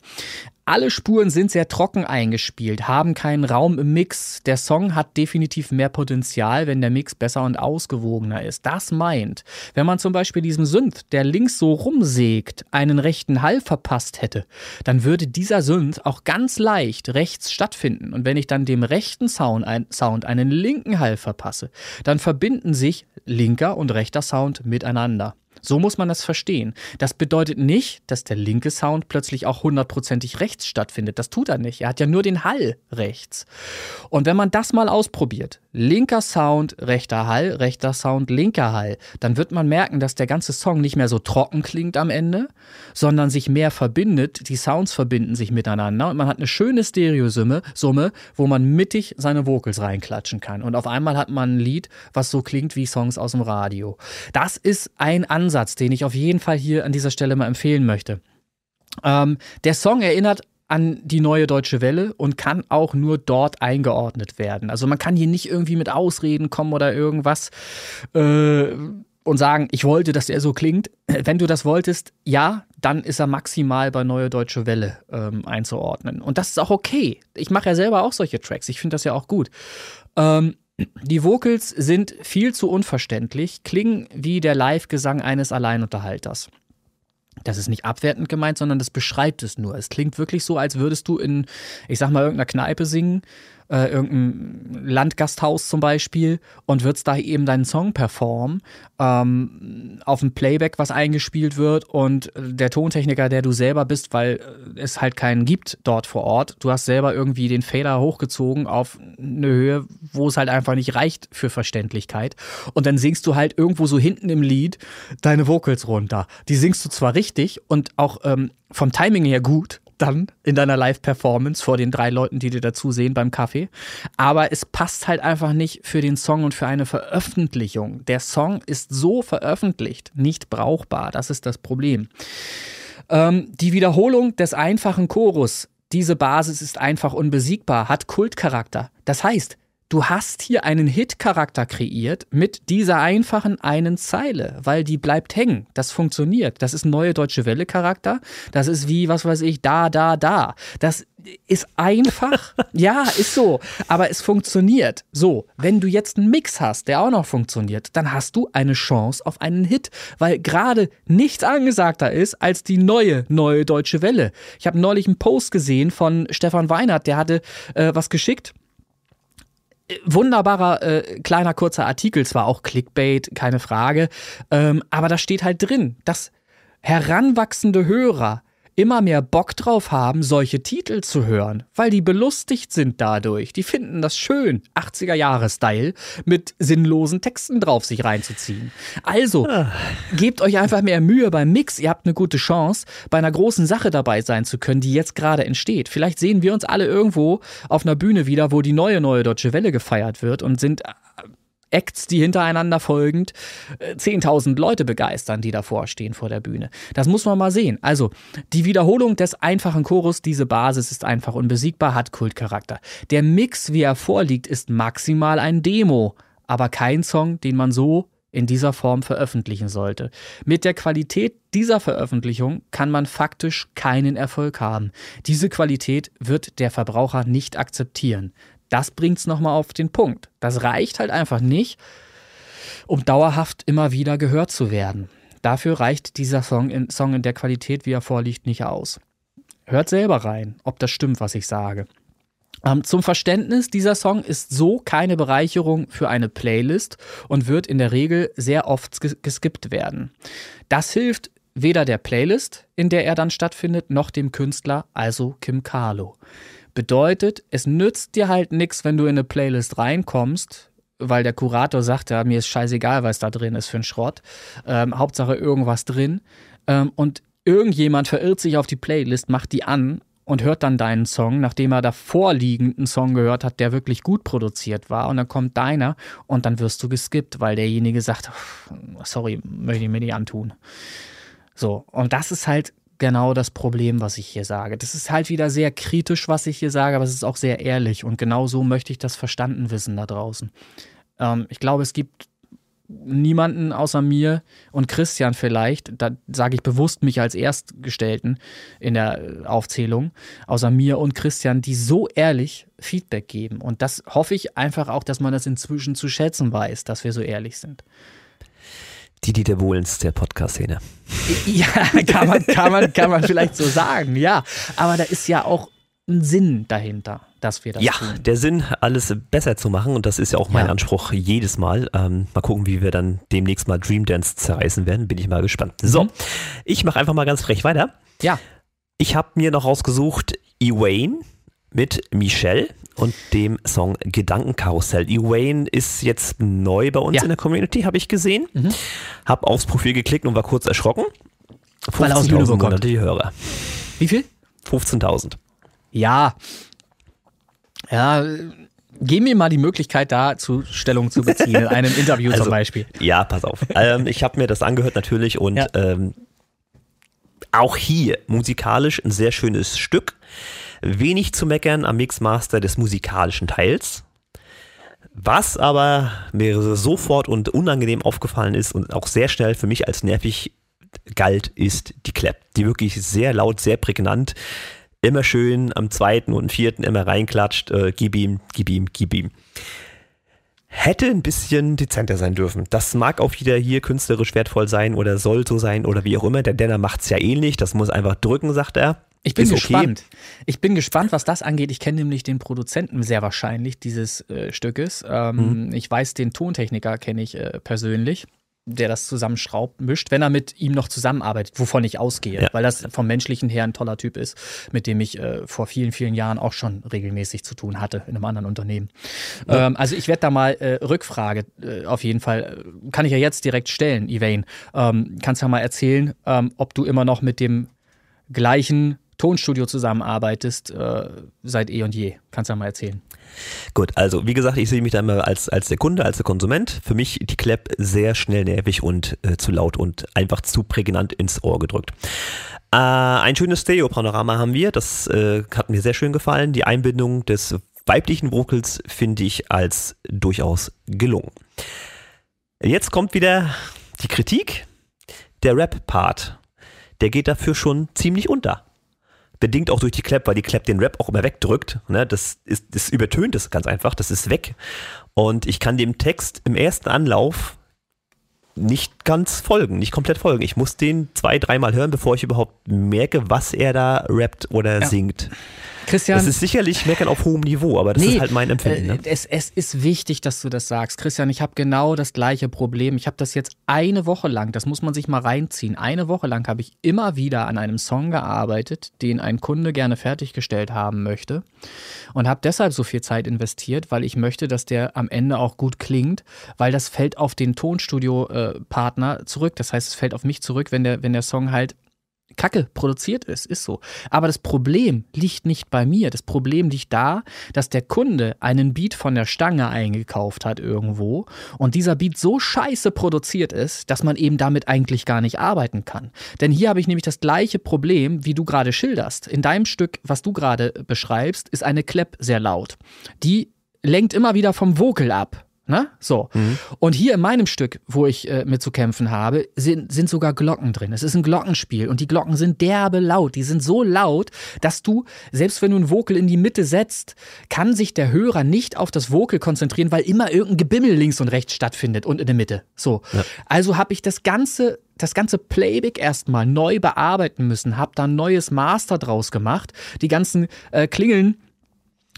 Alle Spuren sind sehr trocken eingespielt, haben keinen Raum im Mix. Der Song hat definitiv mehr Potenzial, wenn der Mix besser und ausgewogener ist. Das meint, wenn man zum Beispiel diesem Synth, der links so rumsägt, einen rechten Hall verpasst hätte, dann würde dieser Synth auch ganz leicht rechts stattfinden. Und wenn ich dann dem rechten Sound, ein, Sound einen linken Hall verpasse, dann verbinden sich linker und rechter Sound miteinander. So muss man das verstehen. Das bedeutet nicht, dass der linke Sound plötzlich auch hundertprozentig rechts stattfindet. Das tut er nicht. Er hat ja nur den Hall rechts. Und wenn man das mal ausprobiert, linker Sound, rechter Hall, rechter Sound, linker Hall, dann wird man merken, dass der ganze Song nicht mehr so trocken klingt am Ende, sondern sich mehr verbindet. Die Sounds verbinden sich miteinander und man hat eine schöne Stereosumme, Summe, wo man mittig seine Vocals reinklatschen kann. Und auf einmal hat man ein Lied, was so klingt wie Songs aus dem Radio. Das ist ein Ansatz, den ich auf jeden Fall hier an dieser Stelle mal empfehlen möchte. Ähm, der Song erinnert an die neue deutsche Welle und kann auch nur dort eingeordnet werden. Also man kann hier nicht irgendwie mit Ausreden kommen oder irgendwas äh, und sagen, ich wollte, dass er so klingt. Wenn du das wolltest, ja, dann ist er maximal bei neue deutsche Welle ähm, einzuordnen. Und das ist auch okay. Ich mache ja selber auch solche Tracks. Ich finde das ja auch gut. Ähm, die Vocals sind viel zu unverständlich, klingen wie der Live-Gesang eines Alleinunterhalters. Das ist nicht abwertend gemeint, sondern das beschreibt es nur. Es klingt wirklich so, als würdest du in, ich sag mal, irgendeiner Kneipe singen, äh, irgendein Landgasthaus zum Beispiel, und würdest da eben deinen Song performen, ähm, auf dem Playback, was eingespielt wird, und der Tontechniker, der du selber bist, weil es halt keinen gibt dort vor Ort, du hast selber irgendwie den Fader hochgezogen auf eine Höhe, wo es halt einfach nicht reicht für Verständlichkeit. Und dann singst du halt irgendwo so hinten im Lied deine Vocals runter. Die singst du zwar richtig und auch ähm, vom Timing her gut, dann in deiner Live-Performance vor den drei Leuten, die dir dazu sehen beim Kaffee. Aber es passt halt einfach nicht für den Song und für eine Veröffentlichung. Der Song ist so veröffentlicht, nicht brauchbar. Das ist das Problem. Ähm, die Wiederholung des einfachen Chorus, diese Basis ist einfach unbesiegbar, hat Kultcharakter. Das heißt, du hast hier einen Hit-Charakter kreiert mit dieser einfachen einen Zeile, weil die bleibt hängen. Das funktioniert. Das ist neue deutsche Welle-Charakter. Das ist wie, was weiß ich, da, da, da. Das ist einfach. ja, ist so. Aber es funktioniert. So, wenn du jetzt einen Mix hast, der auch noch funktioniert, dann hast du eine Chance auf einen Hit, weil gerade nichts angesagter ist als die neue, neue deutsche Welle. Ich habe neulich einen Post gesehen von Stefan Weinert, der hatte äh, was geschickt wunderbarer äh, kleiner kurzer Artikel, zwar auch Clickbait, keine Frage, ähm, aber da steht halt drin, dass heranwachsende Hörer immer mehr Bock drauf haben, solche Titel zu hören, weil die belustigt sind dadurch. Die finden das schön, 80er-Jahre-Style, mit sinnlosen Texten drauf sich reinzuziehen. Also, gebt euch einfach mehr Mühe beim Mix. Ihr habt eine gute Chance, bei einer großen Sache dabei sein zu können, die jetzt gerade entsteht. Vielleicht sehen wir uns alle irgendwo auf einer Bühne wieder, wo die neue, neue Deutsche Welle gefeiert wird und sind Acts, die hintereinander folgend äh, 10.000 Leute begeistern, die davor stehen vor der Bühne. Das muss man mal sehen. Also, die Wiederholung des einfachen Chorus, diese Basis ist einfach unbesiegbar, hat Kultcharakter. Der Mix, wie er vorliegt, ist maximal ein Demo, aber kein Song, den man so in dieser Form veröffentlichen sollte. Mit der Qualität dieser Veröffentlichung kann man faktisch keinen Erfolg haben. Diese Qualität wird der Verbraucher nicht akzeptieren. Das bringt's nochmal auf den Punkt. Das reicht halt einfach nicht, um dauerhaft immer wieder gehört zu werden. Dafür reicht dieser Song in, Song in der Qualität, wie er vorliegt, nicht aus. Hört selber rein, ob das stimmt, was ich sage. Ähm, zum Verständnis, dieser Song ist so keine Bereicherung für eine Playlist und wird in der Regel sehr oft ges- geskippt werden. Das hilft weder der Playlist, in der er dann stattfindet, noch dem Künstler, also Kim Carlo. Bedeutet, es nützt dir halt nichts, wenn du in eine Playlist reinkommst, weil der Kurator sagt, ja, mir ist scheißegal, was da drin ist für ein Schrott. Ähm, Hauptsache irgendwas drin. Ähm, und irgendjemand verirrt sich auf die Playlist, macht die an und hört dann deinen Song, nachdem er davor liegenden Song gehört hat, der wirklich gut produziert war. Und dann kommt deiner und dann wirst du geskippt, weil derjenige sagt, sorry, möchte ich mir nicht antun. So, und das ist halt genau das Problem, was ich hier sage. Das ist halt wieder sehr kritisch, was ich hier sage, aber es ist auch sehr ehrlich. Und genau so möchte ich das verstanden wissen da draußen. Ähm, ich glaube, es gibt niemanden außer mir und Christian vielleicht, da sage ich bewusst mich als Erstgestellten in der äh, Aufzählung, außer mir und Christian, die so ehrlich Feedback geben. Und das hoffe ich einfach auch, dass man das inzwischen zu schätzen weiß, dass wir so ehrlich sind. Die Dieter Bohlens der Podcast-Szene. Ja, kann man, kann, man, kann man vielleicht so sagen, ja. Aber da ist ja auch ein Sinn dahinter, dass wir das Ja, tun. der Sinn, alles besser zu machen und das ist ja auch mein Ja. Anspruch jedes Mal. Ähm, mal gucken, wie wir dann demnächst mal Dream Dance zerreißen werden. Bin ich mal gespannt. So, Mhm. ich mache einfach mal ganz frech weiter. Ja, Ich habe mir noch rausgesucht Ewaine mit Michelle und dem Song Gedankenkarussell. Ewaine ist jetzt neu bei uns Ja. in der Community, habe ich gesehen. Mhm. Hab aufs Profil geklickt und war kurz erschrocken. Weil er aus 15.000 Lüneburg kommt. monatliche Hörer. wie viel? 15.000. Ja. Ja, gib mir mal die Möglichkeit, dazu Stellung zu beziehen, in einem Interview Also, zum Beispiel. Ja, pass auf. ähm, ich habe mir das angehört natürlich und Ja. ähm, auch hier musikalisch ein sehr schönes Stück. Wenig zu meckern am Mixmaster des musikalischen Teils. Was aber mir sofort und unangenehm aufgefallen ist und auch sehr schnell für mich als nervig galt, ist die Clap, die wirklich sehr laut, sehr prägnant, immer schön am zweiten und vierten immer reinklatscht, äh, gib ihm, gib ihm, gib ihm hätte ein bisschen dezenter sein dürfen. Das mag auch wieder hier künstlerisch wertvoll sein oder soll so sein oder wie auch immer. Der Denner macht es ja ähnlich. Das muss einfach drücken, sagt er. Ich bin Ist okay. gespannt. Ich bin gespannt, was das angeht. Ich kenne nämlich den Produzenten sehr wahrscheinlich dieses äh, Stückes. Ähm, Ich weiß, den Tontechniker kenne ich äh, persönlich, der das zusammenschraubt, mischt, wenn er mit ihm noch zusammenarbeitet, wovon ich ausgehe, Ja. weil das vom menschlichen her ein toller Typ ist, mit dem ich äh, vor vielen, vielen Jahren auch schon regelmäßig zu tun hatte in einem anderen Unternehmen. Ähm, also ich werde da mal äh, Rückfrage äh, auf jeden Fall, äh, kann ich ja jetzt direkt stellen, Ivane. Ähm, kannst ja mal erzählen, ähm, ob du immer noch mit dem gleichen Tonstudio zusammenarbeitest äh, seit eh und je. Kannst du ja mal erzählen. Gut, also wie gesagt, ich sehe mich da immer als, als der Kunde, als der Konsument. Für mich die Clap sehr schnell nervig und äh, zu laut und einfach zu prägnant ins Ohr gedrückt. Äh, ein schönes Stereo-Panorama haben wir, das äh, hat mir sehr schön gefallen. Die Einbindung des weiblichen Vocals finde ich als durchaus gelungen. Jetzt kommt wieder die Kritik. Der Rap-Part, der geht dafür schon ziemlich unter bedingt auch durch die Clap, weil die Clap den Rap auch immer wegdrückt. Ne? Das, ist, das übertönt es ganz einfach, das ist weg. Und ich kann dem Text im ersten Anlauf nicht ganz folgen, nicht komplett folgen. Ich muss den zwei, dreimal hören, bevor ich überhaupt merke, was er da rappt oder Ja. singt. Christian, Das ist sicherlich Meckern auf hohem Niveau, aber das ist halt mein Empfinden. Äh, Ne? es, es ist wichtig, dass du das sagst. Christian, ich habe genau das gleiche Problem. Ich habe das jetzt eine Woche lang, das muss man sich mal reinziehen. Eine Woche lang habe ich immer wieder an einem Song gearbeitet, den ein Kunde gerne fertiggestellt haben möchte. Und habe deshalb so viel Zeit investiert, weil ich möchte, dass der am Ende auch gut klingt, weil das fällt auf den Tonstudio-Partner zurück. Das heißt, es fällt auf mich zurück, wenn der, wenn der Song halt Kacke produziert ist, ist so. Aber das Problem liegt nicht bei mir. Das Problem liegt da, dass der Kunde einen Beat von der Stange eingekauft hat irgendwo und dieser Beat so scheiße produziert ist, dass man eben damit eigentlich gar nicht arbeiten kann. Denn hier habe ich nämlich das gleiche Problem, wie du gerade schilderst. In deinem Stück, was du gerade beschreibst, ist eine Clap sehr laut. Die lenkt immer wieder vom Vocal ab. Ne? So. Und hier in meinem Stück, wo ich äh, mit zu kämpfen habe, sind, sind sogar Glocken drin. Es ist ein Glockenspiel und die Glocken sind derbe laut. Die sind so laut, dass du, selbst wenn du ein Vocal in die Mitte setzt, kann sich der Hörer nicht auf das Vocal konzentrieren, weil immer irgendein Gebimmel links und rechts stattfindet und in der Mitte. So. Also habe ich das ganze das ganze Playback erstmal neu bearbeiten müssen, habe da ein neues Master draus gemacht, die ganzen äh, Klingeln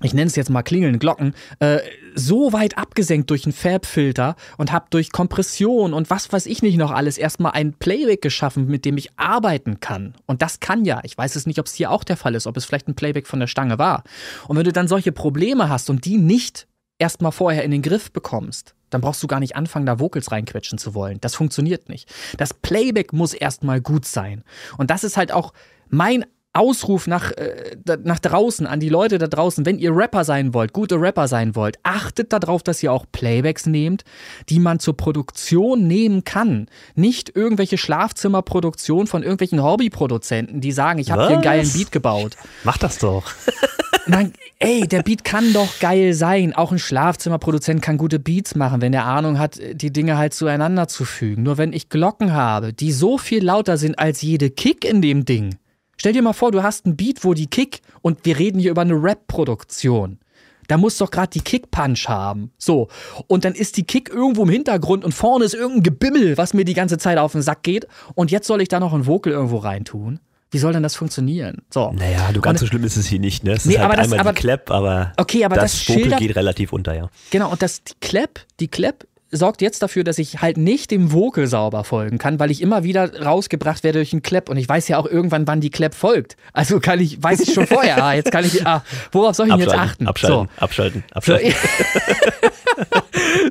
ich nenne es jetzt mal Klingeln, Glocken, äh, so weit abgesenkt durch einen Fab-Filter und habe durch Kompression und was weiß ich nicht noch alles erstmal ein Playback geschaffen, mit dem ich arbeiten kann. Und das kann ja. Ich weiß es nicht, ob es hier auch der Fall ist, ob es vielleicht ein Playback von der Stange war. Und wenn du dann solche Probleme hast und die nicht erstmal vorher in den Griff bekommst, dann brauchst du gar nicht anfangen, da Vocals reinquetschen zu wollen. Das funktioniert nicht. Das Playback muss erstmal gut sein. Und das ist halt auch mein Ausruf nach, äh, nach draußen, an die Leute da draußen, wenn ihr Rapper sein wollt, gute Rapper sein wollt, achtet darauf, dass ihr auch Playbacks nehmt, die man zur Produktion nehmen kann. Nicht irgendwelche Schlafzimmerproduktion von irgendwelchen Hobbyproduzenten, die sagen, ich habe hier einen geilen Beat gebaut. Mach das doch. Man, ey, der Beat kann doch geil sein. Auch ein Schlafzimmerproduzent kann gute Beats machen, wenn er Ahnung hat, die Dinge halt zueinander zu fügen. Nur wenn ich Glocken habe, die so viel lauter sind als jede Kick in dem Ding. Stell dir mal vor, du hast einen Beat, wo die Kick, und wir reden hier über eine Rap-Produktion. Da muss doch gerade die Kick-Punch haben. So. Und dann ist die Kick irgendwo im Hintergrund und vorne ist irgendein Gebimmel, was mir die ganze Zeit auf den Sack geht. Und jetzt soll ich da noch ein Vocal irgendwo reintun. Wie soll denn das funktionieren? So. Naja, du ganz Und- so schlimm ist es hier nicht, ne? Es Nee, ist halt aber das- einmal aber- die Clap, aber, Okay, aber das, das Vocal geht relativ unter, ja. Genau, und das, die Clap, die Clap sorgt jetzt dafür, dass ich halt nicht dem Vocal sauber folgen kann, weil ich immer wieder rausgebracht werde durch einen Clap und ich weiß ja auch irgendwann, wann die Clap folgt. Also kann ich, weiß ich schon vorher, ah, jetzt kann ich, ah, worauf soll ich denn jetzt achten? Abschalten, abschalten, abschalten, abschalten.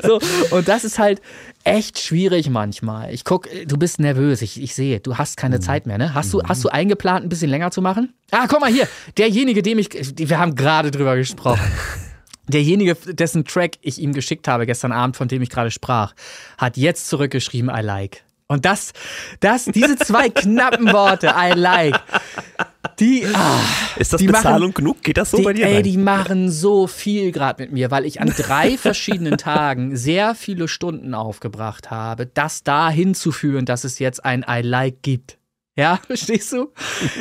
So. so, und das ist halt echt schwierig manchmal. Ich guck, du bist nervös, ich, ich sehe, du hast keine Zeit mehr, ne? Hast du, hast du eingeplant, ein bisschen länger zu machen? Ah, guck mal hier, derjenige, dem ich, wir haben gerade drüber gesprochen. Derjenige, dessen Track ich ihm geschickt habe gestern Abend, von dem ich gerade sprach, hat jetzt zurückgeschrieben, I like. Und das, das, diese zwei knappen Worte, I like, die, ah, Ist das die Bezahlung machen, genug? Geht das so die, bei dir? Ey, Nein. die machen so viel gerade mit mir, weil ich an drei verschiedenen Tagen sehr viele Stunden aufgebracht habe, das da hinzuführen, dass es jetzt ein I like gibt. Ja, verstehst du?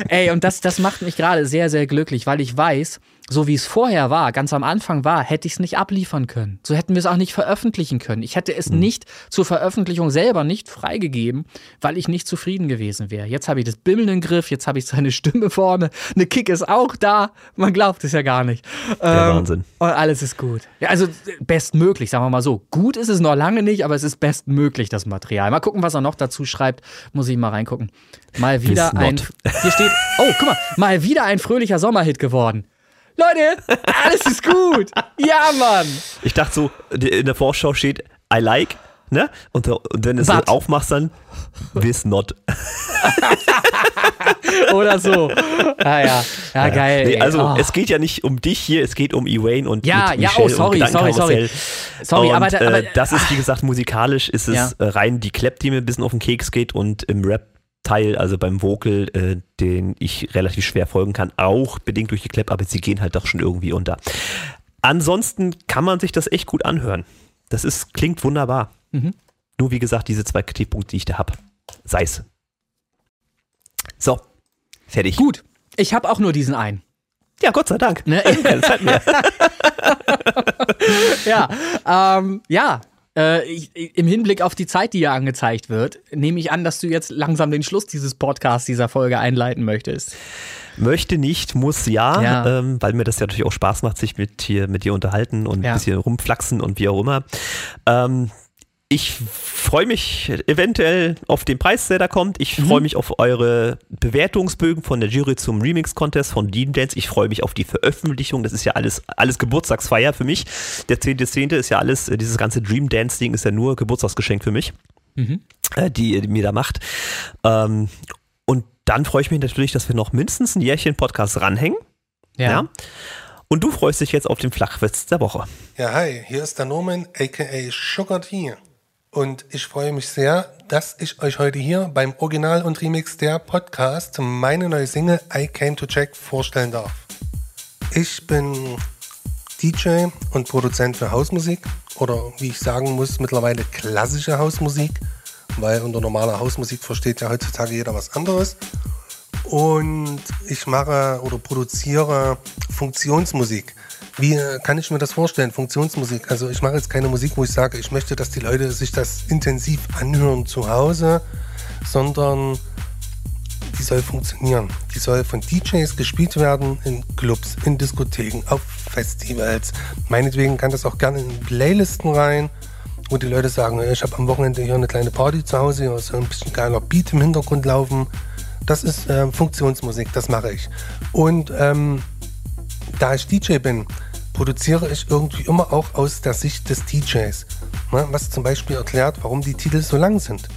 Ey, und das, das macht mich gerade sehr, sehr glücklich, weil ich weiß, so wie es vorher war, ganz am Anfang war, hätte ich es nicht abliefern können. So hätten wir es auch nicht veröffentlichen können. Ich hätte es nicht zur Veröffentlichung selber nicht freigegeben, weil ich nicht zufrieden gewesen wäre. Jetzt habe ich das Bimmeln im Griff, jetzt habe ich seine Stimme vorne, eine Kick ist auch da. Man glaubt es ja gar nicht. Der Ähm, Wahnsinn. Und alles ist gut. Ja, also bestmöglich, sagen wir mal so. Gut ist es noch lange nicht, aber es ist bestmöglich, das Material. Mal gucken, was er noch dazu schreibt. Muss ich mal reingucken. Mal wieder ein. Hier steht. Oh, guck mal, mal wieder ein fröhlicher Sommerhit geworden. Leute, alles ist gut. Ja, Mann. Ich dachte so, in der Vorschau steht I like, ne? Und, und wenn du es But. aufmachst, dann this not. Oder so. Ah ja. Ja, geil. Nee, also Oh. es geht ja nicht um dich hier, es geht um Ewayn und Ja, ja, oh, sorry, und sorry, sorry. Sorry, und, aber da- aber- äh, das ist, wie gesagt, musikalisch ist es Ja. rein die Clap, die mir ein bisschen auf den Keks geht und im Rap-Teil, also beim Vocal, äh, den ich relativ schwer folgen kann, auch bedingt durch die Clap, aber sie gehen halt doch schon irgendwie unter. Ansonsten kann man sich das echt gut anhören. Das ist, klingt wunderbar. Mhm. Nur wie gesagt, diese zwei Kritikpunkte, die ich da habe. Sei's. So, fertig. Gut. Ich habe auch nur diesen einen. Ja, Gott sei Dank. Ne? Keine Zeit mehr. ja, ähm, ja. Äh, ich, Im Hinblick auf die Zeit, die ja angezeigt wird, nehme ich an, dass du jetzt langsam den Schluss dieses Podcasts, dieser Folge einleiten möchtest. Möchte nicht, muss ja, Ja. Ähm, weil mir das ja natürlich auch Spaß macht, sich mit, hier, mit dir unterhalten und Ja. ein bisschen rumflaxen und wie auch immer. Ähm, ich freue mich eventuell auf den Preis, der da kommt. Ich Mhm. freue mich auf eure Bewertungsbögen von der Jury zum Remix-Contest von Dean Dance. Ich freue mich auf die Veröffentlichung. Das ist ja alles, alles Geburtstagsfeier für mich. Der 10.10. ist ja alles, äh, dieses ganze Dream Dance-Ding ist ja nur Geburtstagsgeschenk für mich, Mhm. äh, die, die mir da macht. Ähm, und dann freue ich mich natürlich, dass wir noch mindestens ein Jährchen Podcast ranhängen. Ja. Und du freust dich jetzt auf den Flachwitz der Woche. Ja, hi, hier ist der Norman, aka Sugar T. Und ich freue mich sehr, dass ich euch heute hier beim Original und Remix der Podcast meine neue Single I Came to Check vorstellen darf. Ich bin DJ und Produzent für Hausmusik oder wie ich sagen muss, mittlerweile klassische Hausmusik, weil unter normaler Hausmusik versteht ja heutzutage jeder was anderes. Und ich mache oder produziere Funktionsmusik. Wie äh, kann ich mir das vorstellen? Funktionsmusik. Also ich mache jetzt keine Musik, wo ich sage, ich möchte, dass die Leute sich das intensiv anhören zu Hause, sondern die soll funktionieren. Die soll von DJs gespielt werden in Clubs, in Diskotheken, auf Festivals. Meinetwegen kann das auch gerne in Playlisten rein, wo die Leute sagen, ich habe am Wochenende hier eine kleine Party zu Hause, hier ist so ein bisschen geiler Beat im Hintergrund laufen. Das ist ähm, Funktionsmusik, das mache ich. Und ähm, da ich DJ bin, produziere ich irgendwie immer auch aus der Sicht des DJs. Ne, was zum Beispiel erklärt, warum die Titel so lang sind.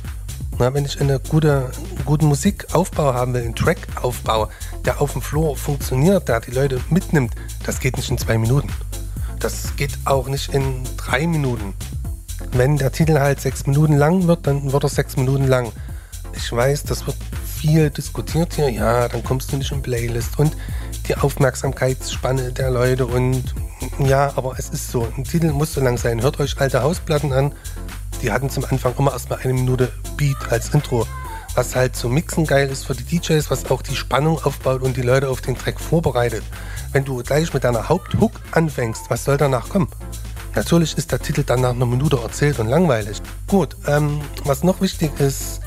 Na, wenn ich eine gute, guten Musikaufbau haben will, einen Trackaufbau, der auf dem Floor funktioniert, der die Leute mitnimmt, das geht nicht in zwei Minuten. Das geht auch nicht in drei Minuten. Wenn der Titel halt sechs Minuten lang wird, dann wird er sechs Minuten lang. Ich weiß, das wird viel diskutiert hier. Ja, dann kommst du nicht in Playlist und die Aufmerksamkeitsspanne der Leute und ja, aber es ist so. Ein Titel muss so lang sein. Hört euch alte Hausplatten an. Die hatten zum Anfang immer erstmal eine Minute Beat als Intro. Was halt so mixen geil ist für die DJs, was auch die Spannung aufbaut und die Leute auf den Track vorbereitet. Wenn du gleich mit deiner Haupthook anfängst, was soll danach kommen? Natürlich ist der Titel dann nach einer Minute erzählt und langweilig. Gut, ähm, was noch wichtig ist,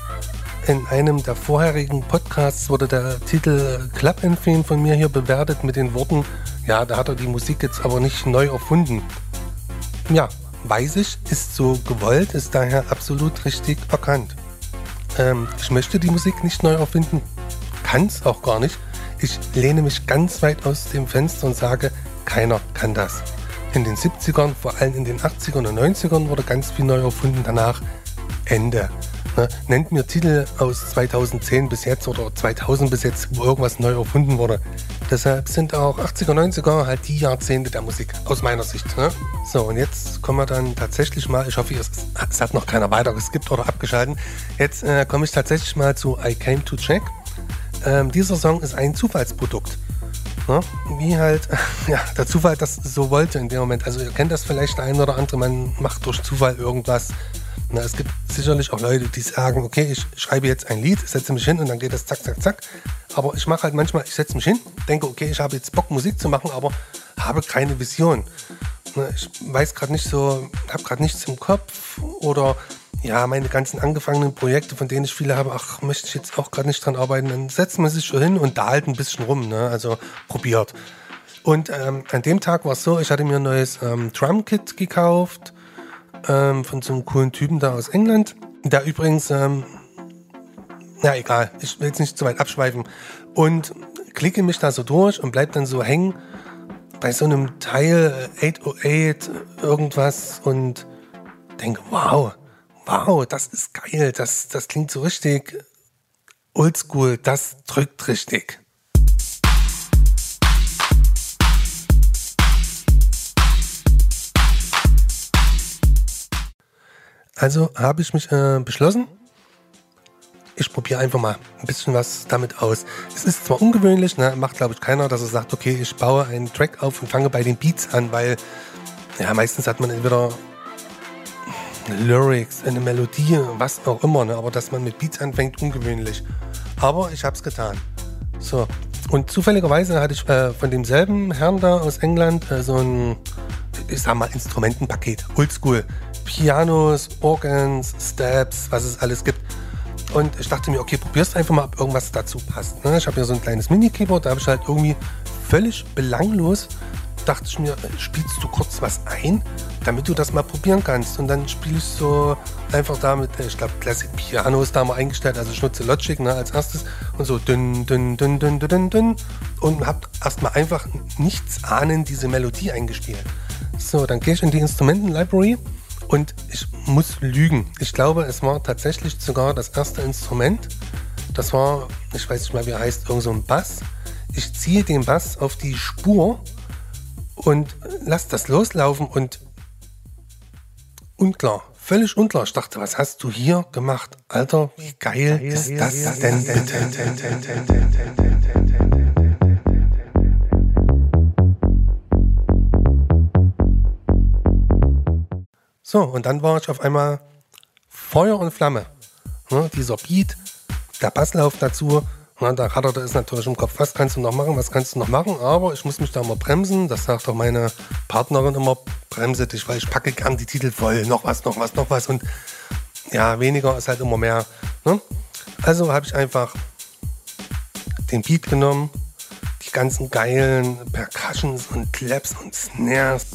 in einem der vorherigen Podcasts wurde der Titel Club Empfehlen von mir hier bewertet mit den Worten, ja, da hat er die Musik jetzt aber nicht neu erfunden. Ja, weiß ich, ist so gewollt, ist daher absolut richtig erkannt. Ähm, ich möchte die Musik nicht neu erfinden, kann es auch gar nicht. Ich lehne mich ganz weit aus dem Fenster und sage, keiner kann das. In den 70ern, vor allem in den 80ern und 90ern wurde ganz viel neu erfunden, danach Ende. Ne? Nennt mir Titel aus 2010 bis jetzt oder 2000 bis jetzt, wo irgendwas neu erfunden wurde. Deshalb sind auch 80er, 90er halt die Jahrzehnte der Musik, aus meiner Sicht. Ne? So, und jetzt kommen wir dann tatsächlich mal, ich hoffe, es, hat noch keiner weiter geskippt oder abgeschalten. Jetzt äh, komme ich tatsächlich mal zu I Came to Check. Ähm, dieser Song ist ein Zufallsprodukt. Ne? Wie halt ja, der Zufall das so wollte in dem Moment. Also ihr kennt das vielleicht ein oder andere, man macht durch Zufall irgendwas. Na, es gibt sicherlich auch Leute, die sagen, okay, ich schreibe jetzt ein Lied, setze mich hin und dann geht das zack, zack, zack. Aber ich mache halt manchmal, ich setze mich hin, denke, okay, ich habe jetzt Bock, Musik zu machen, aber habe keine Vision. Na, ich weiß gerade nicht so, habe gerade nichts im Kopf oder ja, meine ganzen angefangenen Projekte, von denen ich viele habe, ach, möchte ich jetzt auch gerade nicht dran arbeiten, dann setzt man sich schon hin und da halt ein bisschen rum, ne? also probiert. Und ähm, an dem Tag war es so, ich hatte mir ein neues ähm, Drumkit gekauft ähm, von so einem coolen Typen da aus England, der übrigens, ähm, ja egal, ich will jetzt nicht zu weit abschweifen und klicke mich da so durch und bleib dann so hängen bei so einem Teil äh, 808 irgendwas und denke, wow, wow, das ist geil, das, das klingt so richtig oldschool, das drückt richtig. Also habe ich mich äh, beschlossen, ich probiere einfach mal ein bisschen was damit aus. Es ist zwar ungewöhnlich, ne, macht glaube ich keiner, dass er sagt, okay, ich baue einen Track auf und fange bei den Beats an, weil ja meistens hat man entweder Lyrics, eine Melodie, was auch immer, ne, aber dass man mit Beats anfängt, ungewöhnlich. Aber ich habe es getan. So. Und zufälligerweise hatte ich äh, von demselben Herrn da aus England äh, so ein, ich sag mal, Instrumentenpaket, Oldschool. Pianos, Organs, Steps, was es alles gibt. Und ich dachte mir, okay, probierst einfach mal, ob irgendwas dazu passt. Ne? Ich habe hier so ein kleines Mini-Keyboard, da habe ich halt irgendwie völlig belanglos, dachte ich mir, spielst du kurz was ein, damit du das mal probieren kannst. Und dann ich so einfach damit, ich glaube, Classic Piano ist da mal eingestellt, also ich nutze Logic ne, als erstes und so dünn, dünn, dünn, dünn, dünn, dünn, und habe erstmal einfach nichts ahnen diese Melodie eingespielt. So, dann gehe ich in die Instrumenten-Library und ich muss lügen. Ich glaube, es war tatsächlich sogar das erste Instrument. Das war, ich weiß nicht mal, wie er heißt, irgend so ein Bass. Ich ziehe den Bass auf die Spur und lasse das loslaufen und unklar, völlig unklar. Ich dachte, was hast du hier gemacht? Alter, wie geil, ist das denn bitte? So, und dann war ich auf einmal Feuer und Flamme. Ne, dieser Beat, der Basslauf dazu, ne, da ratterte es natürlich im Kopf, was kannst du noch machen, was kannst du noch machen, aber ich muss mich da immer bremsen, das sagt auch meine Partnerin immer, bremse dich, weil ich packe gern die Titel voll, noch was, noch was, noch was. Und ja, weniger ist halt immer mehr. Ne? Also habe ich einfach den Beat genommen, die ganzen geilen Percussions und Claps und Snares.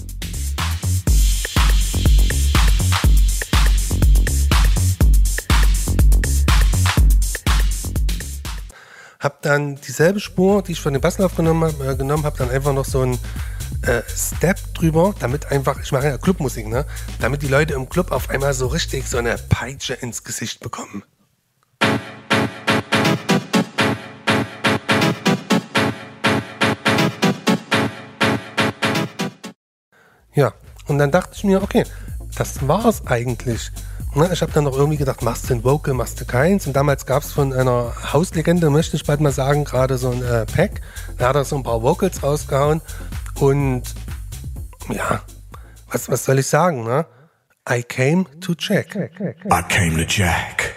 Hab dann dieselbe Spur, die ich von dem Basslauf genommen habe, äh, genommen habe, dann einfach noch so ein äh, Step drüber, damit einfach, ich mache ja Clubmusik, ne? Damit die Leute im Club auf einmal so richtig so eine Peitsche ins Gesicht bekommen. Ja, und dann dachte ich mir, okay, das war's eigentlich. Ne, ich habe dann noch irgendwie gedacht, machst du ein Vocal, machst du keins. Und damals gab es von einer Hauslegende, möchte ich bald mal sagen, gerade so ein äh, Pack. Da hat er so ein paar Vocals rausgehauen. Und ja, was, was soll ich sagen, ne? I came to check. I came to Jack.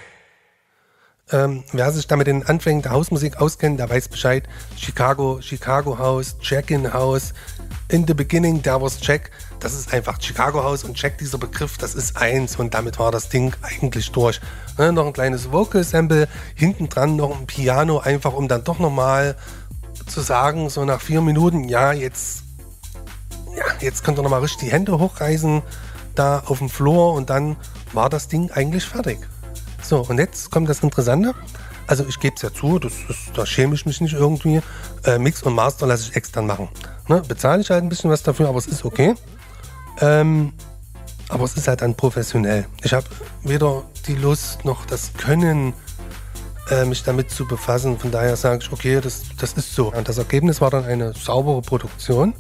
Ähm, wer sich da mit den Anfängen der Hausmusik auskennt, der weiß Bescheid. Chicago, Chicago House, Check-in House. In the beginning, there was Check. Das ist einfach Chicago House und Check, dieser Begriff, das ist eins und damit war das Ding eigentlich durch. Ne, noch ein kleines Vocal-Sample, hinten dran noch ein Piano, einfach um dann doch nochmal zu sagen, so nach vier Minuten, ja, jetzt, ja, jetzt könnt ihr nochmal richtig die Hände hochreißen, da auf dem Floor und dann war das Ding eigentlich fertig. So, und jetzt kommt das Interessante. Also ich gebe es ja zu, das ist, da schäme ich mich nicht irgendwie. Äh, Mix und Master lasse ich extern machen. Ne? Bezahle ich halt ein bisschen was dafür, aber es ist okay. Ähm, aber es ist halt dann professionell. Ich habe weder die Lust noch das Können, äh, mich damit zu befassen. Von daher sage ich, okay, das, das ist so. Und das Ergebnis war dann eine saubere Produktion.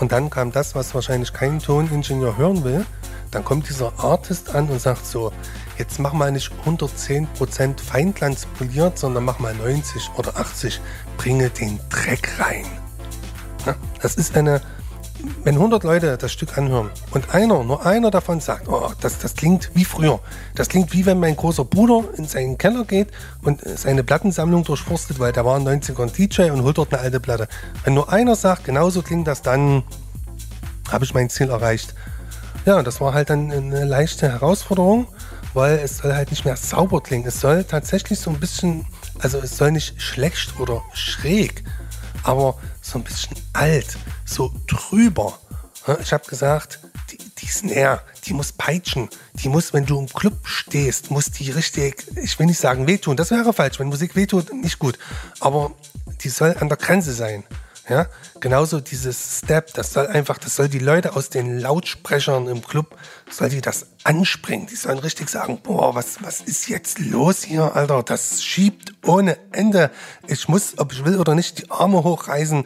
Und dann kam das, was wahrscheinlich kein Toningenieur hören will. Dann kommt dieser Artist an und sagt so, jetzt mach mal nicht 110% Feinglanz poliert, sondern mach mal 90 oder 80. Bringe den Dreck rein. Ja, das ist eine, wenn 100 Leute das Stück anhören und einer, nur einer davon sagt, oh, das, das klingt wie früher. Das klingt wie wenn mein großer Bruder in seinen Keller geht und seine Plattensammlung durchforstet, weil der war ein 90er ein DJ und holt dort eine alte Platte. Wenn nur einer sagt, genauso klingt das, dann habe ich mein Ziel erreicht. Ja, das war halt dann eine leichte Herausforderung, weil es soll halt nicht mehr sauber klingen. Es soll tatsächlich so ein bisschen, also es soll nicht schlecht oder schräg, aber so ein bisschen alt, so drüber. Ja, Ich habe gesagt, die, die Snare, die muss peitschen. Die muss, wenn du im Club stehst, muss die richtig, ich will nicht sagen wehtun, das wäre falsch. Wenn Musik wehtut, nicht gut. Aber die soll an der Grenze sein. Ja, genauso dieses Step, das soll einfach, das soll die Leute aus den Lautsprechern im Club, soll die das anspringen. Die sollen richtig sagen, boah, was, was ist jetzt los hier, Alter? Das schiebt ohne Ende. Ich muss, ob ich will oder nicht, die Arme hochreißen.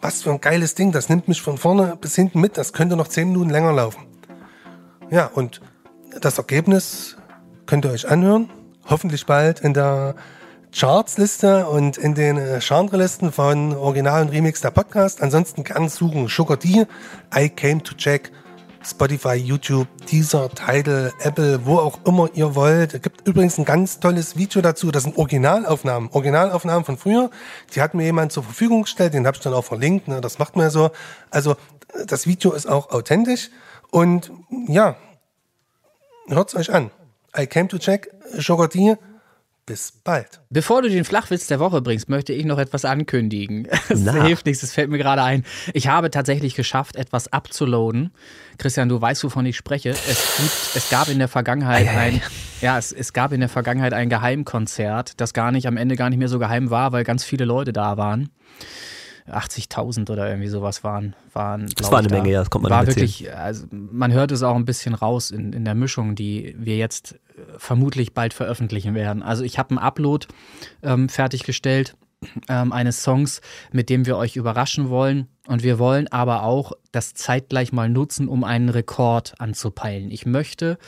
Was für ein geiles Ding. Das nimmt mich von vorne bis hinten mit. Das könnte noch zehn Minuten länger laufen. Ja, und das Ergebnis könnt ihr euch anhören. Hoffentlich bald in der Chartsliste und in den äh, Genrelisten von Original und Remix der Podcast. Ansonsten gern suchen Sugar D, I Came to Check, Spotify, YouTube, Deezer, Tidal, Apple, wo auch immer ihr wollt. Es gibt übrigens ein ganz tolles Video dazu. Das sind Originalaufnahmen. Originalaufnahmen von früher. Die hat mir jemand zur Verfügung gestellt. Den habe ich dann auch verlinkt. Ne? Das macht man ja so. Also das Video ist auch authentisch. Und ja, hört's euch an. I Came to Check, Sugar D. Bis bald. Bevor du den Flachwitz der Woche bringst, möchte ich noch etwas ankündigen. Es Na. hilft nichts, es fällt mir gerade ein. Ich habe tatsächlich geschafft, etwas abzuladen. Christian, du weißt, wovon ich spreche. Es, gibt, es gab in der Vergangenheit ein, ja, es, es gab in der Vergangenheit ein Geheimkonzert, das gar nicht am Ende gar nicht mehr so geheim war, weil ganz viele Leute da waren. 80.000 oder irgendwie sowas waren. waren Das war eine da. Menge, ja, das kommt man War wirklich, also man hört es auch ein bisschen raus in, in der Mischung, die wir jetzt äh, vermutlich bald veröffentlichen werden. Also ich habe einen Upload ähm, fertiggestellt ähm, eines Songs, mit dem wir euch überraschen wollen. Und wir wollen aber auch das zeitgleich mal nutzen, um einen Rekord anzupeilen. Ich möchte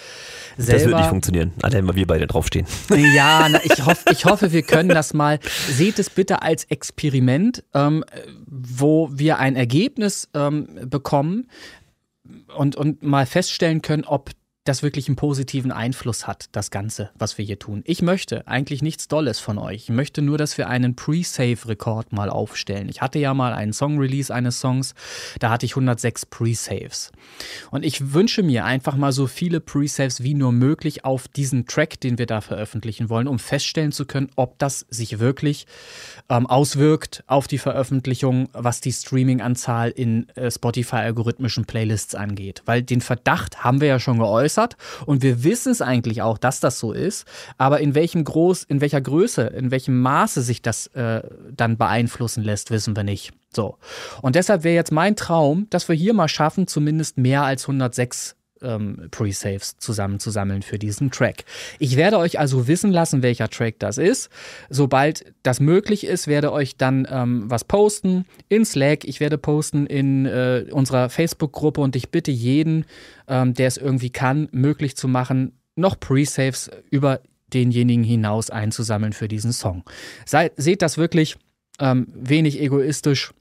Das wird selber nicht funktionieren. Allein weil wir beide draufstehen. ja, na, ich, hoff, ich hoffe, wir können das mal. Seht es bitte als Experiment, ähm, wo wir ein Ergebnis ähm, bekommen und, und mal feststellen können, ob das wirklich einen positiven Einfluss hat, das Ganze, was wir hier tun. Ich möchte eigentlich nichts Dolles von euch. Ich möchte nur, dass wir einen Pre-Save-Rekord mal aufstellen. Ich hatte ja mal einen Song-Release eines Songs, da hatte ich 106 Pre-Saves. Und ich wünsche mir einfach mal so viele Pre-Saves wie nur möglich auf diesen Track, den wir da veröffentlichen wollen, um feststellen zu können, ob das sich wirklich ähm, auswirkt auf die Veröffentlichung, was die Streaming-Anzahl in äh, Spotify-algorithmischen Playlists angeht. Weil den Verdacht haben wir ja schon geäußert und wir wissen es eigentlich auch, dass das so ist. Aber in welchem Groß, in welcher Größe, in welchem Maße sich das äh, dann beeinflussen lässt, wissen wir nicht. So. Und deshalb wäre jetzt mein Traum, dass wir hier mal schaffen, zumindest mehr als 106 ähm, Pre-Saves zusammenzusammeln für diesen Track. Ich werde euch also wissen lassen, welcher Track das ist. Sobald das möglich ist, werde euch dann ähm, was posten in Slack. Ich werde posten in äh, unserer Facebook-Gruppe und ich bitte jeden, ähm, der es irgendwie kann, möglich zu machen, noch Pre-Saves über denjenigen hinaus einzusammeln für diesen Song. Seid, seht das wirklich ähm, wenig egoistisch.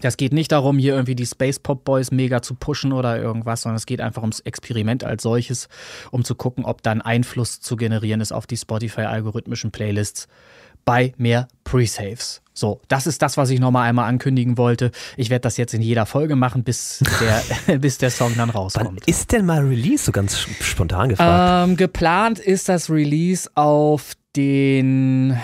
Das geht nicht darum, hier irgendwie die Space Pop Boys mega zu pushen oder irgendwas, sondern es geht einfach ums Experiment als solches, um zu gucken, ob da ein Einfluss zu generieren ist auf die Spotify-algorithmischen Playlists bei mehr Pre-Saves. So, das ist das, was ich nochmal einmal ankündigen wollte. Ich werde das jetzt in jeder Folge machen, bis der, bis der Song dann Wann rauskommt. ist denn mal Release? So ganz spontan gefragt. Ähm, geplant ist das Release auf den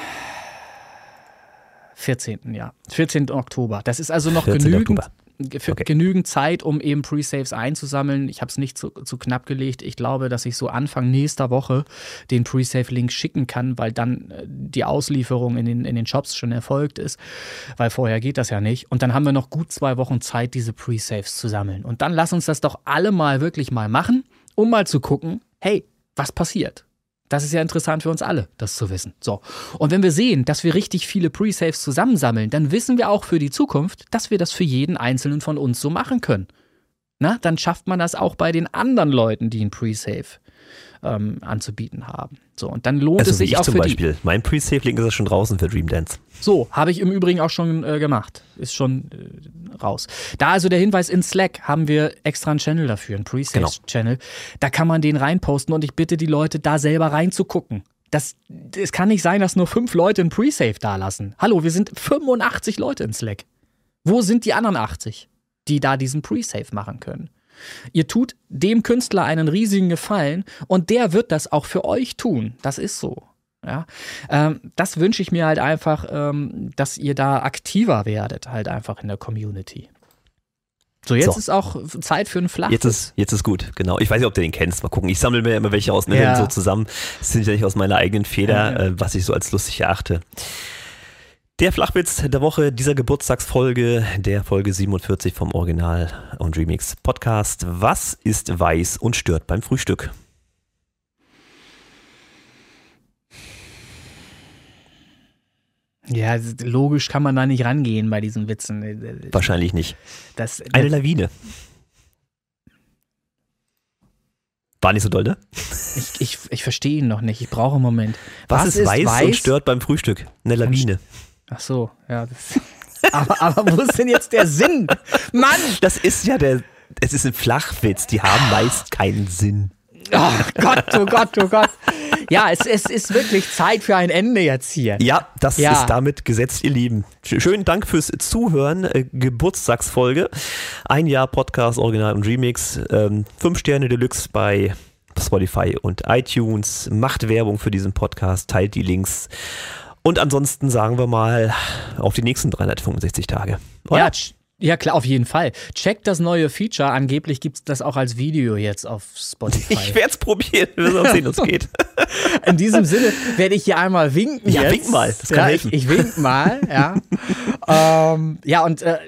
14. Ja, 14. Oktober. Das ist also noch 14. genügend, Okay. genügend Zeit, um eben Pre-Saves einzusammeln. Ich habe es nicht zu, zu knapp gelegt. Ich glaube, dass ich so Anfang nächster Woche den Pre-Save-Link schicken kann, weil dann äh, die Auslieferung in den, in den Shops schon erfolgt ist, weil vorher geht das ja nicht. Und dann haben wir noch gut zwei Wochen Zeit, diese Pre-Saves zu sammeln. Und dann lass uns das doch alle mal wirklich mal machen, um mal zu gucken, hey, was passiert? Das ist ja interessant für uns alle, das zu wissen. So. Und wenn wir sehen, dass wir richtig viele Pre-Saves zusammensammeln, dann wissen wir auch für die Zukunft, dass wir das für jeden einzelnen von uns so machen können. Na, dann schafft man das auch bei den anderen Leuten, die ein Pre-Save ähm, anzubieten haben. So, und dann lohnt also es sich ich auch zum für Beispiel. Mein Pre-Save-Link ist ja schon draußen für Dream Dance. die. So, habe ich im Übrigen auch schon äh, gemacht. Ist schon äh, raus. Da also der Hinweis in Slack haben wir extra einen Channel dafür, einen Pre-Save-Channel. Da kann man den reinposten und ich bitte die Leute, da selber reinzugucken. Das, es kann nicht sein, dass nur fünf Leute ein Pre-Save dalassen. Hallo, wir sind 85 Leute in Slack. Wo sind die anderen 80, die da diesen Pre-Save machen können? Ihr tut dem Künstler einen riesigen Gefallen und der wird das auch für euch tun. Das ist so. Ja, ähm, das wünsche ich mir halt einfach, ähm, dass ihr da aktiver werdet, halt einfach in der Community. So, jetzt So. ist auch Zeit für einen Flach. Jetzt ist, jetzt ist gut, genau. Ich weiß nicht, ob du den kennst. Mal gucken. Ich sammle mir immer welche aus dem Ja. So zusammen. Das sind ja nicht aus meiner eigenen Feder, Ja, ja. Äh, was ich so als lustig erachte. Der Flachwitz der Woche dieser Geburtstagsfolge, der Folge 47 vom Original und Remix Podcast. Was ist weiß und stört beim Frühstück? Ja, logisch kann man da nicht rangehen bei diesen Witzen. Wahrscheinlich nicht. Das, Eine Lawine. War nicht so doll, ne? ich, ich, ich verstehe ihn noch nicht. Ich brauche einen Moment. Was, ist, weiß, und stört beim Frühstück? Eine Lawine. Ach so, ja. Das, aber, aber wo ist denn jetzt der Sinn? Mann! Das ist ja der. Es ist ein Flachwitz. Die haben meist keinen Sinn. Oh Gott, oh Gott, oh Gott. Ja, es, es ist wirklich Zeit für ein Ende jetzt hier. Ja, das Ja. ist damit gesetzt, ihr Lieben. Sch- Schönen Dank fürs Zuhören. Äh, Geburtstagsfolge. Ein Jahr Podcast, Original und Remix. Ähm, fünf Sterne Deluxe bei Spotify und iTunes. Macht Werbung für diesen Podcast, teilt die Links. Und ansonsten sagen wir mal auf die nächsten 365 Tage. Oder? Ja, ja, klar, auf jeden Fall. Checkt das neue Feature. Angeblich gibt es das auch als Video jetzt auf Spotify. Ich werde es probieren. Wir werden sehen, es geht. In diesem Sinne werde ich hier einmal winken. Ja, jetzt. wink mal, das kann ja, helfen. Ich, ich wink mal, ja. ähm, ja, und äh,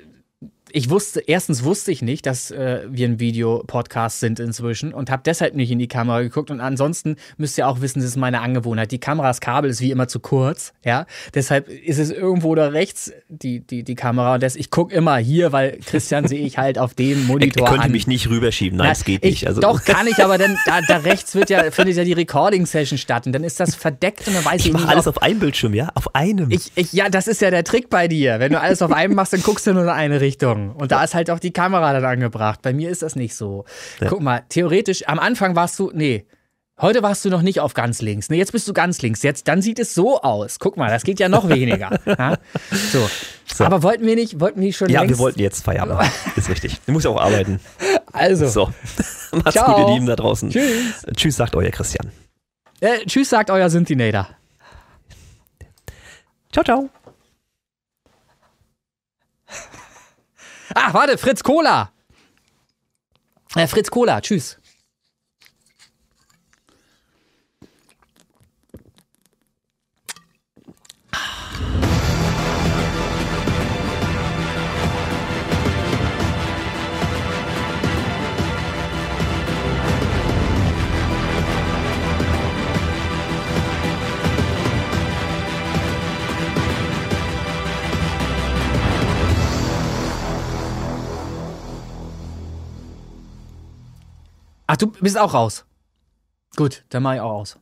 ich wusste, erstens wusste ich nicht, dass äh, wir ein Videopodcast sind inzwischen und habe deshalb nicht in die Kamera geguckt. Und ansonsten müsst ihr auch wissen, das ist meine Angewohnheit. Die Kameras Kabel ist wie immer zu kurz, ja. Deshalb ist es irgendwo da rechts die, die, die Kamera. Und das, ich gucke immer hier, weil Christian sehe ich halt auf dem Monitor er könnte an. mich nicht rüberschieben. Nein, es geht ich, nicht. Also, Doch, kann ich, aber dann da, da rechts wird ja, findet ja die Recording-Session statt und dann ist das verdeckt und dann weiß ich, ich mache nicht, alles ob, auf einem Bildschirm, ja? Auf einem. ich, ich, ja, das ist ja der Trick bei dir. Wenn du alles auf einem machst, dann guckst du nur in eine Richtung. Machen. Und da ist halt auch die Kamera dann angebracht. Bei mir ist das nicht so. Guck mal, theoretisch, am Anfang warst du, nee, heute warst du noch nicht auf ganz links. Nee, jetzt bist du ganz links. Jetzt, dann sieht es so aus. Guck mal, das geht ja noch weniger. ja? so. Aber wollten wir nicht, wollten wir nicht schon Ja, längst, wir wollten jetzt Feierabend machen. Ist richtig. Du musst ja auch arbeiten. Also, So. Macht's Ciao. gut, ihr Lieben da draußen. Tschüss. Tschüss, sagt euer Christian. äh, tschüss, sagt euer Synthinator. Ciao, ciao. Ah, warte, Fritz Cola. Äh, Fritz Cola, tschüss. Ach, du bist auch raus. Gut, dann mach ich auch aus.